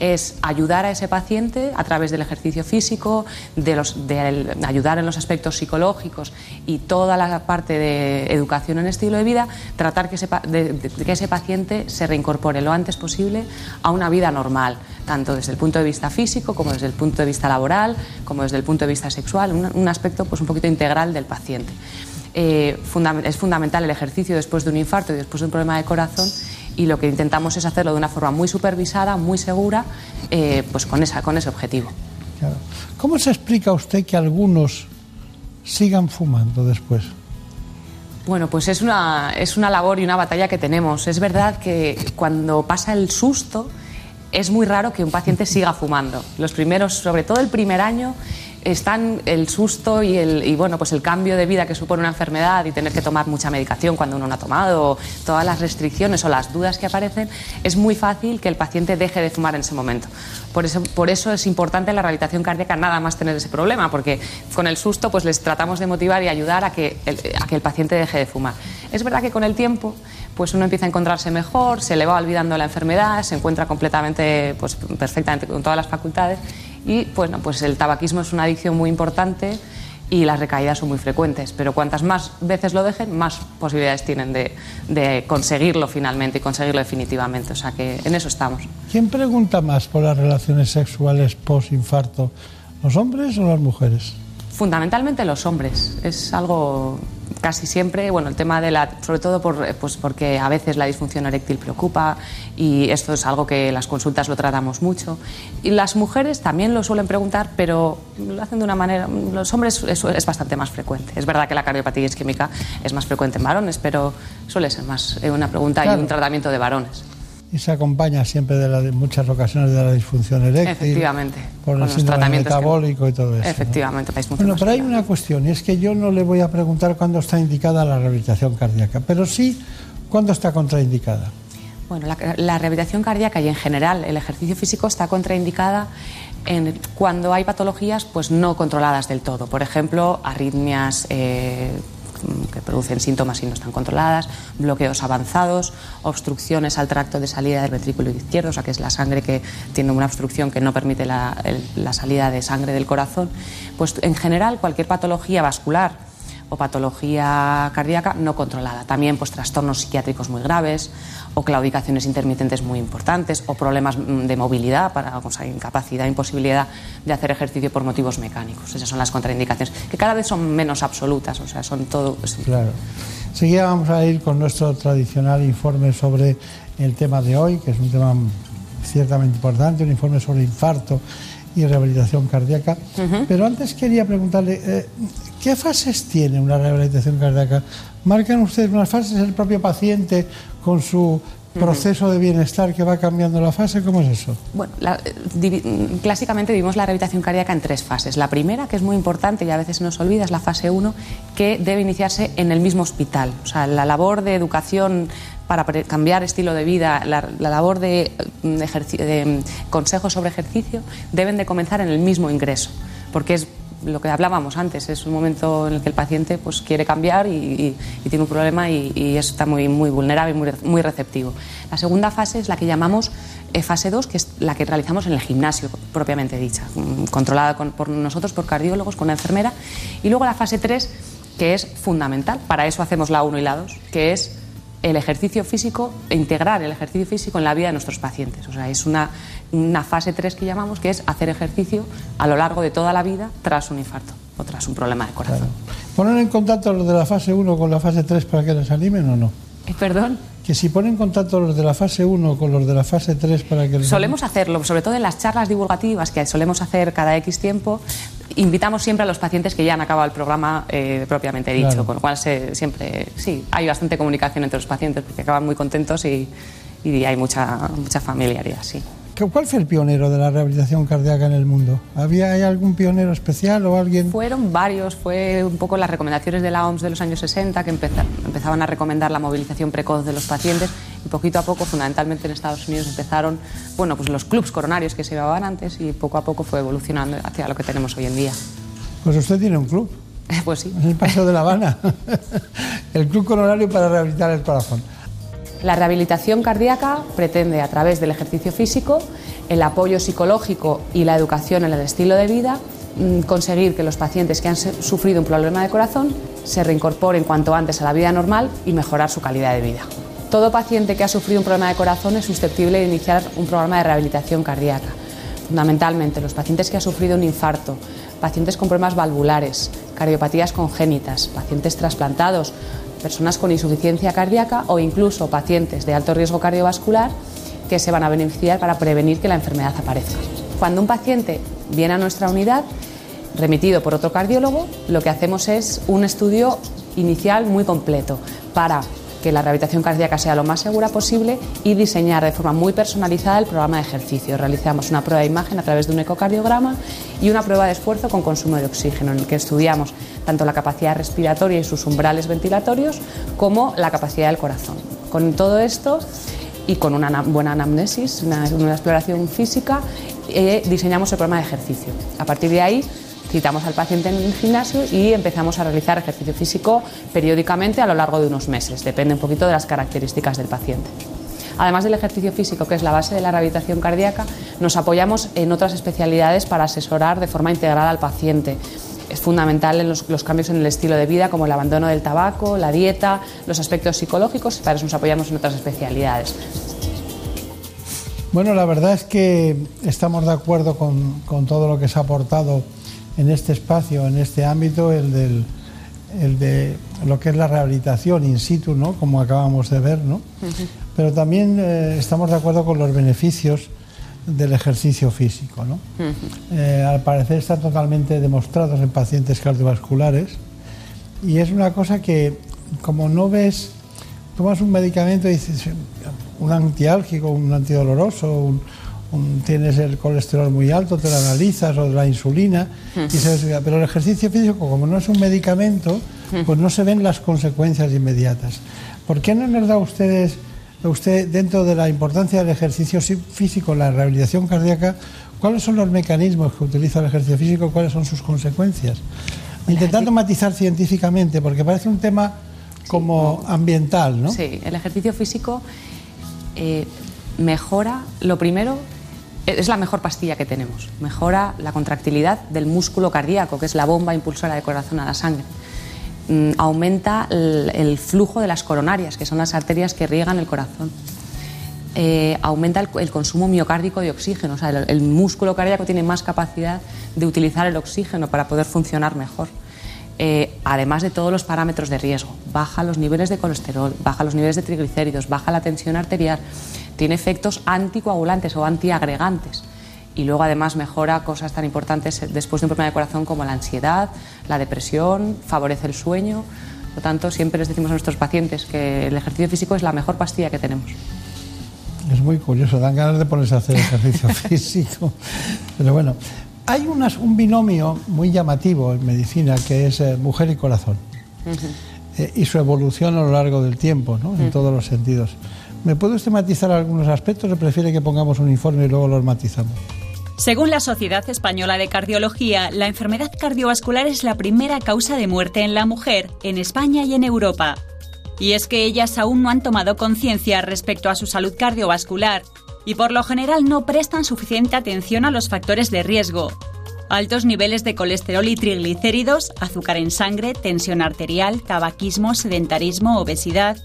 es ayudar a ese paciente a través del ejercicio físico, de, los, de ayudar en los aspectos psicológicos y toda la parte de educación en estilo de vida, tratar que ese, de, que ese paciente se reincorpore lo antes posible a una vida normal, tanto desde el punto de vista físico como desde el punto de vista laboral, como desde el punto de vista sexual, un, un aspecto pues, un poquito integral del paciente. Eh, es fundamental el ejercicio después de un infarto y después de un problema de corazón y lo que intentamos es hacerlo de una forma muy supervisada, muy segura, eh, pues con, esa, con ese objetivo. ¿Cómo se explica usted que algunos sigan fumando después? Bueno, pues es una, es una labor y una batalla que tenemos. Es verdad que cuando pasa el susto es muy raro que un paciente siga fumando. Los primeros, sobre todo el primer año, están el susto y el, y bueno, pues el cambio de vida que supone una enfermedad y tener que tomar mucha medicación cuando uno no ha tomado, todas las restricciones o las dudas que aparecen, es muy fácil que el paciente deje de fumar en ese momento. Por eso, por eso es importante la rehabilitación cardíaca nada más tener ese problema, porque con el susto pues les tratamos de motivar y ayudar a que el, a que el paciente deje de fumar. Es verdad que con el tiempo pues uno empieza a encontrarse mejor, se le va olvidando la enfermedad, se encuentra completamente, pues perfectamente con todas las facultades y bueno, pues el tabaquismo es una adicción muy importante y las recaídas son muy frecuentes, pero cuantas más veces lo dejen, más posibilidades tienen de, de, conseguirlo finalmente y conseguirlo definitivamente. O sea que en eso estamos. ¿Quién pregunta más por las relaciones sexuales post-infarto, los hombres o las mujeres? Fundamentalmente los hombres. Es algo casi siempre, bueno, el tema de la, sobre todo por, pues porque a veces la disfunción eréctil preocupa y esto es algo que las consultas lo tratamos mucho. Y las mujeres también lo suelen preguntar, pero lo hacen de una manera, los hombres eso es bastante más frecuente. Es verdad que la cardiopatía isquémica es más frecuente en varones, pero suele ser más una pregunta claro. y un tratamiento de varones y se acompaña siempre de, la, de, muchas ocasiones de la disfunción eréctil. Efectivamente. Por el síndrome metabólico que... y todo eso. Efectivamente, ¿no? Bueno, pero hay una cuestión, y es que yo no le voy a preguntar cuándo está indicada la rehabilitación cardíaca, pero sí cuándo está contraindicada. Bueno, la, la rehabilitación cardíaca y en general el ejercicio físico está contraindicada en, cuando hay patologías pues no controladas del todo. Por ejemplo, arritmias. Eh, que producen síntomas y no están controladas, bloqueos avanzados, obstrucciones al tracto de salida del ventrículo izquierdo, o sea que es la sangre que tiene una obstrucción que no permite la, la salida de sangre del corazón. Pues en general cualquier patología vascular o patología cardíaca no controlada. También pues trastornos psiquiátricos muy graves o claudicaciones intermitentes muy importantes o problemas de movilidad para o sea, incapacidad, imposibilidad de hacer ejercicio por motivos mecánicos. Esas son las contraindicaciones que cada vez son menos absolutas, o sea, son todo Claro. Seguida vamos a ir con nuestro tradicional informe sobre el tema de hoy, que es un tema ciertamente importante, un informe sobre infarto y rehabilitación cardíaca. Uh -huh. Pero antes quería preguntarle, eh, ¿qué fases tiene una rehabilitación cardíaca? ¿Marcan ustedes unas fases el propio paciente con su proceso de bienestar que va cambiando la fase? ¿Cómo es eso? Bueno, la, divi, clásicamente vivimos la rehabilitación cardíaca en tres fases. La primera, que es muy importante y a veces se nos olvida, es la fase 1, que debe iniciarse en el mismo hospital. O sea, la labor de educación para cambiar estilo de vida, la, la labor de, de, de, consejos sobre ejercicio deben de comenzar en el mismo ingreso, porque es lo que hablábamos antes, es un momento en el que el paciente pues, quiere cambiar y, tiene un problema y, está muy, muy vulnerable y muy, muy receptivo. La segunda fase es la que llamamos eh, fase 2, que es la que realizamos en el gimnasio propiamente dicha, controlada con, por nosotros, por cardiólogos, con la enfermera. Y luego la fase 3, que es fundamental, para eso hacemos la 1 y la 2, que es el ejercicio físico, integrar el ejercicio físico en la vida de nuestros pacientes. O sea, es una, una fase 3 que llamamos, que es hacer ejercicio a lo largo de toda la vida tras un infarto o tras un problema de corazón. Claro. ¿Ponen en contacto los de la fase 1 con la fase 3 para que les animen o no? Eh, ¿Perdón? Que si ponen en contacto los de la fase 1 con los de la fase 3 para que Solemos hacerlo, sobre todo en las charlas divulgativas que solemos hacer cada X tiempo, invitamos siempre a los pacientes que ya han acabado el programa eh, propiamente dicho, claro. con lo cual se, siempre, sí, hay bastante comunicación entre los pacientes porque acaban muy contentos y, y hay mucha, mucha familiaridad, sí. ¿Cuál fue el pionero de la rehabilitación cardíaca en el mundo? ¿Había hay algún pionero especial o alguien? Fueron varios, fue un poco las recomendaciones de la OMS de los años 60 que empezaban a recomendar la movilización precoz de los pacientes y poquito a poco, fundamentalmente en Estados Unidos, empezaron bueno, pues los clubs coronarios que se llevaban antes y poco a poco fue evolucionando hacia lo que tenemos hoy en día. Pues usted tiene un club. Pues sí. En el Paseo de La Habana. el Club Coronario para rehabilitar el corazón. La rehabilitación cardíaca pretende, a través del ejercicio físico, el apoyo psicológico y la educación en el estilo de vida, mm, conseguir que los pacientes que han sufrido un problema de corazón se reincorporen cuanto antes a la vida normal y mejorar su calidad de vida. Todo paciente que ha sufrido un problema de corazón es susceptible de iniciar un programa de rehabilitación cardíaca. Fundamentalmente los pacientes que han sufrido un infarto, pacientes con problemas valvulares, cardiopatías congénitas, pacientes trasplantados, personas con insuficiencia cardíaca o incluso pacientes de alto riesgo cardiovascular que se van a beneficiar para prevenir que la enfermedad aparezca. Cuando un paciente viene a nuestra unidad, remitido por otro cardiólogo, lo que hacemos es un estudio inicial muy completo para que la rehabilitación cardíaca sea lo más segura posible y diseñar de forma muy personalizada el programa de ejercicio. Realizamos una prueba de imagen a través de un ecocardiograma y una prueba de esfuerzo con consumo de oxígeno, en el que estudiamos tanto la capacidad respiratoria y sus umbrales ventilatorios como la capacidad del corazón. Con todo esto y con una buena anamnesis, una, exploración física, eh, diseñamos el programa de ejercicio. A partir de ahí citamos al paciente en el gimnasio y empezamos a realizar ejercicio físico periódicamente a lo largo de unos meses. Depende un poquito de las características del paciente. Además del ejercicio físico, que es la base de la rehabilitación cardíaca, nos apoyamos en otras especialidades para asesorar de forma integral al paciente. Es fundamental en los, cambios en el estilo de vida, como el abandono del tabaco, la dieta, los aspectos psicológicos, y para eso nos apoyamos en otras especialidades. Bueno, la verdad es que estamos de acuerdo con, con todo lo que se ha aportado en este espacio, en este ámbito, el, del, el de lo que es la rehabilitación in situ, ¿no? como acabamos de ver, ¿no? pero también eh, estamos de acuerdo con los beneficios del ejercicio físico. ¿no? Eh, al parecer están totalmente demostrados en pacientes cardiovasculares y es una cosa que como no ves, tomas un medicamento y dices, un antiálgico, un antidoloroso, un, tienes el colesterol muy alto, te lo analizas, o la insulina, pero el ejercicio físico, como no es un medicamento, pues no se ven las consecuencias inmediatas. ¿Por qué no nos da ustedes, usted, dentro de la importancia del ejercicio físico, la rehabilitación cardíaca, cuáles son los mecanismos que utiliza el ejercicio físico, cuáles son sus consecuencias? Intentando matizar científicamente, porque parece un tema como ambiental, ¿no? Sí, el ejercicio físico eh, mejora, lo primero, es la mejor pastilla que tenemos. Mejora la contractilidad del músculo cardíaco, que es la bomba impulsora de corazón a la sangre. Mm, aumenta el, flujo de las coronarias, que son las arterias que riegan el corazón. Eh, aumenta el, consumo miocárdico de oxígeno, o sea, el, músculo cardíaco tiene más capacidad de utilizar el oxígeno para poder funcionar mejor. Eh, además de todos los parámetros de riesgo, baja los niveles de colesterol, baja los niveles de triglicéridos, baja la tensión arterial, tiene efectos anticoagulantes o antiagregantes y luego además mejora cosas tan importantes después de un problema de corazón como la ansiedad, la depresión, favorece el sueño. Por lo tanto, siempre les decimos a nuestros pacientes que el ejercicio físico es la mejor pastilla que tenemos. Es muy curioso, dan ganas de ponerse a hacer ejercicio físico. Pero bueno, hay un binomio muy llamativo en medicina que es eh, mujer y corazón. Eh, y su evolución a lo largo del tiempo, ¿no? en todos los sentidos. ¿Me puede usted matizar algunos aspectos o prefiere que pongamos un informe y luego los matizamos? Según la Sociedad Española de Cardiología, la enfermedad cardiovascular es la primera causa de muerte en la mujer, en España y en Europa. Y es que ellas aún no han tomado conciencia respecto a su salud cardiovascular y por lo general no prestan suficiente atención a los factores de riesgo. Altos niveles de colesterol y triglicéridos, azúcar en sangre, tensión arterial, tabaquismo, sedentarismo, obesidad,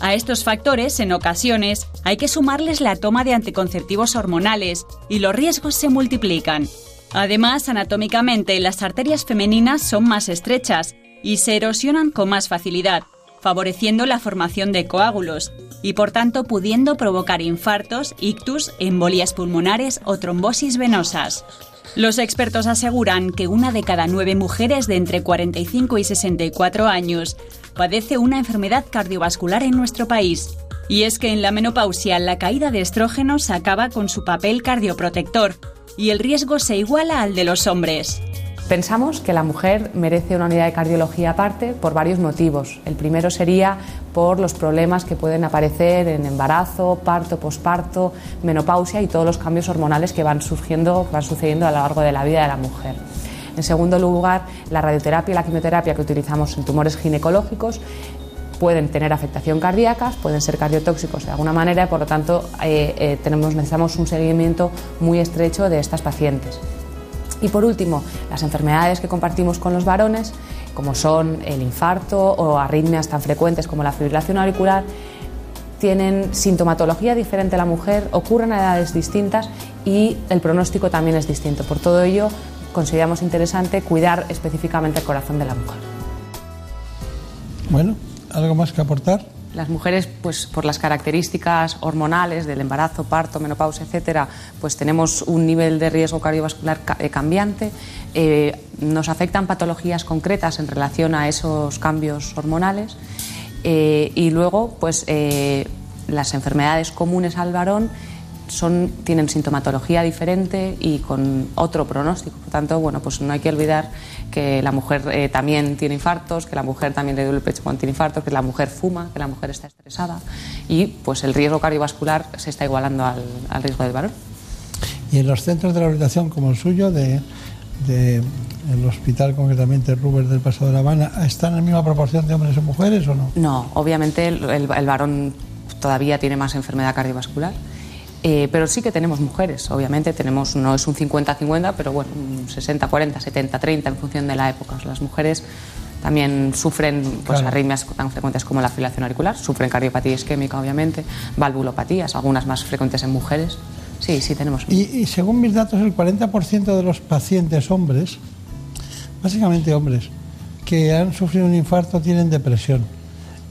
a estos factores, en ocasiones, hay que sumarles la toma de anticonceptivos hormonales y los riesgos se multiplican. Además, anatómicamente, las arterias femeninas son más estrechas y se erosionan con más facilidad, favoreciendo la formación de coágulos y por tanto pudiendo provocar infartos, ictus, embolias pulmonares o trombosis venosas. Los expertos aseguran que una de cada nueve mujeres de entre 45 y 64 años padece una enfermedad cardiovascular en nuestro país. Y es que en la menopausia la caída de estrógenos acaba con su papel cardioprotector y el riesgo se iguala al de los hombres. Pensamos que la mujer merece una unidad de cardiología aparte por varios motivos. El primero sería por los problemas que pueden aparecer en embarazo, parto, posparto, menopausia y todos los cambios hormonales que van surgiendo, van sucediendo a lo largo de la vida de la mujer. En segundo lugar, la radioterapia y la quimioterapia que utilizamos en tumores ginecológicos pueden tener afectación cardíaca, pueden ser cardiotóxicos de alguna manera y por lo tanto eh, eh, tenemos, necesitamos un seguimiento muy estrecho de estas pacientes. Y por último, las enfermedades que compartimos con los varones, como son el infarto o arritmias tan frecuentes como la fibrilación auricular, tienen sintomatología diferente a la mujer, ocurren a edades distintas y el pronóstico también es distinto. Por todo ello, consideramos interesante cuidar específicamente el corazón de la mujer. Bueno, ¿algo más que aportar? Las mujeres, pues por las características hormonales del embarazo, parto, menopausia, etcétera, pues tenemos un nivel de riesgo cardiovascular eh, cambiante. Eh, nos afectan patologías concretas en relación a esos cambios hormonales. Eh, y luego, pues las enfermedades comunes al varón son, tienen sintomatología diferente y con otro pronóstico. Por tanto, bueno, pues no hay que olvidar que la mujer eh, también tiene infartos, que la mujer también le duele el pecho cuando tiene infartos, que la mujer fuma, que la mujer está estresada y pues el riesgo cardiovascular se está igualando al, riesgo del varón. Y en los centros de rehabilitación como el suyo, de, el hospital concretamente Ruber del Paso de la Habana, ¿están en la misma proporción de hombres y mujeres o no? No, obviamente el varón todavía tiene más enfermedad cardiovascular eh, pero sí que tenemos mujeres, obviamente tenemos, no es un 50-50, pero bueno, un 60-40, 70-30 en función de la época. Las mujeres también sufren pues, arritmias tan frecuentes como la filación auricular, sufren cardiopatía isquémica, obviamente, valvulopatías, algunas más frecuentes en mujeres. Sí, sí tenemos. Y, y según mis datos, el 40% de los pacientes hombres, básicamente hombres, que han sufrido un infarto tienen depresión.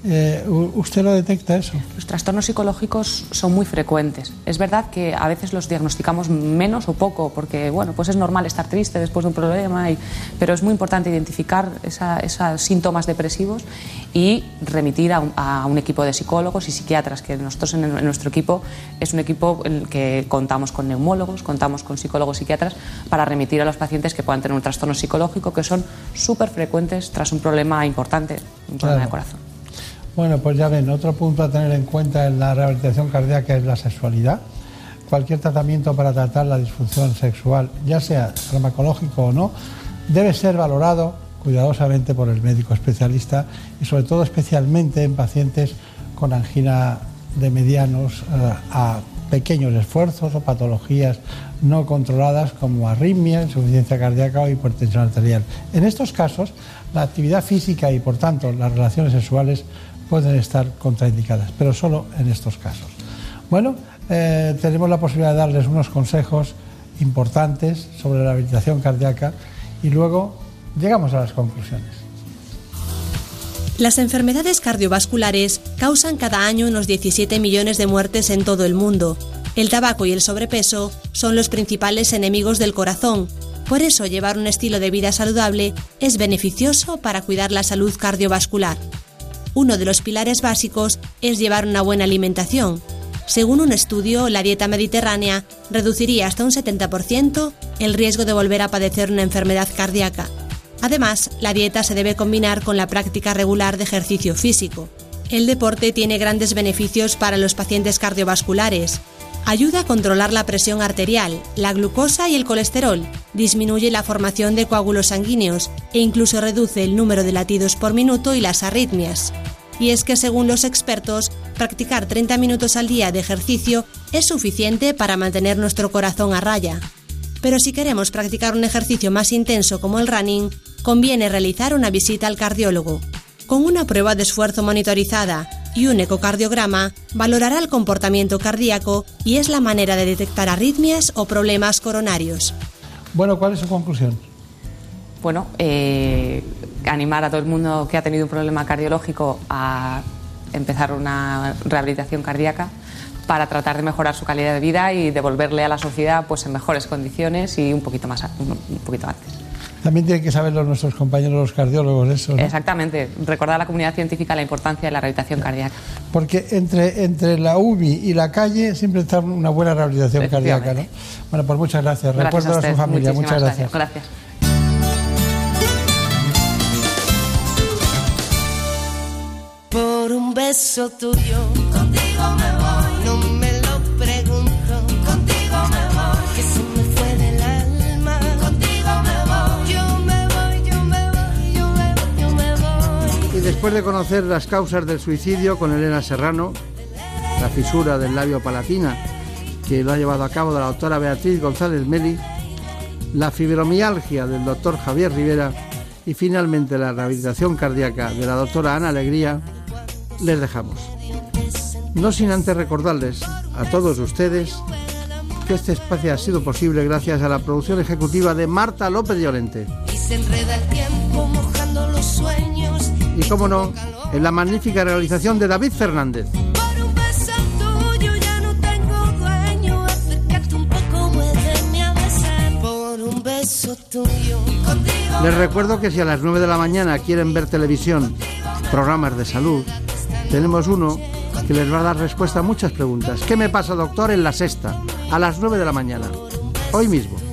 Eh, ¿Usted lo detecta eso? Los trastornos psicológicos son muy frecuentes. Es verdad que a veces los diagnosticamos menos o poco, porque bueno, pues es normal estar triste después de un problema, pero es muy importante identificar esos síntomas depresivos y remitir a un, equipo de psicólogos y psiquiatras, que nosotros en, en, nuestro equipo es un equipo en el que contamos con neumólogos, contamos con psicólogos psiquiatras para remitir a los pacientes que puedan tener un trastorno psicológico, que son súper frecuentes tras un problema importante, un problema de corazón. Bueno, pues ya ven, otro punto a tener en cuenta en la rehabilitación cardíaca es la sexualidad. Cualquier tratamiento para tratar la disfunción sexual, ya sea farmacológico o no, debe ser valorado cuidadosamente por el médico especialista y sobre todo especialmente en pacientes con angina de medianos eh, a pequeños esfuerzos o patologías no controladas como arritmia, insuficiencia cardíaca o hipertensión arterial. En estos casos, la actividad física y por tanto las relaciones sexuales pueden estar contraindicadas, pero solo en estos casos. Bueno, eh, tenemos la posibilidad de darles unos consejos importantes sobre la habilitación cardíaca y luego llegamos a las conclusiones. Las enfermedades cardiovasculares causan cada año unos 17 millones de muertes en todo el mundo. El tabaco y el sobrepeso son los principales enemigos del corazón. Por eso llevar un estilo de vida saludable es beneficioso para cuidar la salud cardiovascular. Uno de los pilares básicos es llevar una buena alimentación. Según un estudio, la dieta mediterránea reduciría hasta un 70% el riesgo de volver a padecer una enfermedad cardíaca. Además, la dieta se debe combinar con la práctica regular de ejercicio físico. El deporte tiene grandes beneficios para los pacientes cardiovasculares, Ayuda a controlar la presión arterial, la glucosa y el colesterol, disminuye la formación de coágulos sanguíneos e incluso reduce el número de latidos por minuto y las arritmias. Y es que según los expertos, practicar 30 minutos al día de ejercicio es suficiente para mantener nuestro corazón a raya. Pero si queremos practicar un ejercicio más intenso como el running, conviene realizar una visita al cardiólogo. Con una prueba de esfuerzo monitorizada y un ecocardiograma valorará el comportamiento cardíaco y es la manera de detectar arritmias o problemas coronarios. Bueno, ¿cuál es su conclusión? Bueno, eh, animar a todo el mundo que ha tenido un problema cardiológico a empezar una rehabilitación cardíaca para tratar de mejorar su calidad de vida y devolverle a la sociedad pues en mejores condiciones y un poquito más un poquito antes. También tienen que saberlo nuestros compañeros los cardiólogos eso. Exactamente, recordar a la comunidad científica la importancia de la rehabilitación cardíaca. Porque entre, entre la UBI y la calle siempre está una buena rehabilitación cardíaca. ¿no? Bueno, pues muchas gracias. Recuerdo a, su familia. Muchas gracias. gracias. Por un beso tuyo, voy. Después de conocer las causas del suicidio con Elena Serrano, la fisura del labio palatina, que lo ha llevado a cabo la doctora Beatriz González Meli, la fibromialgia del doctor Javier Rivera y finalmente la rehabilitación cardíaca de la doctora Ana Alegría, les dejamos. No sin antes recordarles a todos ustedes que este espacio ha sido posible gracias a la producción ejecutiva de Marta López Llorente. Y. Y cómo no, en la magnífica realización de David Fernández. Les recuerdo que si a las 9 de la mañana quieren ver televisión, programas de salud, tenemos uno que les va a dar respuesta a muchas preguntas. ¿Qué me pasa, doctor, en la sexta? A las 9 de la mañana. Hoy mismo.